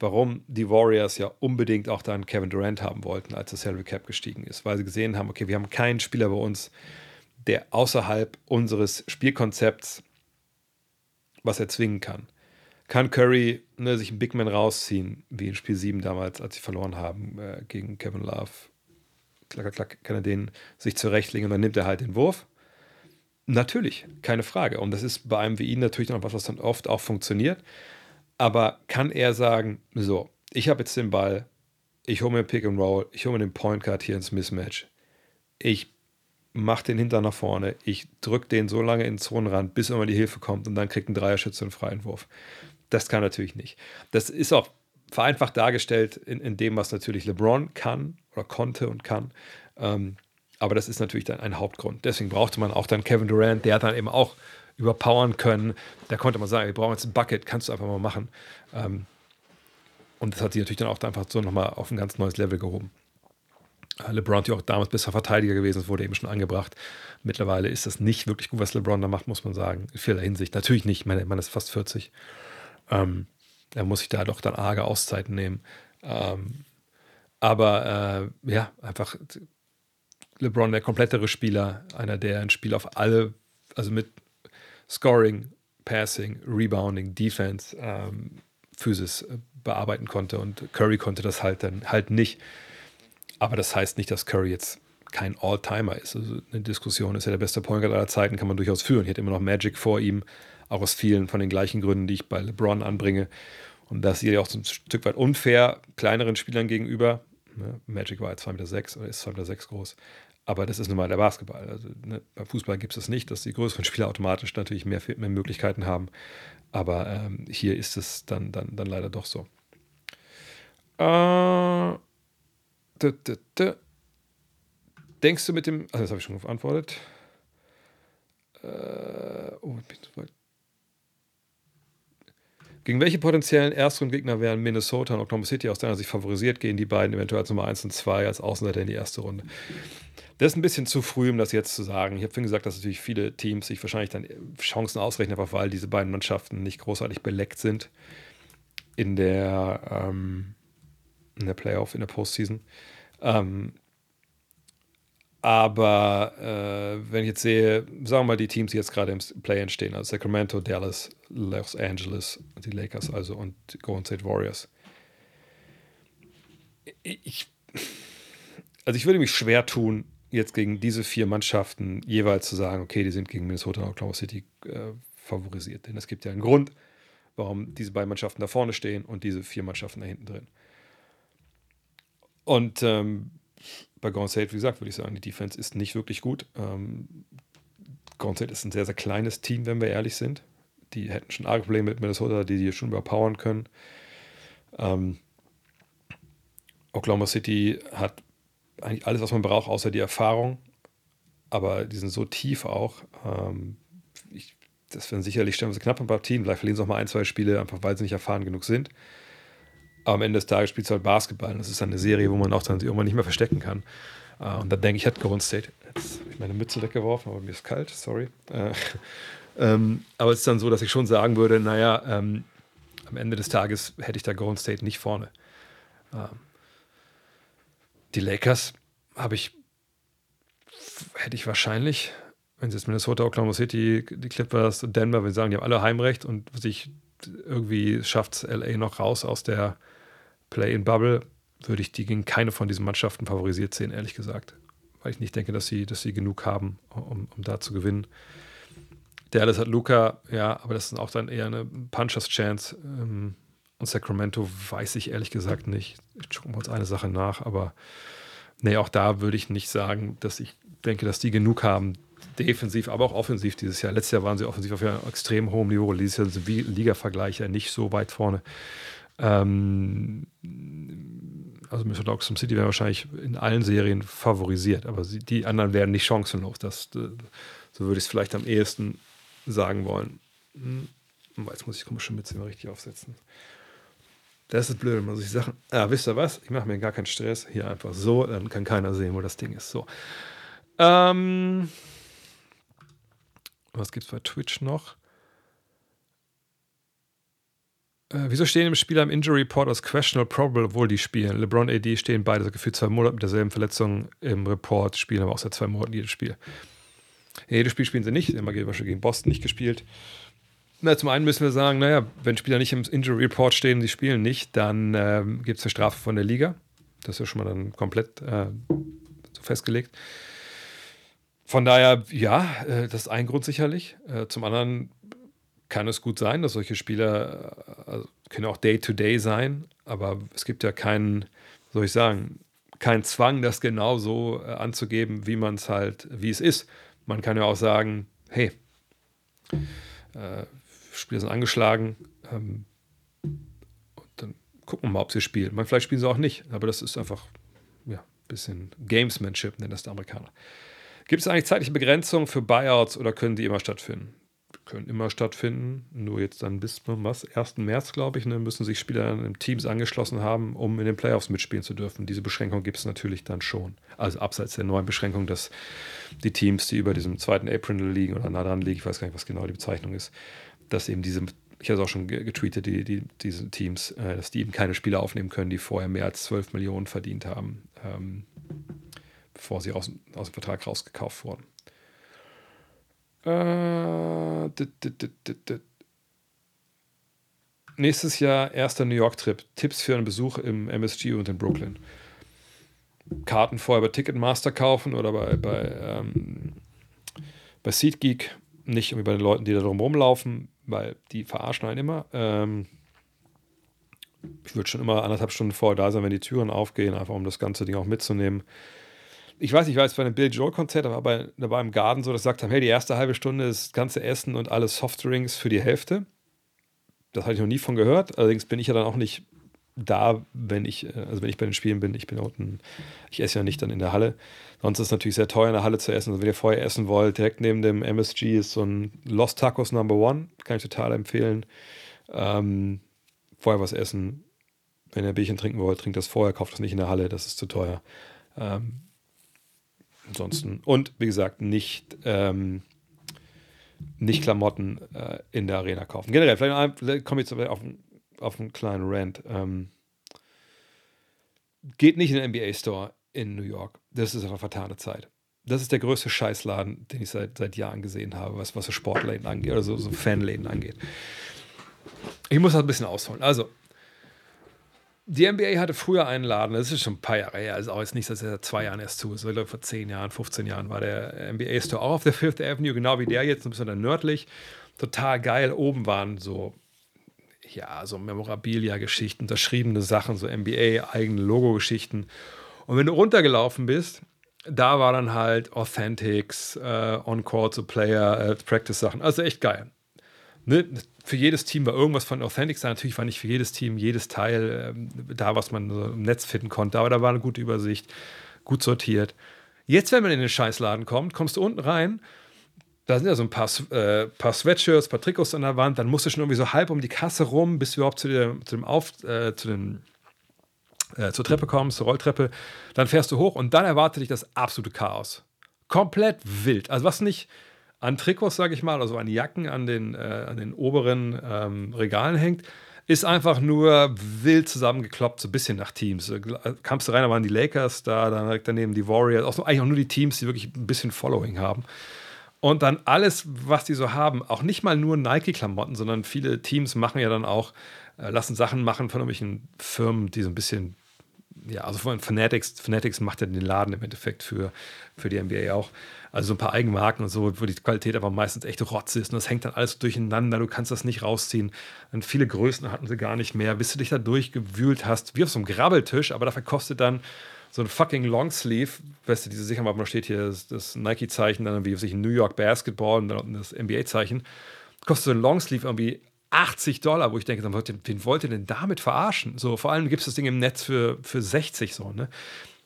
warum die Warriors ja unbedingt auch dann Kevin Durant haben wollten, als das Salary Cap gestiegen ist, weil sie gesehen haben, okay, wir haben keinen Spieler bei uns, der außerhalb unseres Spielkonzepts was erzwingen kann kann Curry ne, sich einen Big Man rausziehen, wie in Spiel 7 damals, als sie verloren haben äh, gegen Kevin Love. Klack, klack, kann er den sich zurechtlegen und dann nimmt er halt den Wurf. Natürlich, keine Frage. Und das ist bei einem wie ihn natürlich noch was, was dann oft auch funktioniert. Aber kann er sagen, so, ich habe jetzt den Ball, ich hole mir Pick and Roll, ich hole mir den Point Guard hier ins Mismatch. Ich mache den Hintern nach vorne, ich drücke den so lange in den Zonenrand, bis immer die Hilfe kommt und dann kriegt ein Dreierschütze einen freien Wurf. Das kann natürlich nicht. Das ist auch vereinfacht dargestellt in, in dem, was natürlich LeBron kann oder konnte und kann. Ähm, aber das ist natürlich dann ein Hauptgrund. Deswegen brauchte man auch dann Kevin Durant, der dann eben auch überpowern können. Da konnte man sagen, wir brauchen jetzt ein Bucket, kannst du einfach mal machen. Ähm, und das hat sich natürlich dann auch einfach so nochmal auf ein ganz neues Level gehoben. Äh, LeBron ja auch damals besser Verteidiger gewesen, das wurde eben schon angebracht. Mittlerweile ist das nicht wirklich gut, was LeBron da macht, muss man sagen. In vieler Hinsicht. Natürlich nicht, Mann ist fast 40. Ähm, er muss sich da doch dann arge Auszeiten nehmen. Ähm, aber äh, ja, einfach LeBron der komplettere Spieler, einer, der ein Spiel auf alle, also mit Scoring, Passing, Rebounding, Defense, ähm, Physis äh, bearbeiten konnte und Curry konnte das halt dann halt nicht. Aber das heißt nicht, dass Curry jetzt kein All-Timer ist. Also eine Diskussion ist ja der beste Point Guard aller Zeiten, kann man durchaus führen. Ich hätte immer noch Magic vor ihm, auch aus vielen von den gleichen Gründen, die ich bei LeBron anbringe. Und das ist ja auch so ein Stück weit unfair kleineren Spielern gegenüber. Ne? Magic war jetzt 2,6 Meter oder ist 2,6 Meter groß. Aber das ist nun mal der Basketball. Also, ne, beim Fußball gibt es nicht, dass die größeren Spieler automatisch natürlich mehr, mehr Möglichkeiten haben. Aber ähm, hier ist es dann, dann, dann leider doch so. Äh, da, da, da. Denkst du mit dem. Also, das habe ich schon geantwortet. Äh, oh, ich bin zu gegen welche potenziellen Erstrundgegner wären Minnesota und Oklahoma City aus deiner Sicht favorisiert? Gehen die beiden eventuell als Nummer 1 und 2 als Außenseiter in die erste Runde? Das ist ein bisschen zu früh, um das jetzt zu sagen. Ich habe vorhin gesagt, dass natürlich viele Teams sich wahrscheinlich dann Chancen ausrechnen, einfach weil diese beiden Mannschaften nicht großartig beleckt sind in der, ähm, in der Playoff, in der Postseason. Ähm, aber äh, wenn ich jetzt sehe, sagen wir mal die Teams, die jetzt gerade im Play entstehen, also Sacramento, Dallas, Los Angeles, die Lakers also und Golden State Warriors. Ich, also ich würde mich schwer tun, jetzt gegen diese vier Mannschaften jeweils zu sagen, okay, die sind gegen Minnesota und Oklahoma City äh, favorisiert. Denn es gibt ja einen Grund, warum diese beiden Mannschaften da vorne stehen und diese vier Mannschaften da hinten drin. Und ähm, bei Golden State, wie gesagt, würde ich sagen, die Defense ist nicht wirklich gut. Ähm, Golden State ist ein sehr, sehr kleines Team, wenn wir ehrlich sind. Die hätten schon arge Probleme mit Minnesota, die die schon überpowern können. Ähm, Oklahoma City hat eigentlich alles, was man braucht, außer die Erfahrung. Aber die sind so tief auch. Ähm, ich, das werden sicherlich stellenweise knappe Partien. Vielleicht verlieren sie auch mal ein, zwei Spiele, einfach weil sie nicht erfahren genug sind. Aber am Ende des Tages spielt es halt Basketball. das ist eine Serie, wo man auch dann irgendwann nicht mehr verstecken kann. Uh, und dann denke ich, hat Golden State, jetzt habe ich meine Mütze weggeworfen, aber mir ist kalt, sorry. Uh, ähm, aber es ist dann so, dass ich schon sagen würde, naja, ähm, am Ende des Tages hätte ich da Golden State nicht vorne. Uh, die Lakers habe ich, hätte ich wahrscheinlich, wenn sie jetzt Minnesota, Oklahoma City, die Clippers und Denver, wenn sie sagen, die haben alle Heimrecht und sich irgendwie schafft es LA noch raus aus der Play-in-Bubble, würde ich die gegen keine von diesen Mannschaften favorisiert sehen, ehrlich gesagt. Weil ich nicht denke, dass sie, dass sie genug haben, um, um da zu gewinnen. Dallas hat Luca, ja, aber das ist auch dann eher eine Punchers Chance. Ähm, und Sacramento weiß ich ehrlich gesagt nicht. Ich schaue mal uns eine Sache nach, aber nee, auch da würde ich nicht sagen, dass ich denke, dass die genug haben, defensiv, aber auch offensiv dieses Jahr. Letztes Jahr waren sie offensiv auf einem extrem hohen Niveau. Dieses Jahr sind Liga-Vergleiche nicht so weit vorne. Ähm, also Minnesota Oxford City wäre wahrscheinlich in allen Serien favorisiert, aber sie, die anderen wären nicht chancenlos. Das, äh, so würde ich es vielleicht am ehesten sagen wollen. Hm, jetzt muss ich komische Mütze mal richtig aufsetzen. Das ist blöd, man sich Sachen. Ah, wisst ihr was? Ich mache mir gar keinen Stress. Hier einfach so, dann kann keiner sehen, wo das Ding ist. So. Ähm, was gibt es bei Twitch noch? Äh, wieso stehen im Spieler im Injury Report als questionable probable, obwohl die spielen? LeBron AD stehen beide gefühlt zwei Monate mit derselben Verletzung im Report, spielen aber auch seit zwei Monaten jedes Spiel. Jedes Spiel spielen sie nicht. Immer gegen Boston nicht gespielt. Na, zum einen müssen wir sagen, naja, wenn Spieler nicht im Injury Report stehen, sie spielen nicht, dann ähm, gibt es eine Strafe von der Liga. Das ist ja schon mal dann komplett äh, so festgelegt. Von daher, ja, äh, das ist ein Grund sicherlich. Äh, zum anderen kann es gut sein, dass solche Spieler äh, also können auch Day-to-Day -Day sein, aber es gibt ja keinen, soll ich sagen, keinen Zwang, das genau so anzugeben, wie man es halt, wie es ist. Man kann ja auch sagen, hey, äh, Spieler sind angeschlagen, ähm, dann gucken wir mal, ob sie spielen. Man, vielleicht spielen sie auch nicht, aber das ist einfach, ja, ein bisschen Gamesmanship, nennen das die Amerikaner. Gibt es eigentlich zeitliche Begrenzungen für Buyouts oder können die immer stattfinden? Können immer stattfinden, nur jetzt dann bis was, 1. März, glaube ich, ne, müssen sich Spieler in Teams angeschlossen haben, um in den Playoffs mitspielen zu dürfen. Diese Beschränkung gibt es natürlich dann schon. Also abseits der neuen Beschränkung, dass die Teams, die über diesem zweiten April liegen oder nah dran liegen, ich weiß gar nicht, was genau die Bezeichnung ist, dass eben diese, ich habe es auch schon getweetet, die, die, diese Teams, äh, dass die eben keine Spieler aufnehmen können, die vorher mehr als 12 Millionen verdient haben. Ähm, bevor sie aus, aus dem Vertrag rausgekauft wurden. Äh, dit, dit, dit, Nächstes Jahr erster New York-Trip. Tipps für einen Besuch im MSG und in Brooklyn. Karten vorher bei Ticketmaster kaufen oder bei, bei, ähm, bei SeatGeek. Nicht irgendwie bei den Leuten, die da drum rumlaufen, weil die verarschen einen immer. Ähm, ich würde schon immer anderthalb Stunden vorher da sein, wenn die Türen aufgehen, einfach um das ganze Ding auch mitzunehmen ich weiß, ich jetzt bei einem Bill Joel-Konzert, da war bei, da war im Garten so, dass sie gesagt haben: hey, die erste halbe Stunde ist das ganze Essen und alle Softdrinks für die Hälfte. Das hatte ich noch nie von gehört. Allerdings bin ich ja dann auch nicht da, wenn ich, äh, also wenn ich bei den Spielen bin, ich bin unten, ich esse ja nicht dann in der Halle. Sonst ist es natürlich sehr teuer in der Halle zu essen. Also wenn ihr vorher essen wollt, direkt neben dem MSG ist so ein Lost Tacos Number One, kann ich total empfehlen. Ähm, vorher was essen. Wenn ihr ein Bierchen trinken wollt, trinkt das vorher, kauft das nicht in der Halle, das ist zu teuer. Ähm, Ansonsten, und wie gesagt, nicht, ähm, nicht Klamotten äh, in der Arena kaufen. Generell, vielleicht, komme ich jetzt auf, auf einen kleinen Rant. Ähm, geht nicht in den NBA-Store in New York. Das ist eine vertane Zeit. Das ist der größte Scheißladen, den ich seit, seit Jahren gesehen habe, was, was so Sportläden angeht oder so, so Fanläden angeht. Ich muss das ein bisschen ausholen. Also, die NBA hatte früher einen Laden, das ist schon ein paar Jahre her, also auch jetzt nicht, dass er seit zwei Jahren erst zu ist. Vor zehn Jahren, 15 Jahren war der NBA Store auch auf der Fifth Avenue, genau wie der jetzt, ein bisschen nördlich. Total geil. Oben waren so, ja, so Memorabilia-Geschichten, unterschriebene Sachen, so NBA-eigene Logo-Geschichten. Und wenn du runtergelaufen bist, da war dann halt Authentics, äh, On-Court, so Player, äh, Practice-Sachen. Also echt geil. Ne? für jedes Team war irgendwas von Authentic sein. Natürlich war nicht für jedes Team jedes Teil ähm, da, was man so im Netz finden konnte, aber da war eine gute Übersicht. gut sortiert. Jetzt, wenn man in den Scheißladen kommt, kommst du unten rein, da sind ja so ein paar, äh, paar Sweatshirts, paar Trikots an der Wand, dann musst du schon irgendwie so halb um die Kasse rum, bis du überhaupt zu, der, zu dem Auf, äh, zu dem, äh, zur Treppe kommst, zur Rolltreppe. Dann fährst du hoch und dann erwartet dich das absolute Chaos. Komplett wild. Also was nicht an Trikots, sage ich mal, also an Jacken an den, äh, an den oberen ähm, Regalen hängt, ist einfach nur wild zusammengekloppt, so ein bisschen nach Teams. Äh, kamst du rein, da waren die Lakers da, dann direkt daneben die Warriors, auch so, eigentlich auch nur die Teams, die wirklich ein bisschen Following haben. Und dann alles, was die so haben, auch nicht mal nur Nike-Klamotten, sondern viele Teams machen ja dann auch, äh, lassen Sachen machen von irgendwelchen Firmen, die so ein bisschen, ja, also von Fanatics, Fanatics macht ja den Laden im Endeffekt für, für die NBA auch. Also so ein paar Eigenmarken und so, wo die Qualität aber meistens echt rotz ist und das hängt dann alles durcheinander, du kannst das nicht rausziehen. Und viele Größen hatten sie gar nicht mehr, bis du dich da durchgewühlt hast, wie auf so einem Grabbeltisch, aber dafür kostet dann so ein fucking Longsleeve, weißt du, diese Sicherheit, da steht hier das, das Nike-Zeichen, dann irgendwie sich New York Basketball und dann das NBA-Zeichen, kostet so ein Longsleeve irgendwie 80 Dollar, wo ich denke, wen wollt ihr denn damit verarschen? So, vor allem gibt es das Ding im Netz für, für 60 so, ne?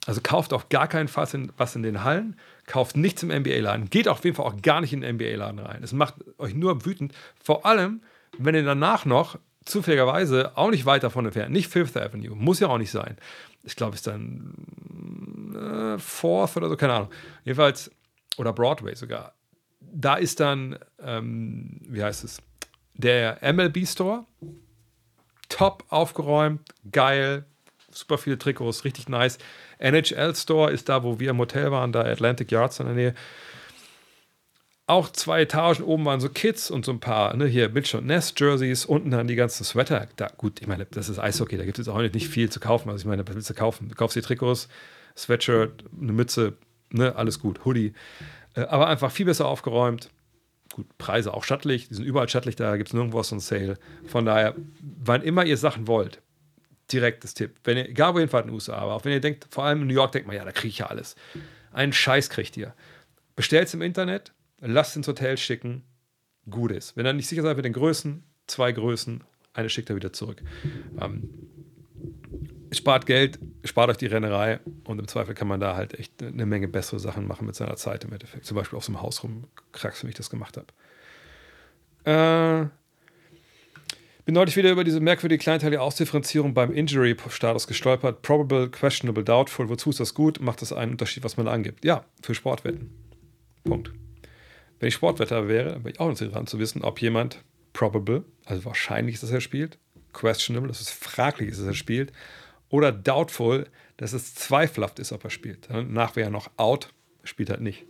Also kauft auf gar keinen Fall was in den Hallen, kauft nichts im NBA-Laden, geht auf jeden Fall auch gar nicht in den NBA-Laden rein. Es macht euch nur wütend, vor allem, wenn ihr danach noch zufälligerweise auch nicht weit davon entfernt, nicht Fifth Avenue, muss ja auch nicht sein, ich glaube, es ist dann äh, Fourth oder so, keine Ahnung. Jedenfalls, oder Broadway sogar. Da ist dann, ähm, wie heißt es, der MLB Store. Top aufgeräumt, geil, super viele Trikots, richtig nice. NHL Store ist da, wo wir im Hotel waren, da Atlantic Yards in der Nähe auch zwei Etagen oben waren so Kids und so ein paar, ne, hier Mitch und Ness Jerseys, unten dann die ganzen Sweater. Da, gut, ich meine, das ist Eishockey, da gibt es auch nicht viel zu kaufen. Also ich meine, was willst du kaufen? Du kaufst die Trikots, Sweatshirt, eine Mütze, ne, alles gut, Hoodie. Äh, aber einfach viel besser aufgeräumt. Gut, Preise auch stattlich, die sind überall stattlich, da gibt es nirgendwo so ein Sale. Von daher, wann immer ihr Sachen wollt, direktes Tipp. Wenn ihr, egal wo ihr fahrt in den USA, aber auch wenn ihr denkt, vor allem in New York, denkt man, ja, da kriege ich ja alles. Einen Scheiß kriegt ihr. Bestellt es im Internet, lasst ins Hotel schicken, gut ist. Wenn ihr nicht sicher seid mit den Größen, zwei Größen, eine schickt er wieder zurück. Ähm, spart Geld, spart euch die Rennerei und im Zweifel kann man da halt echt eine Menge bessere Sachen machen mit seiner Zeit im Endeffekt. Zum Beispiel auf so einem Haus rumkraxeln, wie ich das gemacht habe. Äh, bin neulich wieder über diese merkwürdige kleinteilige Ausdifferenzierung beim Injury-Status gestolpert. Probable, questionable, doubtful. Wozu ist das gut? Macht das einen Unterschied, was man angibt? Ja, für Sportwetten. Punkt. Wenn ich Sportwetter wäre, wäre ich auch interessant zu wissen, ob jemand probable, also wahrscheinlich ist, dass er spielt, questionable, dass es fraglich ist, dass er spielt, oder doubtful, dass es zweifelhaft ist, ob er spielt. Danach wäre er noch out, spielt halt nicht.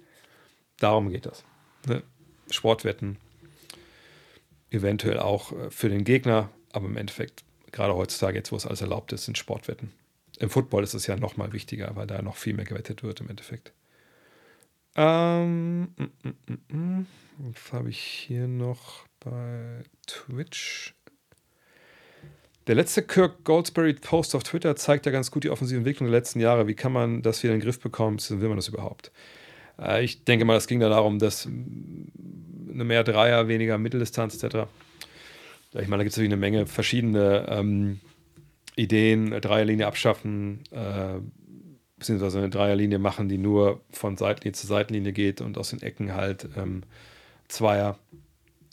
Darum geht das. Ne? Sportwetten, eventuell auch äh, für den Gegner, aber im Endeffekt, gerade heutzutage, jetzt wo es alles erlaubt ist, sind Sportwetten. Im Football ist es ja noch mal wichtiger, weil da noch viel mehr gewettet wird im Endeffekt. Ähm, mm, mm, mm, was habe ich hier noch bei Twitch? Der letzte Kirk Goldsberry Post auf Twitter zeigt ja ganz gut die offensive Entwicklung der letzten Jahre. Wie kann man das wieder in den Griff bekommen? Will man das überhaupt? Äh, ich denke mal, es ging da darum, dass eine mehr Dreier, weniger Mitteldistanz etc. Ich meine, da gibt es eine Menge verschiedene ähm, Ideen. Dreierlinie abschaffen, äh, beziehungsweise eine Dreierlinie machen, die nur von Seitenlinie zu Seitenlinie geht und aus den Ecken halt ähm, Zweier.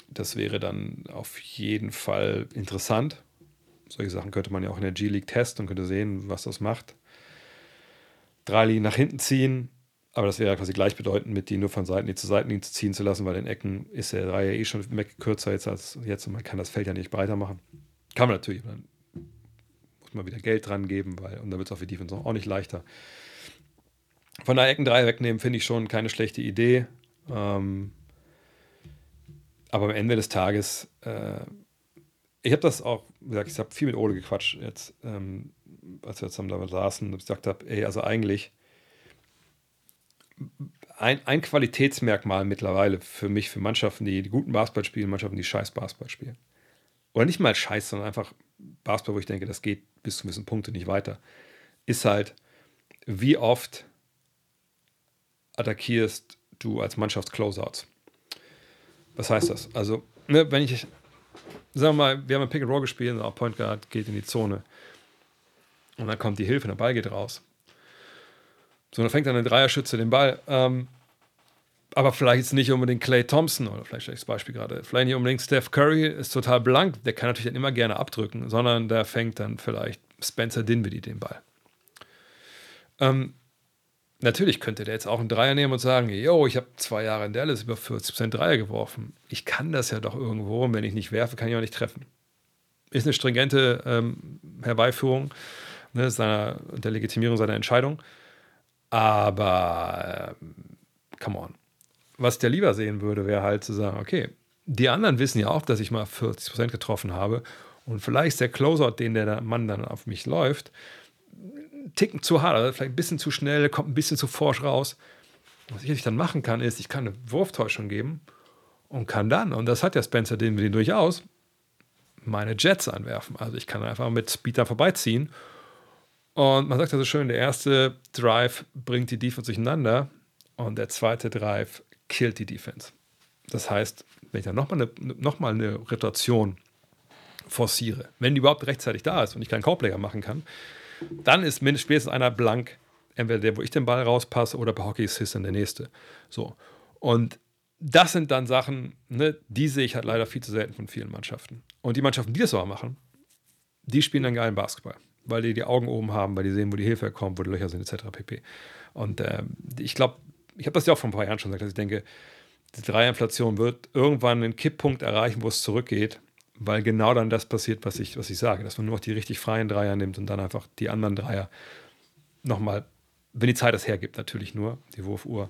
Das wäre dann auf jeden Fall interessant. Solche Sachen könnte man ja auch in der G-League testen und könnte sehen, was das macht. Drei Linien nach hinten ziehen, aber das wäre quasi gleichbedeutend mit die nur von Seitenlinie zu Seitenlinie zu ziehen zu lassen, weil in Ecken ist der Dreier eh schon kürzer jetzt als jetzt und man kann das Feld ja nicht breiter machen. Kann man natürlich, dann mal wieder Geld dran geben, weil, und dann wird es auch für Defense auch nicht leichter. Von der Ecken 3 wegnehmen finde ich schon keine schlechte Idee. Ähm, aber am Ende des Tages, äh, ich habe das auch, gesagt, ich habe viel mit Ole gequatscht jetzt, ähm, als wir zusammen da saßen und gesagt habe, ey, also eigentlich ein, ein Qualitätsmerkmal mittlerweile für mich, für Mannschaften, die, die guten Basketball spielen, Mannschaften, die scheiß Basketball spielen. Oder nicht mal scheiß, sondern einfach Basketball, wo ich denke, das geht bis zu gewissen Punkten nicht weiter, ist halt, wie oft attackierst du als Mannschaft Closeouts. Was heißt das? Also, ne, wenn ich, sagen wir mal, wir haben ein Pick and Roll gespielt, auch Point Guard geht in die Zone und dann kommt die Hilfe, der Ball geht raus. So, dann fängt dann ein Dreierschütze den Ball. Ähm, aber vielleicht jetzt nicht unbedingt Clay Thompson oder vielleicht das Beispiel gerade. Vielleicht nicht unbedingt Steph Curry ist total blank. Der kann natürlich dann immer gerne abdrücken, sondern da fängt dann vielleicht Spencer Dinwiddie den Ball. Ähm, natürlich könnte der jetzt auch einen Dreier nehmen und sagen: Yo, ich habe zwei Jahre in Dallas über 40% Dreier geworfen. Ich kann das ja doch irgendwo und wenn ich nicht werfe, kann ich auch nicht treffen. Ist eine stringente ähm, Herbeiführung ne, seiner, der Legitimierung seiner Entscheidung. Aber, äh, come on was der lieber sehen würde, wäre halt zu sagen, okay, die anderen wissen ja auch, dass ich mal 40% getroffen habe und vielleicht ist der Closeout, den der Mann dann auf mich läuft, ticken zu hart, also vielleicht ein bisschen zu schnell, kommt ein bisschen zu forsch raus. Was ich dann machen kann, ist, ich kann eine Wurftäuschung geben und kann dann, und das hat ja Spencer den wir durchaus, meine Jets anwerfen. Also ich kann einfach mit Speed da vorbeiziehen. Und man sagt ja so schön, der erste Drive bringt die Defense durcheinander und der zweite Drive killt die Defense. Das heißt, wenn ich dann nochmal eine, noch eine Rotation forciere, wenn die überhaupt rechtzeitig da ist und ich keinen Korbleger machen kann, dann ist mindestens spätestens einer blank, entweder der, wo ich den Ball rauspasse oder bei Hockey Assist dann der nächste. So. Und das sind dann Sachen, ne, die sehe ich halt leider viel zu selten von vielen Mannschaften. Und die Mannschaften, die das aber machen, die spielen dann geilen Basketball, weil die die Augen oben haben, weil die sehen, wo die Hilfe kommt, wo die Löcher sind, etc. pp. Und äh, ich glaube, ich habe das ja auch vor ein paar Jahren schon gesagt, dass ich denke, die Dreierinflation wird irgendwann einen Kipppunkt erreichen, wo es zurückgeht, weil genau dann das passiert, was ich, was ich sage, dass man nur noch die richtig freien Dreier nimmt und dann einfach die anderen Dreier nochmal, wenn die Zeit das hergibt, natürlich nur, die Wurfuhr,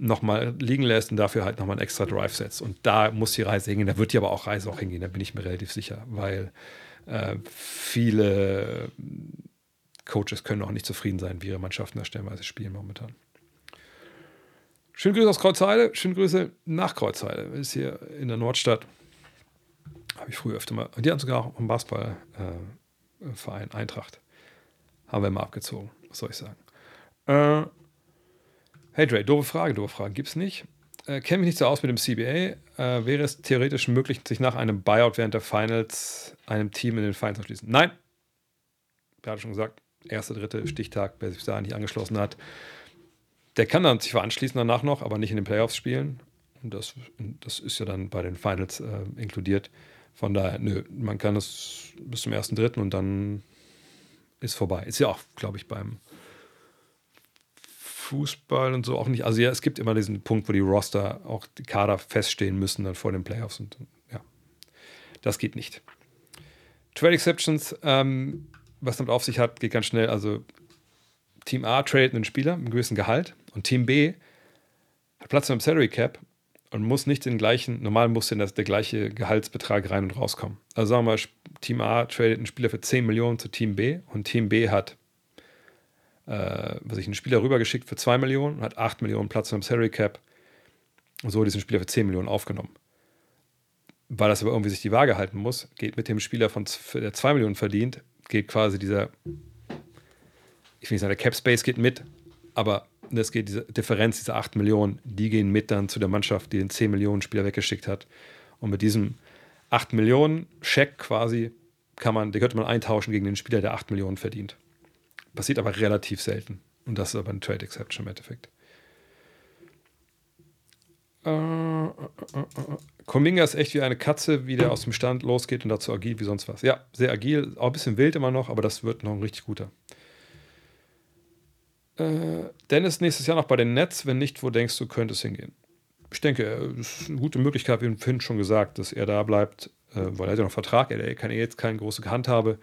nochmal liegen lässt und dafür halt nochmal einen extra Drive setzt. Und da muss die Reise hingehen, da wird die aber auch Reise auch hingehen, da bin ich mir relativ sicher, weil äh, viele Coaches können auch nicht zufrieden sein, wie ihre Mannschaften da stellenweise spielen momentan. Schöne Grüße aus Kreuzheide, schöne Grüße nach Kreuzheide. Ist hier in der Nordstadt. Habe ich früher öfter mal. Die haben sogar auch einen Basketballverein, äh, Eintracht. Haben wir mal abgezogen, was soll ich sagen. Äh, hey Dre, doofe Frage, doofe Frage. Gibt es nicht. Äh, Kenne mich nicht so aus mit dem CBA. Äh, wäre es theoretisch möglich, sich nach einem Buyout während der Finals einem Team in den Finals zu schließen? Nein. Gerade schon gesagt, erster, dritte Stichtag, wer sich da nicht angeschlossen hat. Der kann dann sich anschließen danach noch, aber nicht in den Playoffs spielen. Und das, das ist ja dann bei den Finals äh, inkludiert. Von daher, nö, man kann es bis zum ersten Dritten und dann ist vorbei. Ist ja auch, glaube ich, beim Fußball und so auch nicht. Also ja, es gibt immer diesen Punkt, wo die Roster, auch die Kader feststehen müssen dann vor den Playoffs und ja, das geht nicht. Trade Exceptions, ähm, was damit auf sich hat, geht ganz schnell. Also Team A tradet einen Spieler mit einem gewissen Gehalt und Team B hat Platz im Salary Cap und muss nicht den gleichen, normal muss denn das, der gleiche Gehaltsbetrag rein und rauskommen. Also sagen wir mal, Team A tradet einen Spieler für 10 Millionen zu Team B und Team B hat äh, was ich, einen Spieler rübergeschickt für 2 Millionen und hat 8 Millionen Platz im Salary Cap und so diesen Spieler für 10 Millionen aufgenommen. Weil das aber irgendwie sich die Waage halten muss, geht mit dem Spieler, von, der 2 Millionen verdient, geht quasi dieser ich will nicht sagen, der Cap Space geht mit, aber das geht, diese Differenz, diese 8 Millionen, die gehen mit dann zu der Mannschaft, die den 10 Millionen Spieler weggeschickt hat. Und mit diesem 8 Millionen Scheck quasi kann man, den könnte man eintauschen gegen den Spieler, der 8 Millionen verdient. Passiert aber relativ selten. Und das ist aber ein Trade Exception im Endeffekt. Äh, äh, äh. Kominga ist echt wie eine Katze, wie der aus dem Stand losgeht und dazu agil wie sonst was. Ja, sehr agil, auch ein bisschen wild immer noch, aber das wird noch ein richtig guter. Äh, Dennis nächstes Jahr noch bei den Nets. Wenn nicht, wo denkst du, könnte es hingehen? Ich denke, es ist eine gute Möglichkeit, wie Finn schon gesagt, dass er da bleibt, äh, weil er hat ja noch Vertrag, er kann jetzt keine große Handhabe,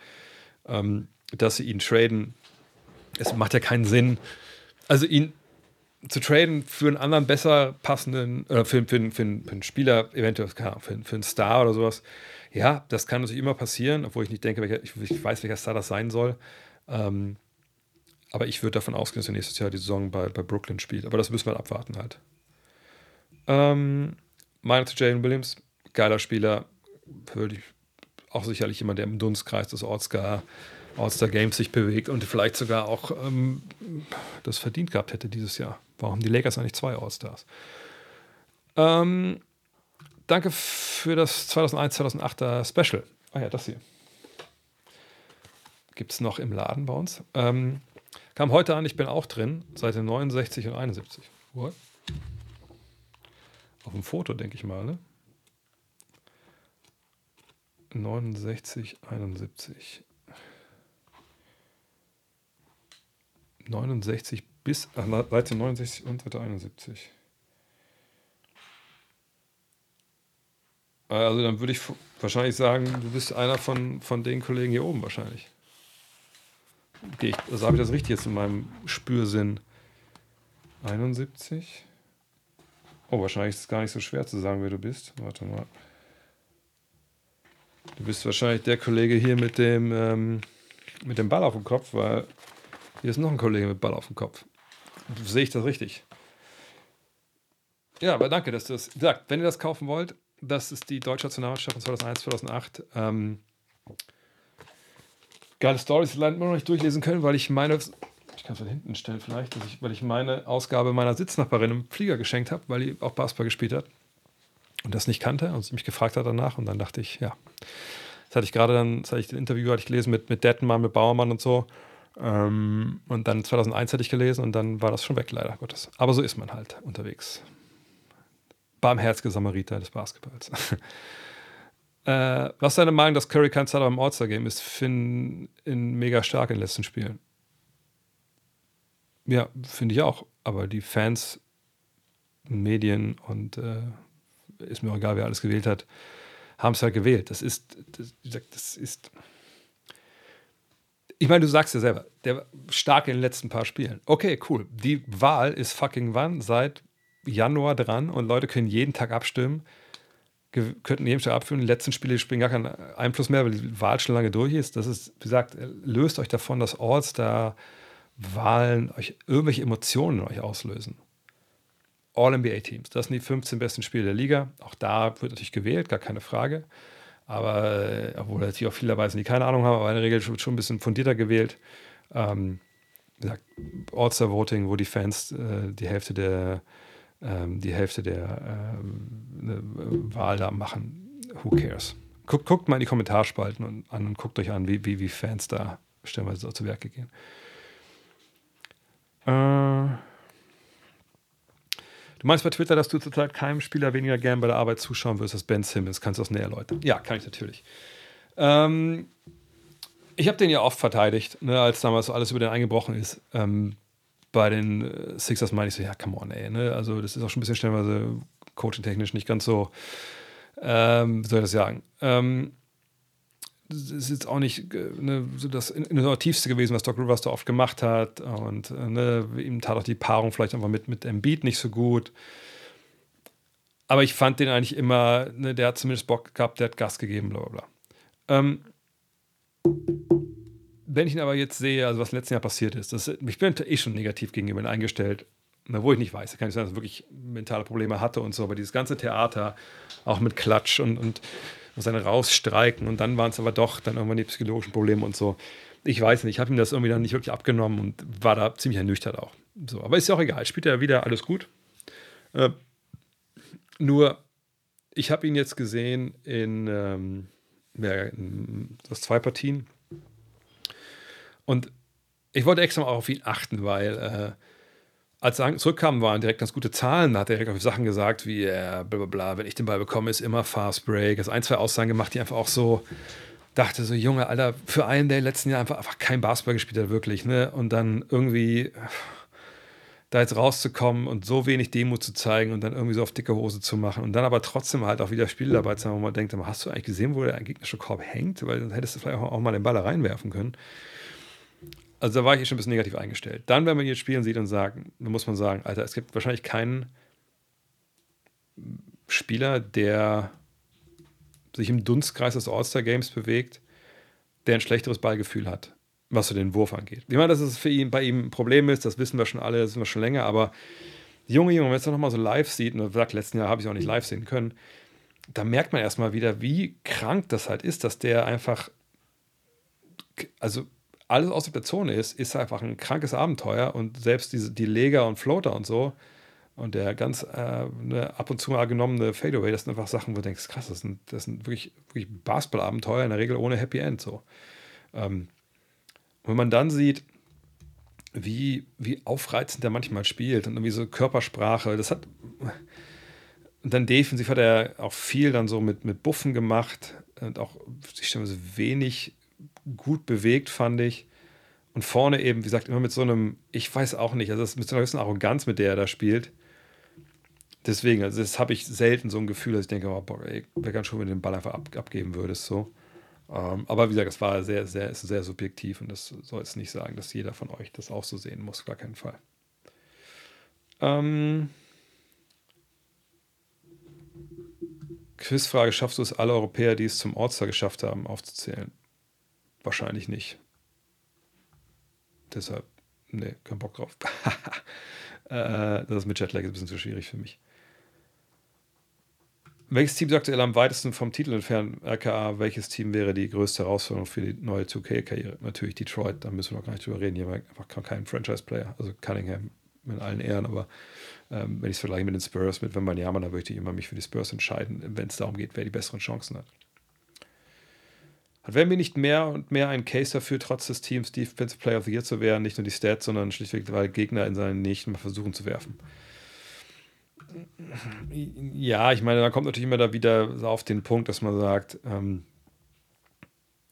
ähm, dass sie ihn traden. Es macht ja keinen Sinn. Also ihn zu traden für einen anderen besser passenden, äh, für, für, für, für, einen Spieler, eventuell für, für einen Star oder sowas. Ja, das kann natürlich immer passieren, obwohl ich nicht denke, welcher, ich, ich weiß, welcher Star das sein soll. Ähm, aber ich würde davon ausgehen, dass er nächstes Jahr die Saison bei, bei Brooklyn spielt. Aber das müssen wir abwarten halt. Ähm, Meinung zu Jalen Williams, geiler Spieler. Würde ich auch sicherlich jemand, der im Dunstkreis des All-Star All Games sich bewegt und vielleicht sogar auch ähm, das verdient gehabt hätte dieses Jahr. Warum die Lakers eigentlich zwei All-Stars? Ähm, danke für das 2001-2008er Special. Ah ja, das hier. Gibt es noch im Laden bei uns. Ähm, Kam heute an, ich bin auch drin, Seite 69 und 71. What? Auf dem Foto, denke ich mal, ne? 69, 71. 69 bis, ach, Seite 69 und Seite 71. Also dann würde ich wahrscheinlich sagen, du bist einer von, von den Kollegen hier oben wahrscheinlich. Okay, ich, also habe ich das richtig jetzt in meinem Spürsinn. 71. Oh, wahrscheinlich ist es gar nicht so schwer zu sagen, wer du bist. Warte mal. Du bist wahrscheinlich der Kollege hier mit dem, ähm, mit dem Ball auf dem Kopf, weil hier ist noch ein Kollege mit Ball auf dem Kopf. Sehe ich das richtig? Ja, aber danke, dass du das sagt. Wenn ihr das kaufen wollt, das ist die deutsche Nationalmannschaft von 2001, 2008. Ähm, geile Stories, die leider noch nicht durchlesen können, weil ich meine, ich kann es von hinten stellen vielleicht, ich, weil ich meine Ausgabe meiner Sitznachbarin im Flieger geschenkt habe, weil die auch Basketball gespielt hat und das nicht kannte und sie mich gefragt hat danach und dann dachte ich, ja, das hatte ich gerade dann, das hatte ich den Interview hatte ich gelesen mit, mit Dettenmann, mit Bauermann und so ähm, und dann 2001 hatte ich gelesen und dann war das schon weg, leider Gottes. Aber so ist man halt unterwegs. Barmherzige Samariter des Basketballs. äh, was ist deine Meinung, dass Curry kein Starter beim All-Star-Game ist? Finn in mega stark in den letzten Spielen. Ja, finde ich auch. Aber die Fans, Medien und äh, ist mir auch egal, wer alles gewählt hat, haben es halt gewählt. Das ist, das, das ist. Ich meine, du sagst ja selber, der war stark in den letzten paar Spielen. Okay, cool. Die Wahl ist fucking wann? Seit Januar dran und Leute können jeden Tag abstimmen. Könnten jeden Tag abstimmen. Die letzten Spiele spielen gar keinen Einfluss mehr, weil die Wahl schon lange durch ist. Das ist, wie gesagt, löst euch davon, dass All-Star-Wahlen euch irgendwelche Emotionen in euch auslösen. All-NBA-Teams. Das sind die 15 besten Spiele der Liga. Auch da wird natürlich gewählt, gar keine Frage. Aber, äh, obwohl natürlich auch viele dabei sind, die keine Ahnung haben, aber in der Regel wird schon ein bisschen fundierter gewählt. Ähm, All-Star-Voting, wo die Fans äh, die Hälfte der, ähm, die Hälfte der ähm, ne, Wahl da machen. Who cares? Guckt, guckt mal in die Kommentarspalten und, an und guckt euch an, wie, wie, wie Fans da stellenweise so zu Werke gehen. Äh, Du meinst bei Twitter, dass du zurzeit keinem Spieler weniger gern bei der Arbeit zuschauen wirst als Ben Simmons. Kannst du das näher erläutern? Ja, kann ich natürlich. Ähm, ich habe den ja oft verteidigt, ne, als damals alles über den eingebrochen ist. Ähm, bei den äh, Sixers meine ich so, ja, come on, ey. Ne? Also, das ist auch schon ein bisschen stellenweise coaching-technisch nicht ganz so, ähm, wie soll ich das sagen? Ähm, das ist jetzt auch nicht äh, ne, so das Innovativste gewesen, was Doc Rivers da oft gemacht hat. Und äh, ne, ihm tat auch die Paarung vielleicht einfach mit, mit Embiid nicht so gut. Aber ich fand den eigentlich immer, ne, der hat zumindest Bock gehabt, der hat Gas gegeben, bla bla bla. Ähm, wenn ich ihn aber jetzt sehe, also was im letzten Jahr passiert ist, das, ich bin eh schon negativ gegenüber ihm eingestellt, wo ich nicht weiß, kann ich sagen, dass er wirklich mentale Probleme hatte und so, aber dieses ganze Theater, auch mit Klatsch und, und dann rausstreiken und dann waren es aber doch dann irgendwann die psychologischen Probleme und so. Ich weiß nicht, ich habe ihm das irgendwie dann nicht wirklich abgenommen und war da ziemlich ernüchtert auch. So, aber ist ja auch egal, spielt er wieder alles gut. Äh, nur, ich habe ihn jetzt gesehen in, ähm, ja, in das zwei Partien und ich wollte extra mal auf ihn achten, weil äh, als er zurückkam, waren direkt ganz gute Zahlen. Da hat er direkt auf Sachen gesagt, wie äh, bla bla wenn ich den Ball bekomme, ist immer Fast Break. Also ein, zwei Aussagen gemacht, die einfach auch so dachte, so Junge, Alter, für einen, der letzten Jahr einfach, einfach kein Basketball gespielt hat, wirklich, ne? Und dann irgendwie da jetzt rauszukommen und so wenig Demo zu zeigen und dann irgendwie so auf dicke Hose zu machen und dann aber trotzdem halt auch wieder Spiele dabei zu haben, wo man denkt, hast du eigentlich gesehen, wo der gegnerische Korb hängt? Weil dann hättest du vielleicht auch mal den Ball reinwerfen können. Also da war ich eh schon ein bisschen negativ eingestellt. Dann, wenn man jetzt spielen sieht und sagt, dann muss man sagen, Alter, es gibt wahrscheinlich keinen Spieler, der sich im Dunstkreis des All-Star-Games bewegt, der ein schlechteres Ballgefühl hat, was so den Wurf angeht. Ich meine, dass es für ihn, bei ihm ein Problem ist, das wissen wir schon alle, das wissen wir schon länger, aber Junge, Junge, wenn man es noch mal so live sieht, und sagt, letzten Jahr habe ich es auch nicht live sehen können, da merkt man erstmal wieder, wie krank das halt ist, dass der einfach, also alles außerhalb der Zone ist, ist einfach ein krankes Abenteuer und selbst diese, die Leger und Floater und so und der ganz äh, ne, ab und zu mal genommene Fadeaway, das sind einfach Sachen, wo du denkst, krass, das sind, das sind wirklich, wirklich Basketball-Abenteuer, in der Regel ohne Happy End so. Ähm, wenn man dann sieht, wie, wie aufreizend er manchmal spielt und irgendwie so Körpersprache. Das hat. Und dann defensiv hat er auch viel dann so mit, mit Buffen gemacht und auch sich so wenig gut bewegt, fand ich. Und vorne eben, wie gesagt, immer mit so einem, ich weiß auch nicht, also mit so einer gewissen Arroganz, mit der er da spielt. Deswegen, also das habe ich selten so ein Gefühl, dass ich denke, oh, boah, ey, wäre ganz schön, wenn du den Ball einfach ab, abgeben würdest. So. Ähm, aber wie gesagt, es war sehr, sehr, ist sehr subjektiv und das soll jetzt nicht sagen, dass jeder von euch das auch so sehen muss, gar keinen Fall. Ähm, Quizfrage: Schaffst du es, alle Europäer, die es zum Ortstag geschafft haben, aufzuzählen? Wahrscheinlich nicht. Deshalb, nee, kein Bock drauf. äh, das ist mit Jetlag ein bisschen zu schwierig für mich. Welches Team ist aktuell am weitesten vom Titel entfernt? RKA, welches Team wäre die größte Herausforderung für die neue 2K-Karriere? Natürlich Detroit, da müssen wir noch gar nicht drüber reden. Hier einfach kein Franchise-Player. Also Cunningham mit allen Ehren, aber ähm, wenn ich es vergleiche mit den Spurs, mit Wembanyama, dann würde ich immer mich für die Spurs entscheiden, wenn es darum geht, wer die besseren Chancen hat. Hat Wemby nicht mehr und mehr einen Case dafür, trotz des Teams Defensive Player of the Year zu werden, nicht nur die Stats, sondern schlichtweg, weil Gegner in seinen Nächten mal versuchen zu werfen? Ja, ich meine, da kommt natürlich immer da wieder auf den Punkt, dass man sagt, ähm,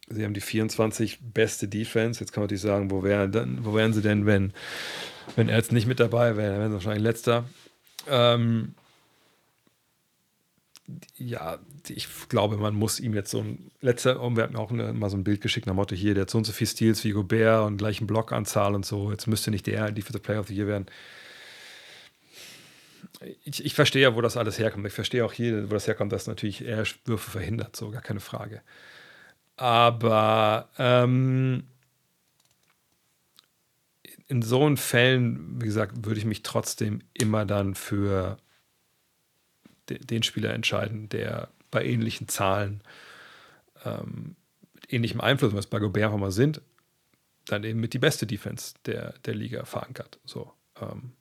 sie haben die 24 beste Defense. Jetzt kann man natürlich sagen, wo, wär, wo wären sie denn, wenn, wenn er jetzt nicht mit dabei wäre? Dann wären sie wahrscheinlich letzter. Ähm, ja, ich glaube, man muss ihm jetzt so ein letzter, und wir hatten auch eine, mal so ein Bild geschickt nach Motto hier, der hat so und so viel Steals wie Gobert und gleichen Blockanzahl und so. Jetzt müsste nicht der Defensive Player of the Year werden ich, ich verstehe ja, wo das alles herkommt. Ich verstehe auch hier, wo das herkommt, dass natürlich er Würfe verhindert, so gar keine Frage. Aber ähm, in so Fällen, wie gesagt, würde ich mich trotzdem immer dann für den Spieler entscheiden, der bei ähnlichen Zahlen, ähm, ähnlichem Einfluss, was bei Gobert auch mal sind, dann eben mit die beste Defense der, der Liga verankert. So. Ähm,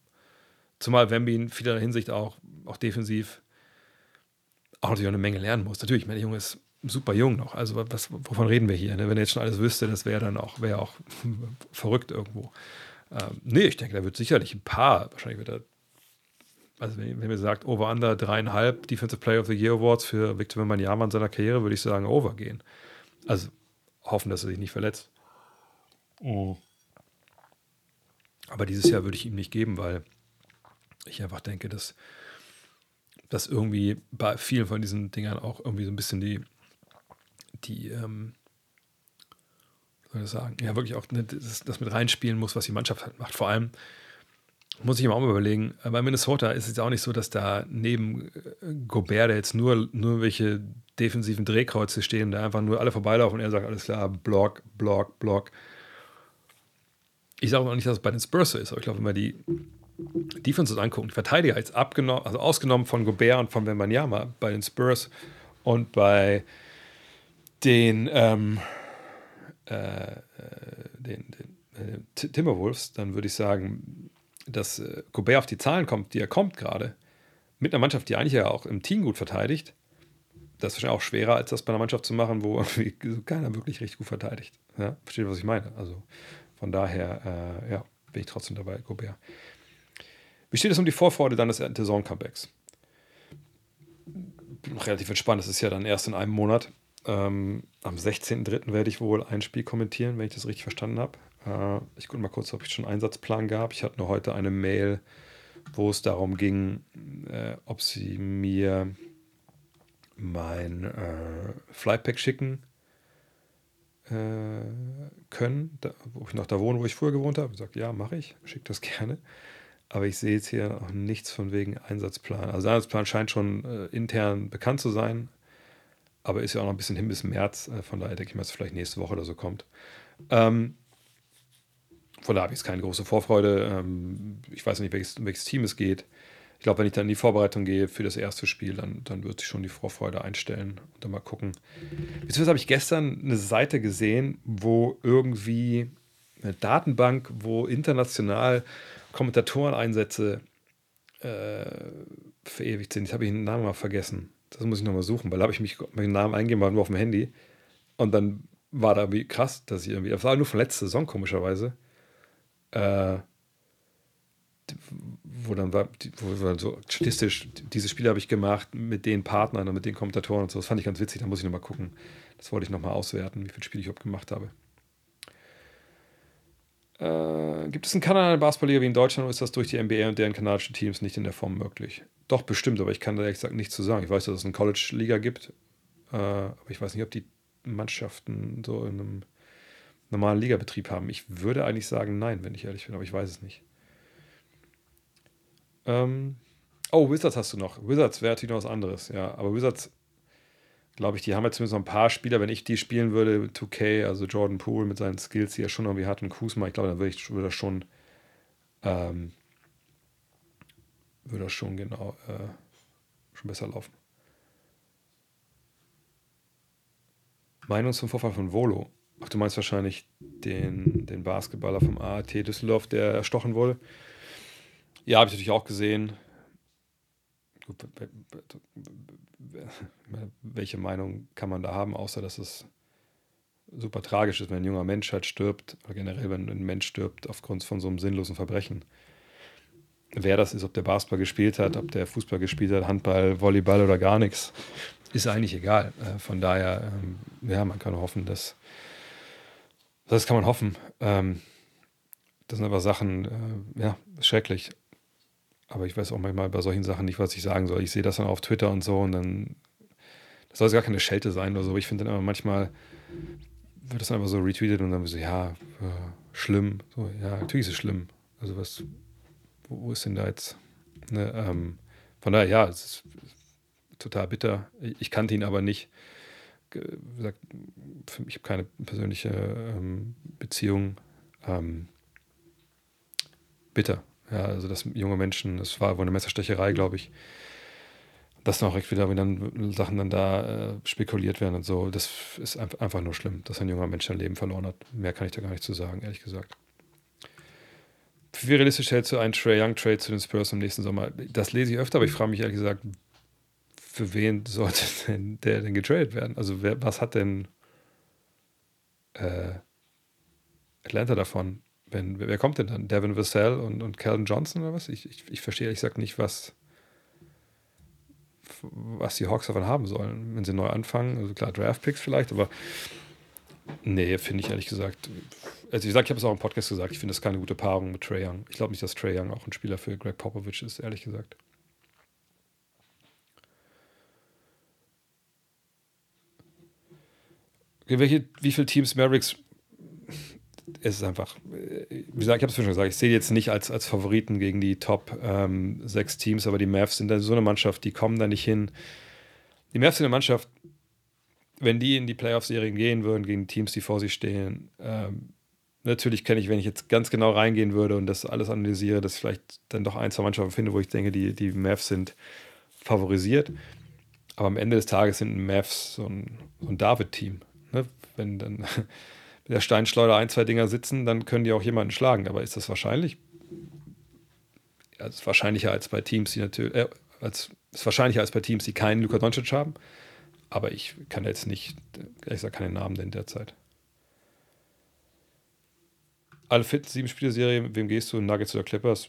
Zumal Wemby in vieler Hinsicht auch, auch defensiv auch natürlich auch eine Menge lernen muss. Natürlich, mein Junge ist super jung noch. Also was, wovon reden wir hier? Ne? Wenn er jetzt schon alles wüsste, das wäre dann auch, wäre auch verrückt irgendwo. Ähm, nee, ich denke, da wird sicherlich ein paar, wahrscheinlich wird er, also wenn, wenn mir sagt, over under dreieinhalb Defensive Player of the Year Awards für Victor Wembanyama in seiner Karriere, würde ich sagen, over gehen. Also hoffen, dass er sich nicht verletzt. Oh. Aber dieses Jahr würde ich ihm nicht geben, weil ich einfach denke, dass, dass irgendwie bei vielen von diesen Dingern auch irgendwie so ein bisschen die, die, ähm, soll ich sagen, ja, wirklich auch ne, das, das, mit reinspielen muss, was die Mannschaft halt macht. Vor allem muss ich mir auch mal überlegen, äh, bei Minnesota ist es auch nicht so, dass da neben äh, Gobert, jetzt nur, nur welche defensiven Drehkreuze stehen, da einfach nur alle vorbeilaufen und er sagt, alles klar, Block, Block, Block. Ich sage auch nicht, dass es bei den Spurs so ist, aber ich glaube, wenn man die Defenses angucken, die Verteidiger jetzt abgenommen, also ausgenommen von Gobert und von Wembanyama bei den Spurs und bei den, ähm, äh, den, den äh, Timberwolves, dann würde ich sagen, dass äh, Gobert auf die Zahlen kommt, die er kommt gerade, mit einer Mannschaft, die eigentlich ja auch im Team gut verteidigt. Das ist wahrscheinlich auch schwerer, als das bei einer Mannschaft zu machen, wo keiner wirklich richtig gut verteidigt. Ja, versteht, was ich meine? Also von daher, äh, ja, bin ich trotzdem dabei, Gobert. Wie steht es um die Vorfreude deines Saison-Comebacks? Relativ entspannt, das ist ja dann erst in einem Monat. Ähm, am 16.03. werde ich wohl ein Spiel kommentieren, wenn ich das richtig verstanden habe. Äh, ich gucke mal kurz, ob ich schon einen Einsatzplan gab. Ich hatte nur heute eine Mail, wo es darum ging, äh, ob sie mir mein äh, Flypack schicken äh, können, da, wo ich noch da wohne, wo ich früher gewohnt habe. Ich sage, ja, mache ich, schicke das gerne. Aber ich sehe jetzt hier auch nichts von wegen Einsatzplan. Also der Einsatzplan scheint schon äh, intern bekannt zu sein, aber ist ja auch noch ein bisschen hin bis März. Äh, von daher denke ich mal, dass es vielleicht nächste Woche oder so kommt. Ähm, von daher habe ich jetzt keine große Vorfreude. Ähm, ich weiß nicht, welches, welches Team es geht. Ich glaube, wenn ich dann in die Vorbereitung gehe für das erste Spiel, dann, dann wird sich schon die Vorfreude einstellen und dann mal gucken. Beziehungsweise habe ich gestern eine Seite gesehen, wo irgendwie eine Datenbank, wo international Kommentatoreneinsätze äh, verewigt sind. Ich habe den Namen mal vergessen. Das muss ich nochmal suchen, weil da habe ich mich meinen Namen eingegeben, war nur auf dem Handy. Und dann war da wie krass, dass ich irgendwie, das war nur von letzter Saison komischerweise. Äh, wo dann war, wo dann so statistisch, diese Spiele habe ich gemacht mit den Partnern und mit den Kommentatoren und so. Das fand ich ganz witzig, da muss ich nochmal gucken. Das wollte ich nochmal auswerten, wie viele Spiele ich überhaupt gemacht habe. Äh, gibt es in Kanada eine Basketballliga wie in Deutschland oder ist das durch die NBA und deren kanadischen Teams nicht in der Form möglich? Doch, bestimmt, aber ich kann da ehrlich gesagt nichts zu sagen. Ich weiß, dass es eine College-Liga gibt, äh, aber ich weiß nicht, ob die Mannschaften so in einem normalen Ligabetrieb haben. Ich würde eigentlich sagen, nein, wenn ich ehrlich bin, aber ich weiß es nicht. Ähm, oh, Wizards hast du noch. Wizards wäre natürlich noch was anderes, ja. Aber Wizards, glaube ich, die haben ja zumindest noch ein paar Spieler. Wenn ich die spielen würde, 2K, also Jordan Poole mit seinen Skills, die er schon irgendwie hat, und Kuzma, ich glaube, dann würde, ich, würde das schon, ähm, würde das schon genau, äh, schon besser laufen. Meinung zum Vorfall von Volo. Ach, du meinst wahrscheinlich den, den Basketballer vom AAT Düsseldorf, der erstochen wurde. Ja, habe ich natürlich auch gesehen. welche Meinung kann man da haben, außer dass es super tragisch ist, wenn ein junger Mensch halt stirbt, oder generell, wenn ein Mensch stirbt aufgrund von so einem sinnlosen Verbrechen. Wer das ist, ob der Basketball gespielt hat, ob der Fußball gespielt hat, Handball, Volleyball oder gar nichts, ist eigentlich egal. Äh, von daher, ähm, ja, man kann hoffen, dass, das kann man hoffen. Ähm, das sind aber Sachen, äh, ja, schrecklich. Aber ich weiß auch manchmal bei solchen Sachen nicht, was ich sagen soll. Ich sehe das dann auf Twitter und so und dann, das soll gar keine Schelte sein oder so. Ich finde dann immer manchmal, wird das einfach so retweetet und dann so, ja, äh, schlimm. So, ja, natürlich ist es schlimm. Also was, wo, wo ist denn da jetzt, ne, ähm, von daher, ja, es ist total bitter. Ich kannte ihn aber nicht. Wie gesagt, ich habe keine persönliche ähm, Beziehung. Ähm, bitter. Ja, also dass junge Menschen, das war wohl eine Messerstecherei, glaube ich, dass dann auch direkt wieder, wenn dann Sachen dann da äh, spekuliert werden und so, das ist einfach nur schlimm, dass ein junger Mensch sein Leben verloren hat. Mehr kann ich da gar nicht zu sagen, ehrlich gesagt. Wie realistisch hältst du einen Trey Young Trade zu den Spurs im nächsten Sommer? Das lese ich öfter, aber ich frage mich ehrlich gesagt, für wen sollte denn der denn getradet werden? Also wer, was hat denn äh, Atlanta davon? Wenn, wer kommt denn dann? Devin Vassell und, und Calvin Johnson oder was? Ich, ich, ich verstehe ehrlich gesagt nicht, was, was die Hawks davon haben sollen, wenn sie neu anfangen. Also klar, Draftpicks vielleicht, aber nee, finde ich ehrlich gesagt. Also wie gesagt, ich habe es auch im Podcast gesagt, ich finde das keine gute Paarung mit Trey Young. Ich glaube nicht, dass Trey Young auch ein Spieler für Greg Popovich ist, ehrlich gesagt. Welche, wie viele Teams Mavericks es ist einfach, wie gesagt, ich habe es schon gesagt, ich sehe jetzt nicht als, als Favoriten gegen die Top ähm, Teams, aber die Mavs sind dann so eine Mannschaft, die kommen da nicht hin. Die Mavs sind eine Mannschaft, wenn die in die Playoff-Serien gehen würden gegen Teams, die vor sich stehen, ähm, natürlich kenne ich, wenn ich jetzt ganz genau reingehen würde und das alles analysiere, dass ich vielleicht dann doch ein, zwei Mannschaften finde, wo ich denke, die, die Mavs sind favorisiert. Aber am Ende des Tages sind Mavs so ein, so ein David-Team. Ne? Wenn dann der Steinschleuder ein, zwei Dinger sitzen, dann können die auch jemanden schlagen. Aber ist das wahrscheinlich? Ja, ist wahrscheinlicher als bei Teams, die natürlich, äh, als, ist wahrscheinlicher als bei Teams, die keinen Luka Doncic haben. Aber ich kann jetzt nicht, ehrlich gesagt, keine Namen nennen derzeit. Alle fit, sieben Spiele-Serie, wem gehst du? Nuggets oder Clippers?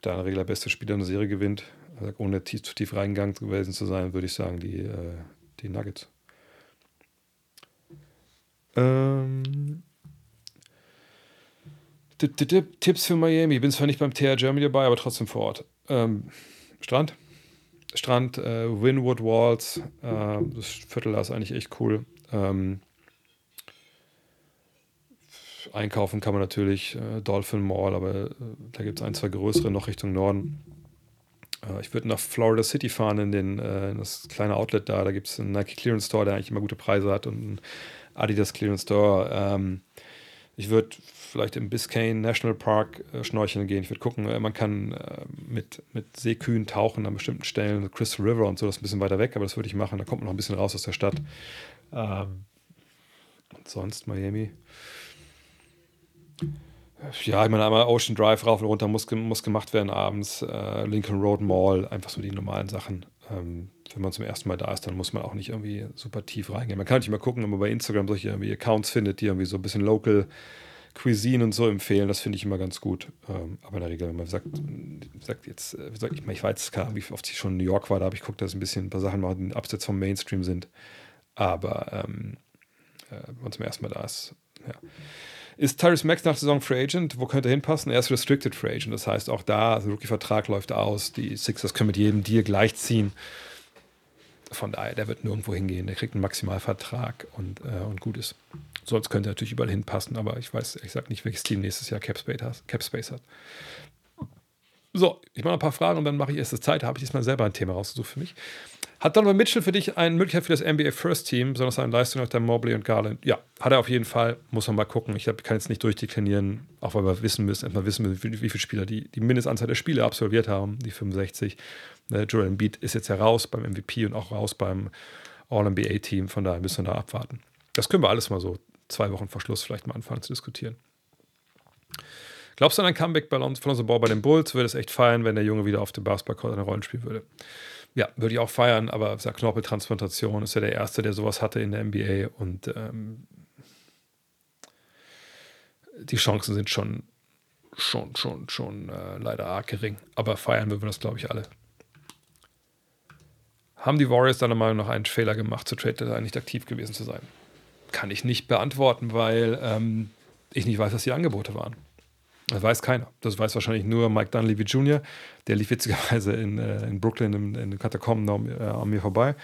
Da in der Regel der beste Spieler in der Serie gewinnt. Also ohne tief, zu tief reingegangen gewesen zu sein, würde ich sagen, die, äh, die Nuggets. Ähm, Tipps für Miami. Ich bin zwar nicht beim TR Germany dabei, aber trotzdem vor Ort. Ähm, Strand? Strand, äh, Winwood Walls. Äh, das Viertel da ist eigentlich echt cool. Ähm, einkaufen kann man natürlich äh, Dolphin Mall, aber äh, da gibt es ein, zwei größere noch Richtung Norden. Äh, ich würde nach Florida City fahren in, den, äh, in das kleine Outlet da. Da gibt es einen Nike Clearance Store, der eigentlich immer gute Preise hat und einen Adidas Clearance Store. Ähm, ich würde vielleicht im Biscayne National Park äh, schnorcheln gehen. Ich würde gucken, äh, man kann äh, mit, mit Seekühen tauchen an bestimmten Stellen, Crystal River und so, das ist ein bisschen weiter weg, aber das würde ich machen. Da kommt man noch ein bisschen raus aus der Stadt. Ähm, und sonst Miami. Ja, ich meine, einmal Ocean Drive rauf und runter muss, muss gemacht werden abends. Äh, Lincoln Road Mall, einfach so die normalen Sachen. Ähm, wenn man zum ersten Mal da ist, dann muss man auch nicht irgendwie super tief reingehen. Man kann nicht mal gucken, ob man bei Instagram solche Accounts findet, die irgendwie so ein bisschen local Cuisine und so empfehlen. Das finde ich immer ganz gut. Ähm, aber in der Regel, wenn man sagt, sagt jetzt, äh, ich, ich weiß gar nicht, wie oft ich schon in New York war, da habe ich geguckt, dass ein bisschen ein paar Sachen machen, die abseits vom Mainstream sind. Aber ähm, äh, wenn man zum ersten Mal da ist, ja. Ist Tyrese Max nach der Saison Free Agent? Wo könnte er hinpassen? Er ist Restricted Free Agent. Das heißt, auch da, also Rookie-Vertrag läuft aus. Die Sixers können mit jedem Deal gleichziehen. Von daher, der wird nirgendwo hingehen. Der kriegt einen Maximalvertrag und, äh, und gut ist. Sonst könnte er natürlich überall hinpassen, aber ich weiß, ich sage nicht, welches Team nächstes Jahr Capspace hat. Hat. So, ich mache ein paar Fragen und dann mache ich erst das Zeit. Habe ich diesmal selber ein Thema rausgesucht für mich. Hat Donovan Mitchell für dich eine Möglichkeit für das NBA First Team, besonders seine Leistung nach der Mobley und Garland? Ja, hat er auf jeden Fall. Muss man mal gucken. Ich kann jetzt nicht durchdeklinieren, auch weil wir wissen müssen, erstmal wissen müssen, wie, wie viele Spieler die, die Mindestanzahl der Spiele absolviert haben, die 65. Äh, Joel Embiid ist jetzt ja raus beim MVP und auch raus beim All-NBA-Team. Von daher müssen wir da abwarten. Das können wir alles mal so zwei Wochen vor Schluss vielleicht mal anfangen zu diskutieren. Glaubst du an ein Comeback von Lonzo Ball bei den Bulls? Würde es echt feiern, wenn der Junge wieder auf dem Basketballcourt eine Rolle spielen würde. Ja, würde ich auch feiern, aber sag Knorpeltransplantation ist ja der Erste, der sowas hatte in der NBA und ähm, die Chancen sind schon, schon, schon, schon äh, leider arg gering. Aber feiern würden wir das, glaube ich, alle. Haben die Warriors deiner Meinung nach einen Fehler gemacht, zu Trade Deadline nicht aktiv gewesen zu sein? Kann ich nicht beantworten, weil ähm, ich nicht weiß, was die Angebote waren. Das weiß keiner. Das weiß wahrscheinlich nur Mike Dunleavy Jr. Der lief witzigerweise in, äh, in Brooklyn in, in den Katakomben äh, an mir vorbei.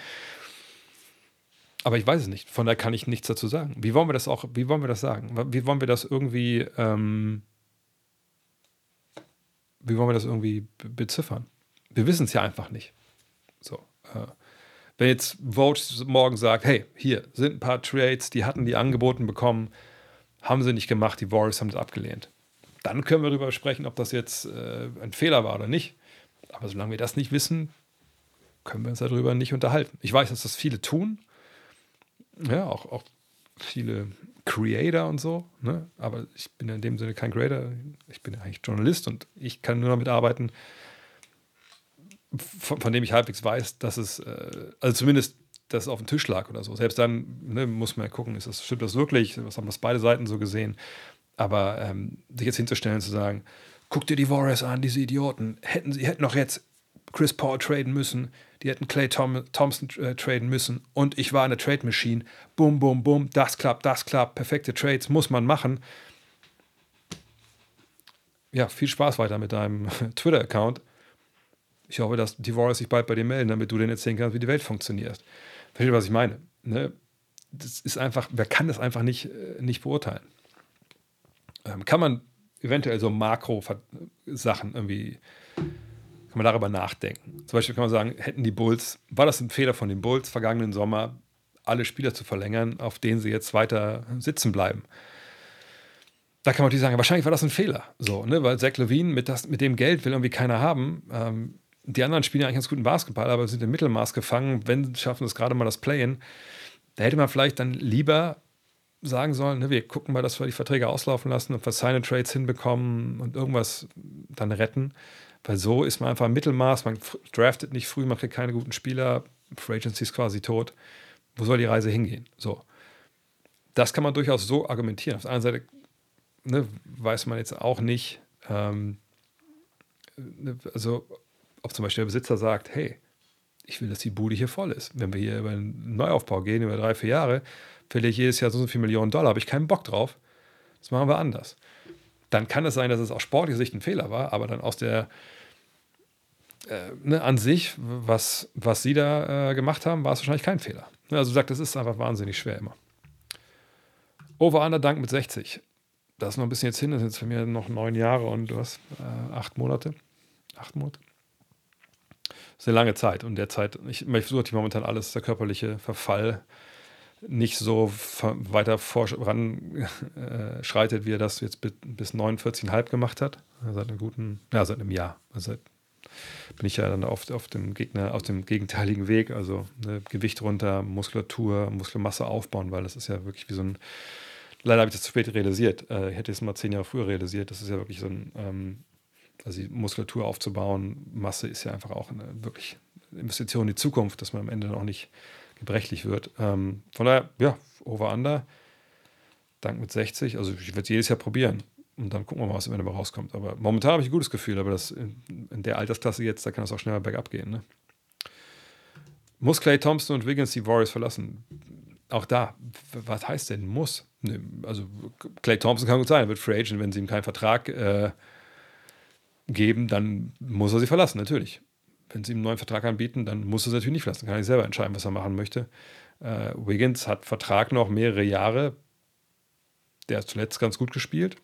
Aber ich weiß es nicht. Von daher kann ich nichts dazu sagen. Wie wollen wir das auch, wie wollen wir das sagen? Wie wollen wir das irgendwie, ähm, wie wollen wir das irgendwie beziffern? Wir wissen es ja einfach nicht. Äh, wenn jetzt Vogue morgen sagt, hey, hier sind ein paar Trades, die hatten die angeboten bekommen, haben sie nicht gemacht, die Warriors haben es abgelehnt dann können wir darüber sprechen, ob das jetzt äh, ein Fehler war oder nicht. Aber solange wir das nicht wissen, können wir uns darüber nicht unterhalten. Ich weiß, dass das viele tun. Ja, auch, auch viele Creator und so. Ne? Aber ich bin in dem Sinne kein Creator. Ich bin eigentlich Journalist und ich kann nur damit arbeiten, von, von dem ich halbwegs weiß, dass es, äh, also zumindest, dass es auf dem Tisch lag oder so. Selbst dann ne, muss man ja gucken, ist das, stimmt das wirklich? Was haben das beide Seiten so gesehen? Aber ähm, sich jetzt hinzustellen zu sagen, guck dir die Warriors an, diese Idioten, hätten sie hätten noch jetzt Chris Paul traden müssen, die hätten Clay Tom Thompson äh, traden müssen und ich war eine Trade Machine. Bum, bum, bum, das klappt, das klappt, perfekte Trades muss man machen. Ja, viel Spaß weiter mit deinem Twitter-Account. Ich hoffe, dass die Warriors sich bald bei dir melden, damit du denen erzählen kannst, wie die Welt funktioniert. Versteht, was ich meine? Ne? Das ist einfach, wer kann das einfach nicht, äh, nicht beurteilen? ähm, kann man eventuell so Makro-Sachen irgendwie, kann man darüber nachdenken. Zum Beispiel kann man sagen, hätten die Bulls, war das ein Fehler von den Bulls vergangenen Sommer, alle Spieler zu verlängern, auf denen sie jetzt weiter sitzen bleiben? Da kann man natürlich sagen, wahrscheinlich war das ein Fehler, so, ne? weil Zach Levine mit, das, mit dem Geld will irgendwie keiner haben. Ähm, die anderen spielen ja eigentlich ganz guten Basketball, aber sind im Mittelmaß gefangen. Wenn schaffen es gerade mal das Play-In, da hätte man vielleicht dann lieber sagen sollen, ne, wir gucken mal, dass wir die Verträge auslaufen lassen und was seine Trades hinbekommen und irgendwas dann retten. Weil so ist man einfach im Mittelmaß, man draftet nicht früh, man kriegt keine guten Spieler, Free Agency ist quasi tot. Wo soll die Reise hingehen? So. Das kann man durchaus so argumentieren. Auf der anderen Seite ne, weiß man jetzt auch nicht, ähm, ne, also ob zum Beispiel der Besitzer sagt, hey, ich will, dass die Bude hier voll ist. Wenn wir hier über einen Neuaufbau gehen, über drei, vier Jahre, verliere ich jedes Jahr so, so viele Millionen Dollar, habe ich keinen Bock drauf. Das machen wir anders. Dann kann es sein, dass es aus sportlicher Sicht ein Fehler war, aber dann aus der äh, ne, an sich, was, was sie da äh, gemacht haben, war es wahrscheinlich kein Fehler. Also sagt, das ist einfach wahnsinnig schwer immer. Over-Under Dank mit 60. Das ist noch ein bisschen jetzt hin, das sind jetzt für mich noch neun Jahre und du hast äh, acht Monate. Acht Monate. Das ist eine lange Zeit und derzeit, ich, ich versuche momentan alles, der körperliche Verfall nicht so weiter voranschreitet, äh, wie er das jetzt bis 49,5 gemacht hat. Seit einem guten, ja, seit einem Jahr. Also bin ich ja dann auf, auf dem Gegner, auf dem gegenteiligen Weg. Also ne, Gewicht runter, Muskulatur, Muskelmasse aufbauen, weil das ist ja wirklich wie so ein. Leider habe ich das zu spät realisiert. Äh, ich hätte es mal zehn Jahre früher realisiert. Das ist ja wirklich so ein, ähm, also die Muskulatur aufzubauen, Masse ist ja einfach auch eine wirklich Investition in die Zukunft, dass man am Ende noch nicht gebrechlich wird. Ähm, von daher, ja, Over-Under. Dank mit 60. Also ich werde es jedes Jahr probieren. Und dann gucken wir mal, was am Ende rauskommt. Aber momentan habe ich ein gutes Gefühl, aber das in, in der Altersklasse jetzt, da kann es auch schneller bergab gehen. Ne? Muss Clay Thompson und Wiggins die Warriors verlassen? Auch da, was heißt denn muss? Ne, also Clay Thompson kann gut sein, wird Free Agent, wenn sie ihm keinen Vertrag äh, geben, dann muss er sie verlassen, natürlich. Wenn sie ihm einen neuen Vertrag anbieten, dann muss er sie natürlich nicht verlassen. Kann er selber entscheiden, was er machen möchte. Äh, Wiggins hat Vertrag noch mehrere Jahre. Der hat zuletzt ganz gut gespielt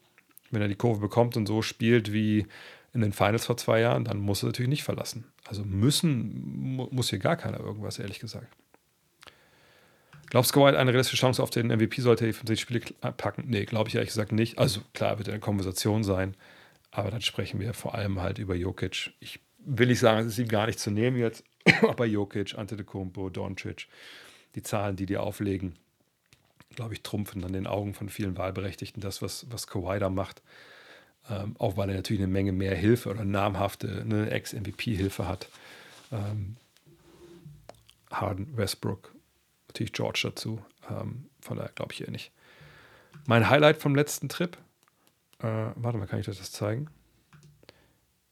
wenn er die Kurve bekommt und so spielt wie in den Finals vor zwei Jahren, dann muss er natürlich nicht verlassen. Also müssen muss hier gar keiner irgendwas, ehrlich gesagt. Glaubst du, eine realistische Chance auf den MVP sollte er die 50 Spiele packen? Nee, glaube ich ehrlich gesagt nicht. Also klar, wird eine Konversation sein, aber dann sprechen wir vor allem halt über Jokic. Ich will nicht sagen, es ist ihm gar nicht zu nehmen jetzt, aber Jokic, Antetokounmpo, Doncic, die Zahlen, die die auflegen, glaube ich, trumpfen dann den Augen von vielen Wahlberechtigten das, was, was Kawhi da macht. Ähm, auch weil er natürlich eine Menge mehr Hilfe oder namhafte eine Ex-MVP-Hilfe hat. Ähm, Harden, Westbrook, natürlich George dazu. Ähm, von daher glaube ich eher nicht. Mein Highlight vom letzten Trip. Äh, warte mal, kann ich euch das zeigen?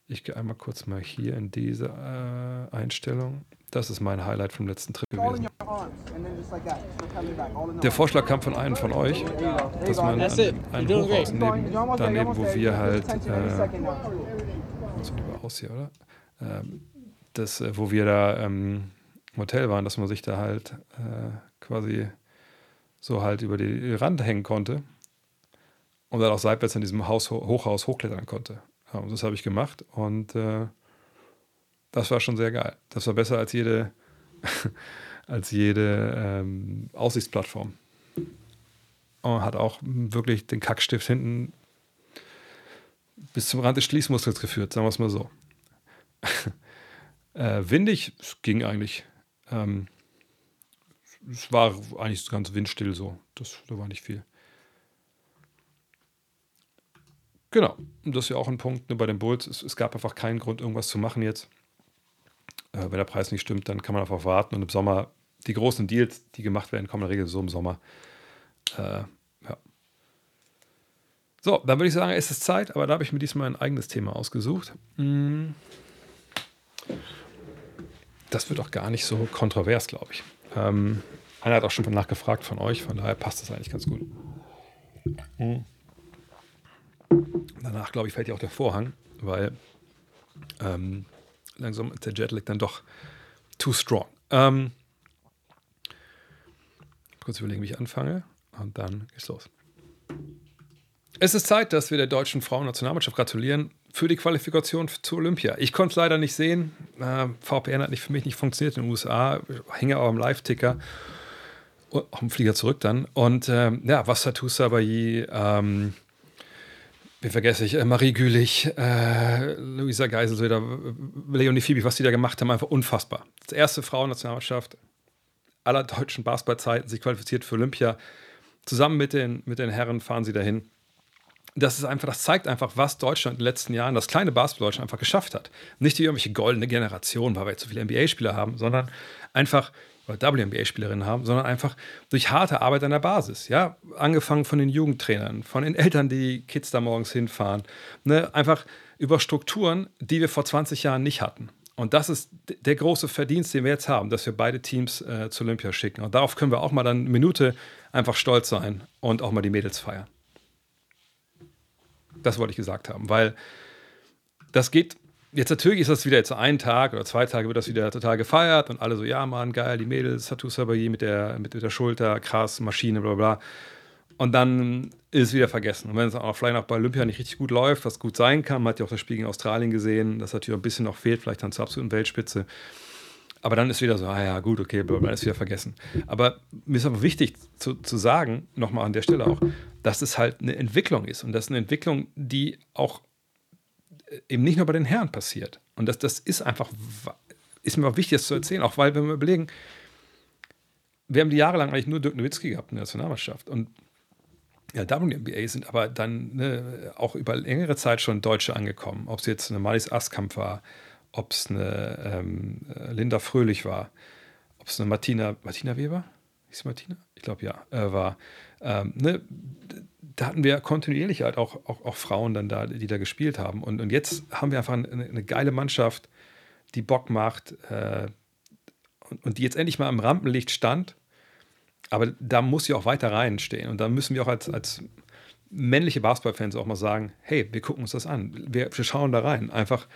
Ich gehe einmal kurz mal hier in diese äh, Einstellung. Das ist mein Highlight vom letzten Trip gewesen. Der Vorschlag kam von einem von euch, dass man ein Hochhaus neben, daneben, wo wir halt, äh, so lieber aus hier, oder? Ähm, das, äh, wo wir da ähm, im Hotel waren, dass man sich da halt äh, quasi so halt über die Rand hängen konnte und dann auch seitwärts in diesem Haus, Hochhaus hochklettern konnte. Und das habe ich gemacht und äh, das war schon sehr geil. Das war besser als jede, als jede ähm, Aussichtsplattform. Und hat auch wirklich den Kackstift hinten bis zum Rand des Schließmuskels geführt, sagen wir es mal so. äh, windig, ging eigentlich. Ähm, es war eigentlich ganz windstill so. Das, da war nicht viel. Genau, das ist ja auch ein Punkt ne, bei den Bulls. Es, es, gab einfach keinen Grund, irgendwas zu machen jetzt. Äh, wenn der Preis nicht stimmt, dann kann man einfach warten und im Sommer die großen Deals, die gemacht werden, kommen in der Regel so im Sommer. Äh, ja. So, dann würde ich sagen, es ist Zeit, aber da habe ich mir diesmal ein eigenes Thema ausgesucht. Hm. Das wird auch gar nicht so kontrovers, glaube ich. Ähm, einer hat auch schon nachgefragt von euch, von daher passt das eigentlich ganz gut. Hm. Danach, glaube ich, fällt ja auch der Vorhang, weil ähm, langsam ist der Jetlag dann doch too strong. Ähm, kurz überlegen, wie ich anfange und dann geht's los. Es ist Zeit, dass wir der deutschen Frauennationalmannschaft gratulieren für die Qualifikation zur Olympia. Ich konnte es leider nicht sehen. Äh, VPN hat nicht, für mich nicht funktioniert in den USA. Hänge aber am Live-Ticker. Auf dem Flieger zurück dann. Und ähm, ja, Wassertusa Bayi, ähm, wie vergesse ich, äh, Marie Gülich, äh, Luisa Geiselsöder, Leonie Fibi, was die da gemacht haben, einfach unfassbar. Das erste Frauennationalmannschaft aller deutschen Basketballzeiten sich qualifiziert für Olympia. Zusammen mit den, mit den Herren fahren sie dahin. Das ist einfach, das zeigt einfach, was Deutschland in den letzten Jahren, das kleine Basketball Deutschland einfach geschafft hat. Nicht wie irgendwelche goldene Generation, weil wir jetzt so viele NBA-Spieler haben, sondern einfach oder WNBA-Spielerinnen haben, sondern einfach durch harte Arbeit an der Basis. Ja, angefangen von den Jugendtrainern, von den Eltern, die Kids da morgens hinfahren. Ne? Einfach über Strukturen, die wir vor 20 Jahren nicht hatten. Und das ist der große Verdienst, den wir jetzt haben, dass wir beide Teams äh, zu Olympia schicken. Und darauf können wir auch mal dann eine Minute einfach stolz sein und auch mal die Mädels feiern. Das wollte ich gesagt haben, weil das geht Jetzt natürlich ist das wieder jetzt einen Tag oder zwei Tage wird das wieder total gefeiert und alle so, ja Mann, geil, die Mädels, Tattoo Sabayi mit der, mit der Schulter, krass, Maschine, bla bla. Und dann ist es wieder vergessen. Und wenn es auch vielleicht auch bei Olympia nicht richtig gut läuft, was gut sein kann, man hat ja auch das Spiel in Australien gesehen, das natürlich ein bisschen noch fehlt, vielleicht dann zur absoluten Weltspitze. Aber dann ist wieder so, ah ja, gut, okay, dann ist wieder vergessen. Aber mir ist aber wichtig zu, zu sagen, nochmal an der Stelle auch, dass es halt eine Entwicklung ist. Und das ist eine Entwicklung, die auch eben nicht nur bei den Herren passiert. Und das, das ist einfach, ist mir auch wichtig, das zu erzählen, auch weil, wenn wir überlegen, wir haben die Jahre lang eigentlich nur Dirk Nowitzki gehabt in der Nationalmannschaft. Und ja, WNBA sind aber dann ne, auch über längere Zeit schon Deutsche angekommen. Ob es jetzt eine Malis Askamp war, ob es eine ähm, Linda Fröhlich war, ob es eine Martina, Martina Weber? Hieß Martina? Ich glaube ja, äh, war. Ähm, ne, da hatten wir kontinuierlich halt auch, auch, auch, Frauen dann da, die da gespielt haben. Und, und jetzt haben wir einfach eine, eine geile Mannschaft, die Bock macht äh, und, und, die jetzt endlich mal im Rampenlicht stand. Aber da muss sie auch weiter reinstehen. Und da müssen wir auch als, als männliche Basketballfans auch mal sagen: hey, wir gucken uns das an. Wir, wir schauen da rein. Einfach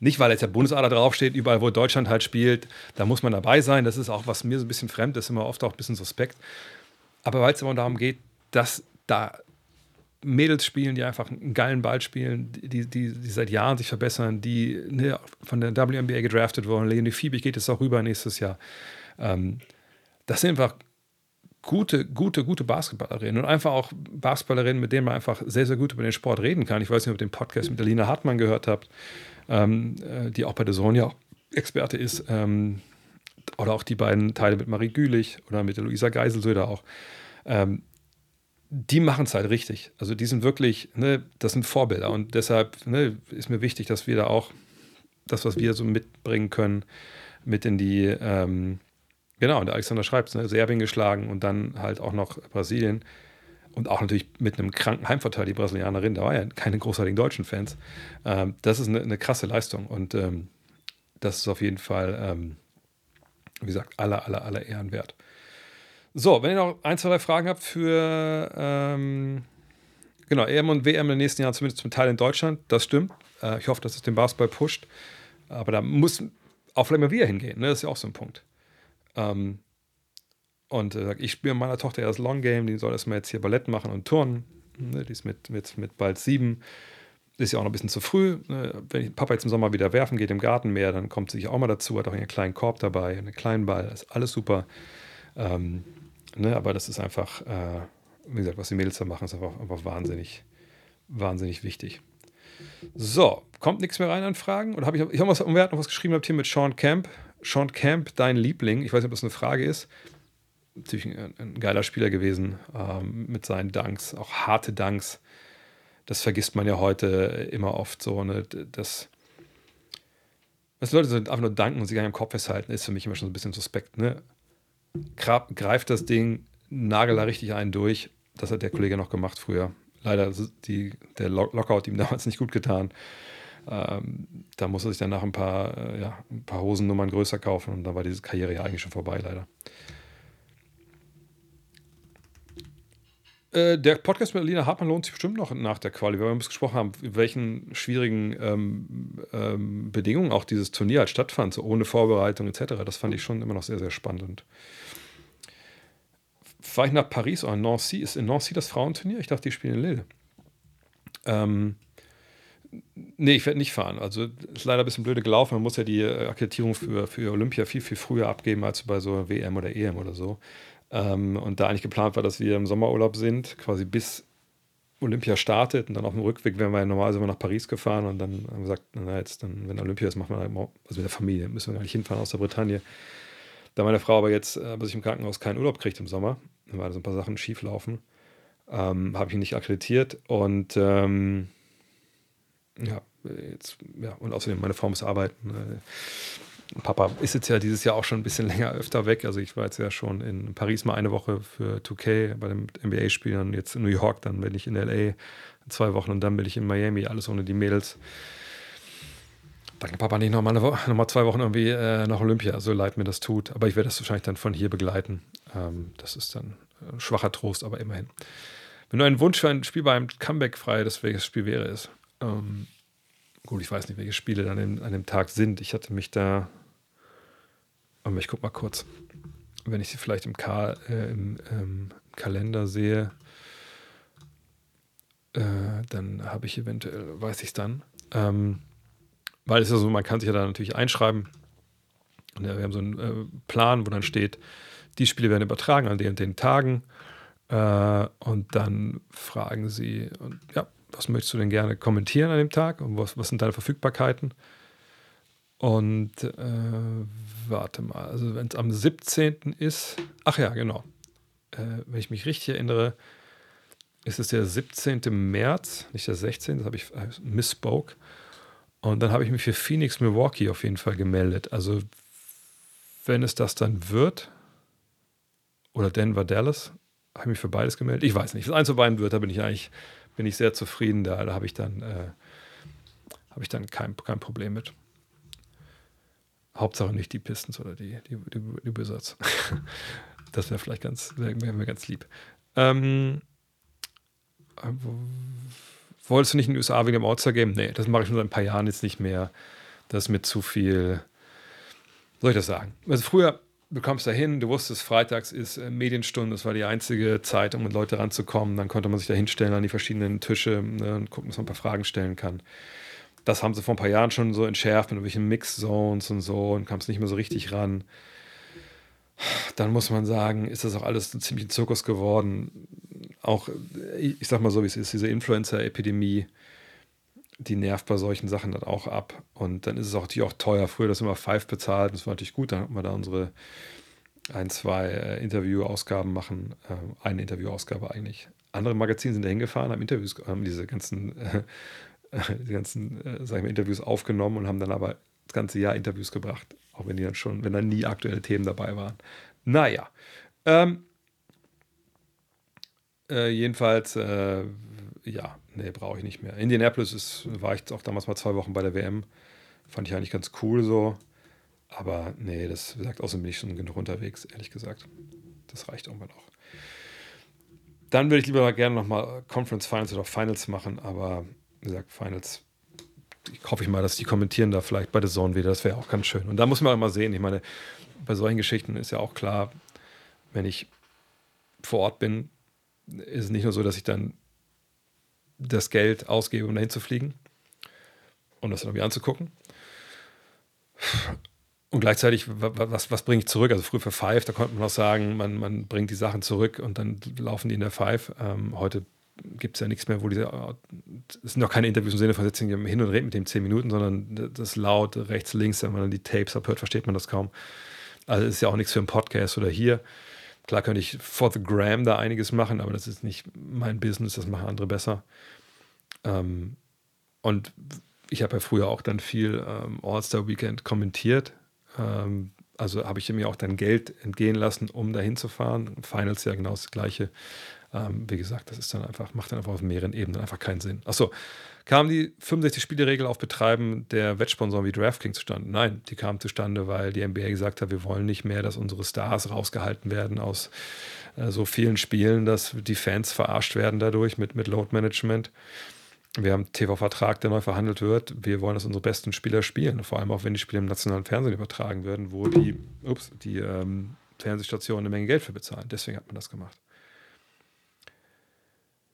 nicht, weil jetzt der Bundesader draufsteht, überall, wo Deutschland halt spielt, da muss man dabei sein. Das ist auch, was mir so ein bisschen fremd ist, immer oft auch ein bisschen suspekt. Aber weil es immer darum geht, dass da Mädels spielen, die einfach einen geilen Ball spielen, die, die, die seit Jahren sich verbessern, die ne, von der WNBA gedraftet wurden. Leonie Fiebig geht jetzt auch rüber nächstes Jahr. Ähm, das sind einfach gute, gute, gute Basketballerinnen und einfach auch Basketballerinnen, mit denen man einfach sehr, sehr gut über den Sport reden kann. Ich weiß nicht, ob ihr den Podcast mit der Lina Hartmann gehört habt ähm, äh, die auch bei der Sonja Experte ist. Ähm, oder auch die beiden Teile mit Marie Gülich oder mit der Luisa Geiselsöder auch. Ähm, die machen es halt richtig. Also die sind wirklich, ne, das sind Vorbilder und deshalb ne, ist mir wichtig, dass wir da auch das, was wir so mitbringen können, mit in die, ähm, genau, und der Alexander schreibt, ne, Serbien geschlagen und dann halt auch noch Brasilien und auch natürlich mit einem kranken Heimvorteil, die Brasilianerin, da war ja keine großartigen deutschen Fans. Ähm, das ist eine, eine, krasse Leistung und ähm, das ist auf jeden Fall, ähm, wie gesagt, aller, aller, aller Ehren wert. So, wenn ihr noch ein, zwei, drei Fragen habt für ähm, genau, EM und WM in den nächsten Jahren, zumindest zum Teil in Deutschland, das stimmt. Äh, ich hoffe, dass es den Basketball pusht. Aber da muss auch vielleicht mal wir hingehen, ne? das ist ja auch so ein Punkt. Ähm, und äh, ich spiele meiner Tochter ja das Long Game, die soll erstmal jetzt hier Ballett machen und Turnen. Ne, die ist mit, mit, mit bald sieben. Ist ja auch noch ein bisschen zu früh. Ne? Wenn Papa jetzt im Sommer wieder werfen geht im Garten mehr, dann kommt sie auch mal dazu, hat auch einen kleinen Korb dabei, einen kleinen Ball, ist alles super. Ähm, ne, aber das ist einfach, äh, wie gesagt, was die Mädels da machen, ist einfach, einfach wahnsinnig, wahnsinnig wichtig. So, kommt nichts mehr rein an Fragen? Oder habe ich, ich habe was, noch was geschrieben, habt hier mit Sean Camp. Sean Camp, dein Liebling. Ich weiß nicht, ob das eine Frage ist natürlich ein, ein geiler Spieler gewesen ähm, mit seinen Danks, auch harte Danks. Das vergisst man ja heute immer oft so. Ne? Das, was Leute so einfach nur danken und sich an im Kopf festhalten, ist für mich immer schon so ein bisschen suspekt. Ne? Greift das Ding, nagel da richtig einen durch. Das hat der Kollege noch gemacht früher. Leider die, der Lockout ihm damals nicht gut getan. Ähm, da musste er sich dann nach ein paar, äh, ja, ein paar Hosennummern größer kaufen und dann war diese Karriere ja eigentlich schon vorbei, leider. Äh, der Podcast mit Alina Hartmann lohnt sich bestimmt noch nach der Quali, weil wir uns gesprochen haben, in welchen schwierigen ähm, ähm, Bedingungen auch dieses Turnier halt stattfand, so ohne Vorbereitung etc. Das fand ich schon immer noch sehr, sehr spannend. Fahre ich nach Paris oder Nancy? Ist in Nancy das Frauenturnier? Ich dachte, die spielen in Lille. Ähm, nee, ich werde nicht fahren. Also ist leider ein bisschen blöde gelaufen. Man muss ja die Akkreditierung für, für Olympia viel, viel früher abgeben als bei so WM oder EM oder so. Ähm, und da eigentlich geplant war, dass wir im Sommerurlaub sind, quasi bis Olympia startet und dann auf dem Rückweg wären wir ja normalerweise immer nach Paris gefahren und dann haben wir gesagt, na jetzt, dann, wenn Olympia ist, machen wir immer, also mit der Familie, müssen wir gar nicht hinfahren aus der Bretagne. Da meine Frau aber jetzt äh, bei sich im Krankenhaus keinen Urlaub kriegt im Sommer, dann war da so ein paar Sachen schief laufen, ähm, habe ich ihn nicht akkreditiert und ähm, ja, jetzt, ja, und außerdem meine Frau muss arbeiten. Äh, Papa ist jetzt ja dieses Jahr auch schon ein bisschen länger öfter weg. Also ich war jetzt ja schon in Paris mal eine Woche für 2K bei den NBA-Spielern, jetzt in New York, dann bin ich in LA zwei Wochen und dann bin ich in Miami, alles ohne die Mädels. Da kann Papa nicht noch mal, eine Woche, noch zwei Wochen irgendwie äh, nach Olympia, so leid mir das tut. Aber ich werde das wahrscheinlich dann von hier begleiten. Ähm, das ist dann ein schwacher Trost, aber immerhin. Wenn du einen Wunsch für ein Spiel bei einem Comeback frei das welches Spiel wäre es? Ähm, Gut, ich weiß nicht, welche Spiele dann in, an dem Tag sind. Ich hatte mich da. Aber ich guck mal kurz. Wenn ich sie vielleicht im, Ka äh, im ähm, Kalender sehe, äh, dann habe ich eventuell, weiß ich es dann. Ähm, weil es ja so, man kann sich ja da natürlich einschreiben. Ja, wir haben so einen äh, Plan, wo dann steht, die Spiele werden übertragen an den und den Tagen. Äh, und dann fragen sie, und ja, was möchtest du denn gerne kommentieren an dem Tag und was, was sind deine Verfügbarkeiten? Und äh, warte mal, also wenn es am 17. ist, ach ja, genau, äh, wenn ich mich richtig erinnere, ist es der 17. März, nicht der 16., das habe ich äh, misspoke. Und dann habe ich mich für Phoenix Milwaukee auf jeden Fall gemeldet. Also wenn es das dann wird, oder Denver, Dallas. Habe ich mich für beides gemeldet? Ich weiß nicht. Was eins von beiden wird, da bin ich eigentlich bin ich sehr zufrieden. Da, da habe ich dann, äh, hab ich dann kein, kein Problem mit. Hauptsache nicht die Pistons oder die, die, die, die Wizards. das wäre vielleicht ganz, wär mir ganz lieb. Ähm, äh, wolltest du nicht in den USA wegen dem All-Star-Game? Nee, das mache ich schon seit ein paar Jahren jetzt nicht mehr. Das ist mir zu viel, soll ich das sagen? Also früher, du kommst da hin, du wusstest, freitags ist äh, Medienstunde, das war die einzige Zeit, um mit Leute ranzukommen. Dann konnte man sich da hinstellen an die verschiedenen Tische ne, und gucken, dass man ein paar Fragen stellen kann. Das haben sie vor ein paar Jahren schon so entschärft mit irgendwelchen Mix-Zones und so und kam es nicht mehr so richtig ran. Dann muss man sagen, ist das auch alles ein ziemlich ein Zirkus geworden. Auch, ich sag mal so, wie es ist, diese Influencer-Epidemie die nervt bei solchen Sachen dann auch ab. Und dann ist es auch natürlich auch teuer. Früher das immer Five bezahlt, das war natürlich gut. Dann hatten wir da unsere ein, zwei äh, Interviewausgaben machen. Äh, eine Interviewausgabe eigentlich. Andere Magazine sind da hingefahren, haben Interviews, haben diese ganzen, äh, die ganzen, äh, sagen wir, Interviews aufgenommen und haben dann aber das ganze Jahr Interviews gebracht. Auch wenn die dann schon, wenn dann nie aktuelle Themen dabei waren. Naja. Ähm, äh, jedenfalls, äh, ja, nee, brauche ich nicht mehr. Indianapolis ist, war ich auch damals mal zwei Wochen bei der WM. Fand ich eigentlich ganz cool so. Aber nee, das wie gesagt, außerdem bin ich schon genug unterwegs, ehrlich gesagt. Das reicht irgendwann auch. Dann würde ich lieber gerne nochmal Conference Finals oder Finals machen, aber wie gesagt, Finals, hoffe ich mal, dass die kommentieren da vielleicht bei der Zone wieder. Das wäre auch ganz schön. Und da muss man auch mal sehen. Ich meine, bei solchen Geschichten ist ja auch klar, wenn ich vor Ort bin, ist es nicht nur so, dass ich dann das Geld ausgebe, um dahin zu fliegen und das dann irgendwie anzugucken. Und gleichzeitig, was, was bringe ich zurück? Also früher für Five, da konnte man auch sagen, man, man bringt die Sachen zurück und dann laufen die in der Five. Ähm, heute gibt es ja nichts mehr, wo diese, es sind doch keine Interviews im Sinne von setzen hin und reden mit dem zehn Minuten, sondern das laut rechts, links, wenn man dann die Tapes abhört, versteht man das kaum. Also ist ja auch nichts für einen Podcast oder hier. Klar könnte ich for the gram da einiges machen, aber das ist nicht mein Business, das machen andere besser. Ähm, und ich habe ja früher auch dann viel ähm, All-Star Weekend kommentiert. Ähm, also habe ich mir auch dann Geld entgehen lassen, um da hinzufahren. Finals ja genau das Gleiche. Ähm, wie gesagt, das ist dann einfach, macht dann einfach auf mehreren Ebenen einfach keinen Sinn. Achso, kam die 65-Spiele-Regel auf Betreiben der Wettsponsoren wie DraftKings zustande? Nein, die kam zustande, weil die NBA gesagt hat, wir wollen nicht mehr, dass unsere Stars rausgehalten werden aus äh, so vielen Spielen, dass die Fans verarscht werden dadurch mit, mit Load Management. Wir haben einen TV-Vertrag, der neu verhandelt wird. Wir wollen, dass unsere besten Spieler spielen. Vor allem auch, wenn die Spiele im nationalen Fernsehen übertragen werden, wo die, ups, die ähm, Fernsehstationen eine Menge Geld für bezahlen. Deswegen hat man das gemacht.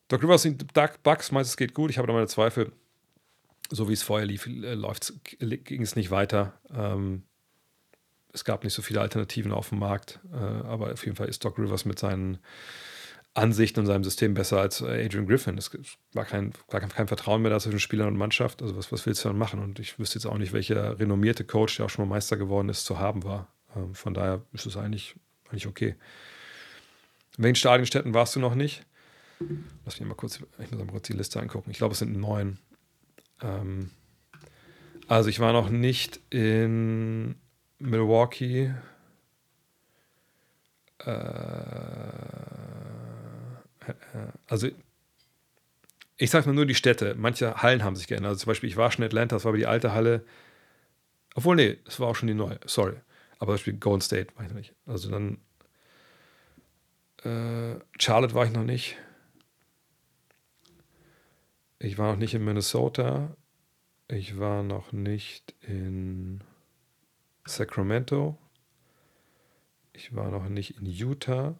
Doc Rivers und Doug Bucks meint, es geht gut. Ich habe da meine Zweifel. So wie es vorher lief, äh, ging es nicht weiter. Ähm, es gab nicht so viele Alternativen auf dem Markt. Äh, aber auf jeden Fall ist Doc Rivers mit seinen Ansichten und seinem System besser als äh, Adrian Griffin. Es war kein, war kein Vertrauen mehr da zwischen Spielern und Mannschaft. Also was, was willst du dann machen? Und ich wüsste jetzt auch nicht, welcher renommierte Coach, der auch schon mal Meister geworden ist, zu haben war. Ähm, von daher ist es eigentlich, eigentlich okay. In welchen Stadionstädten warst du noch nicht? Lass mich mal kurz, ich muss mal kurz die Liste angucken. Ich glaube, es sind neun. Ähm, also ich war noch nicht in Milwaukee. Äh, also ich sage mal nur die Städte. Manche Hallen haben sich geändert. Also zum Beispiel, ich war schon in Atlanta, das war aber die alte Halle. Obwohl, nee, es war auch schon die neue. Sorry. Aber zum Beispiel Golden State war ich noch nicht. Also dann äh, Charlotte war ich noch nicht. Ich war noch nicht in Minnesota. Ich war noch nicht in Sacramento. Ich war noch nicht in Utah.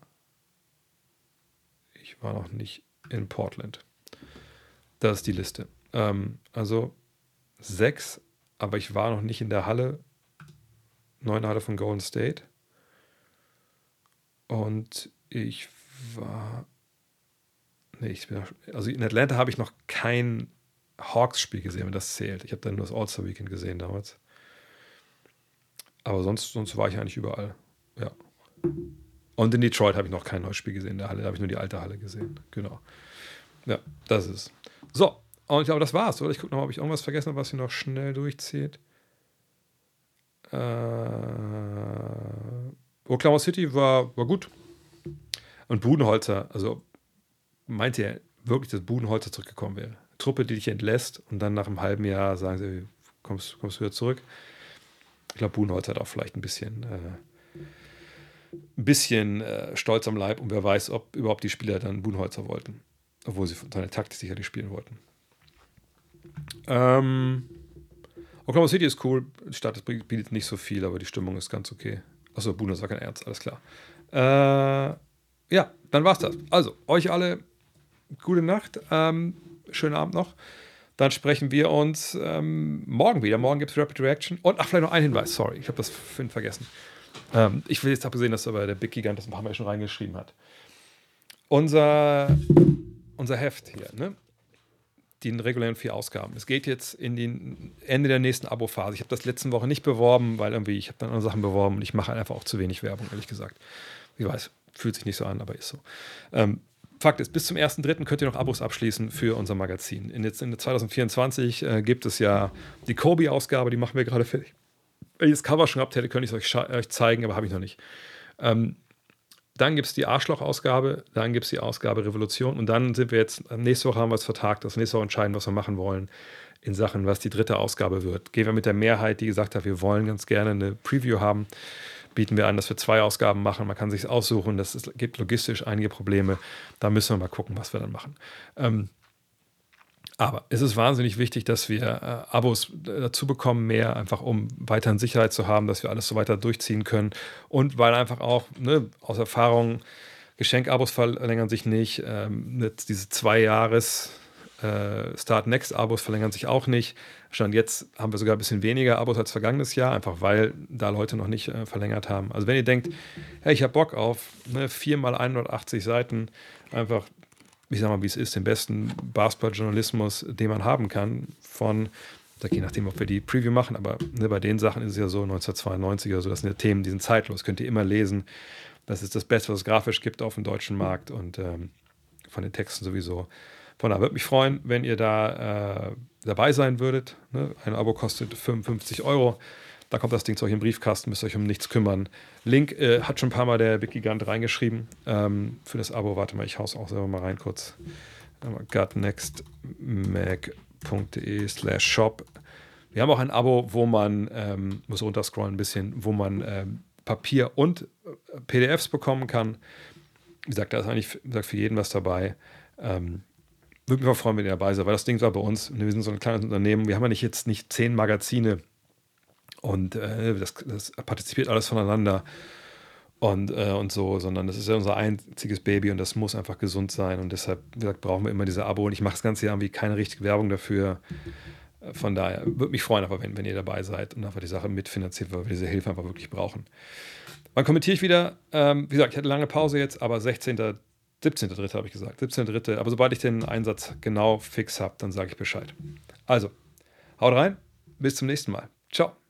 Ich war noch nicht in Portland. Das ist die Liste. Ähm, also sechs, aber ich war noch nicht in der Halle. Neun Halle von Golden State. Und ich war Nee, ich bin, also in Atlanta habe ich noch kein Hawks-Spiel gesehen, wenn das zählt. Ich habe dann nur das All-Star-Weekend gesehen damals. Aber sonst, sonst war ich eigentlich überall. Ja. Und in Detroit habe ich noch kein neues Spiel gesehen. In der Halle da habe ich nur die alte Halle gesehen. Genau. Ja, das ist. So, und ich glaube, das war's, oder? Ich gucke nochmal, ob ich irgendwas vergessen habe, was hier noch schnell durchzieht. Äh, Oklahoma City war, war gut. Und Budenholzer, also meint ihr wirklich, dass Budenholzer zurückgekommen wäre? Truppe, die dich entlässt und dann nach einem halben Jahr sagen sie, kommst, kommst du wieder zurück. Ich glaube, Budenholzer hat auch vielleicht ein bisschen, äh, ein bisschen äh, Stolz am Leib und wer weiß, ob überhaupt die Spieler dann Budenholzer wollten. Obwohl sie seine Taktik sicherlich spielen wollten. Ähm, Oklahoma City ist cool. Die Stadt bietet nicht so viel, aber die Stimmung ist ganz okay. Achso, Budenholzer war kein Ernst, alles klar. Äh, ja, dann war's das. Also, euch alle gute Nacht. Ähm, schönen Abend noch. Dann sprechen wir uns ähm, morgen wieder. Morgen gibt es Rapid Reaction. Und ach, vielleicht noch ein Hinweis. Sorry, ich habe das vorhin vergessen. Ähm, ich will jetzt habe gesehen, dass aber der Big Gigant das ein paar Mal schon reingeschrieben hat. Unser, unser Heft hier, ne? Die regulären vier Ausgaben. Es geht jetzt in die Ende der nächsten Abo-Phase. Ich habe das letzte Woche nicht beworben, weil irgendwie ich habe dann andere Sachen beworben und ich mache einfach auch zu wenig Werbung, ehrlich gesagt. Ich weiß, fühlt sich nicht so an, aber ist so. Ähm, Fakt ist, bis zum 1.3. könnt ihr noch Abos abschließen für unser Magazin. In, jetzt in 2024 äh, gibt es ja die Kobe-Ausgabe, die machen wir gerade fertig. Wenn ich das Cover schon gehabt hätte, könnte ich es euch, euch, zeigen, aber habe ich noch nicht. Ähm, dann gibt es die Arschloch-Ausgabe, dann gibt es die Ausgabe Revolution und dann sind wir jetzt, nächste Woche haben wir es vertagt, dass wir nächste Woche entscheiden, was wir machen wollen in Sachen, was die dritte Ausgabe wird. Gehen wir mit der Mehrheit, die gesagt hat, wir wollen ganz gerne eine Preview haben bieten wir an, dass wir zwei Ausgaben machen. Man kann sich aussuchen. Das ist, gibt logistisch einige Probleme. Da müssen wir mal gucken, was wir dann machen. Ähm, aber es ist wahnsinnig wichtig, dass wir äh, Abos dazu bekommen, mehr, einfach um weiterhin Sicherheit zu haben, dass wir alles so weiter durchziehen können. Und weil einfach auch ne, aus Erfahrung Geschenkabos verlängern sich nicht. Ähm, diese zwei Jahres äh, Start Next Abos verlängern sich auch nicht. Stand jetzt haben wir sogar ein bisschen weniger Abos als vergangenes Jahr, einfach weil da Leute noch nicht äh, verlängert haben. Also wenn ihr denkt, hey, ich habe Bock auf ne, 4 mal 180 Seiten, einfach, ich sag mal, wie es ist, den besten Basketball-Journalismus, den man haben kann, von je nachdem, ob wir die Preview machen, aber ne, bei den Sachen ist es ja so 1992 oder so, das sind ja Themen, die sind zeitlos, könnt ihr immer lesen. Das ist das Beste, was es grafisch gibt auf dem deutschen Markt und ähm, von den Texten sowieso. Von daher würde mich freuen, wenn ihr da äh, dabei sein würdet. Ne? Ein Abo kostet 55 Euro. Da kommt das Ding zu euch im Briefkasten, müsst euch um nichts kümmern. Link äh, hat schon ein paar Mal der Big Gigant reingeschrieben ähm, für das Abo. Warte mal, ich hau's auch selber mal rein kurz. gutnextmag.de slash shop. Wir haben auch ein Abo, wo man, ähm, muss runterscrollen ein bisschen, wo man ähm, Papier und äh, PDFs bekommen kann. Wie gesagt, da ist eigentlich gesagt, für jeden was dabei. Ähm, würde mich auch freuen, wenn ihr dabei seid, weil das Ding war bei uns, wir sind so ein kleines Unternehmen, wir haben ja nicht jetzt nicht zehn Magazine und äh, das, das, partizipiert alles voneinander und, äh, und so, sondern das ist ja unser einziges Baby und das muss einfach gesund sein und deshalb, wie gesagt, brauchen wir immer diese Abo und ich mache das ganze Jahr irgendwie keine richtige Werbung dafür. Von daher würde mich freuen, einfach wenn, wenn ihr dabei seid und einfach die Sache mitfinanziert, weil wir diese Hilfe einfach wirklich brauchen. Wann kommentiere ich wieder? Ähm, wie gesagt, ich hatte lange Pause jetzt, aber 16. 17.3. habe ich gesagt. 17.3. Aber sobald ich den Einsatz genau fix habe, dann sage ich Bescheid. Also, haut rein. Bis zum nächsten Mal. Ciao.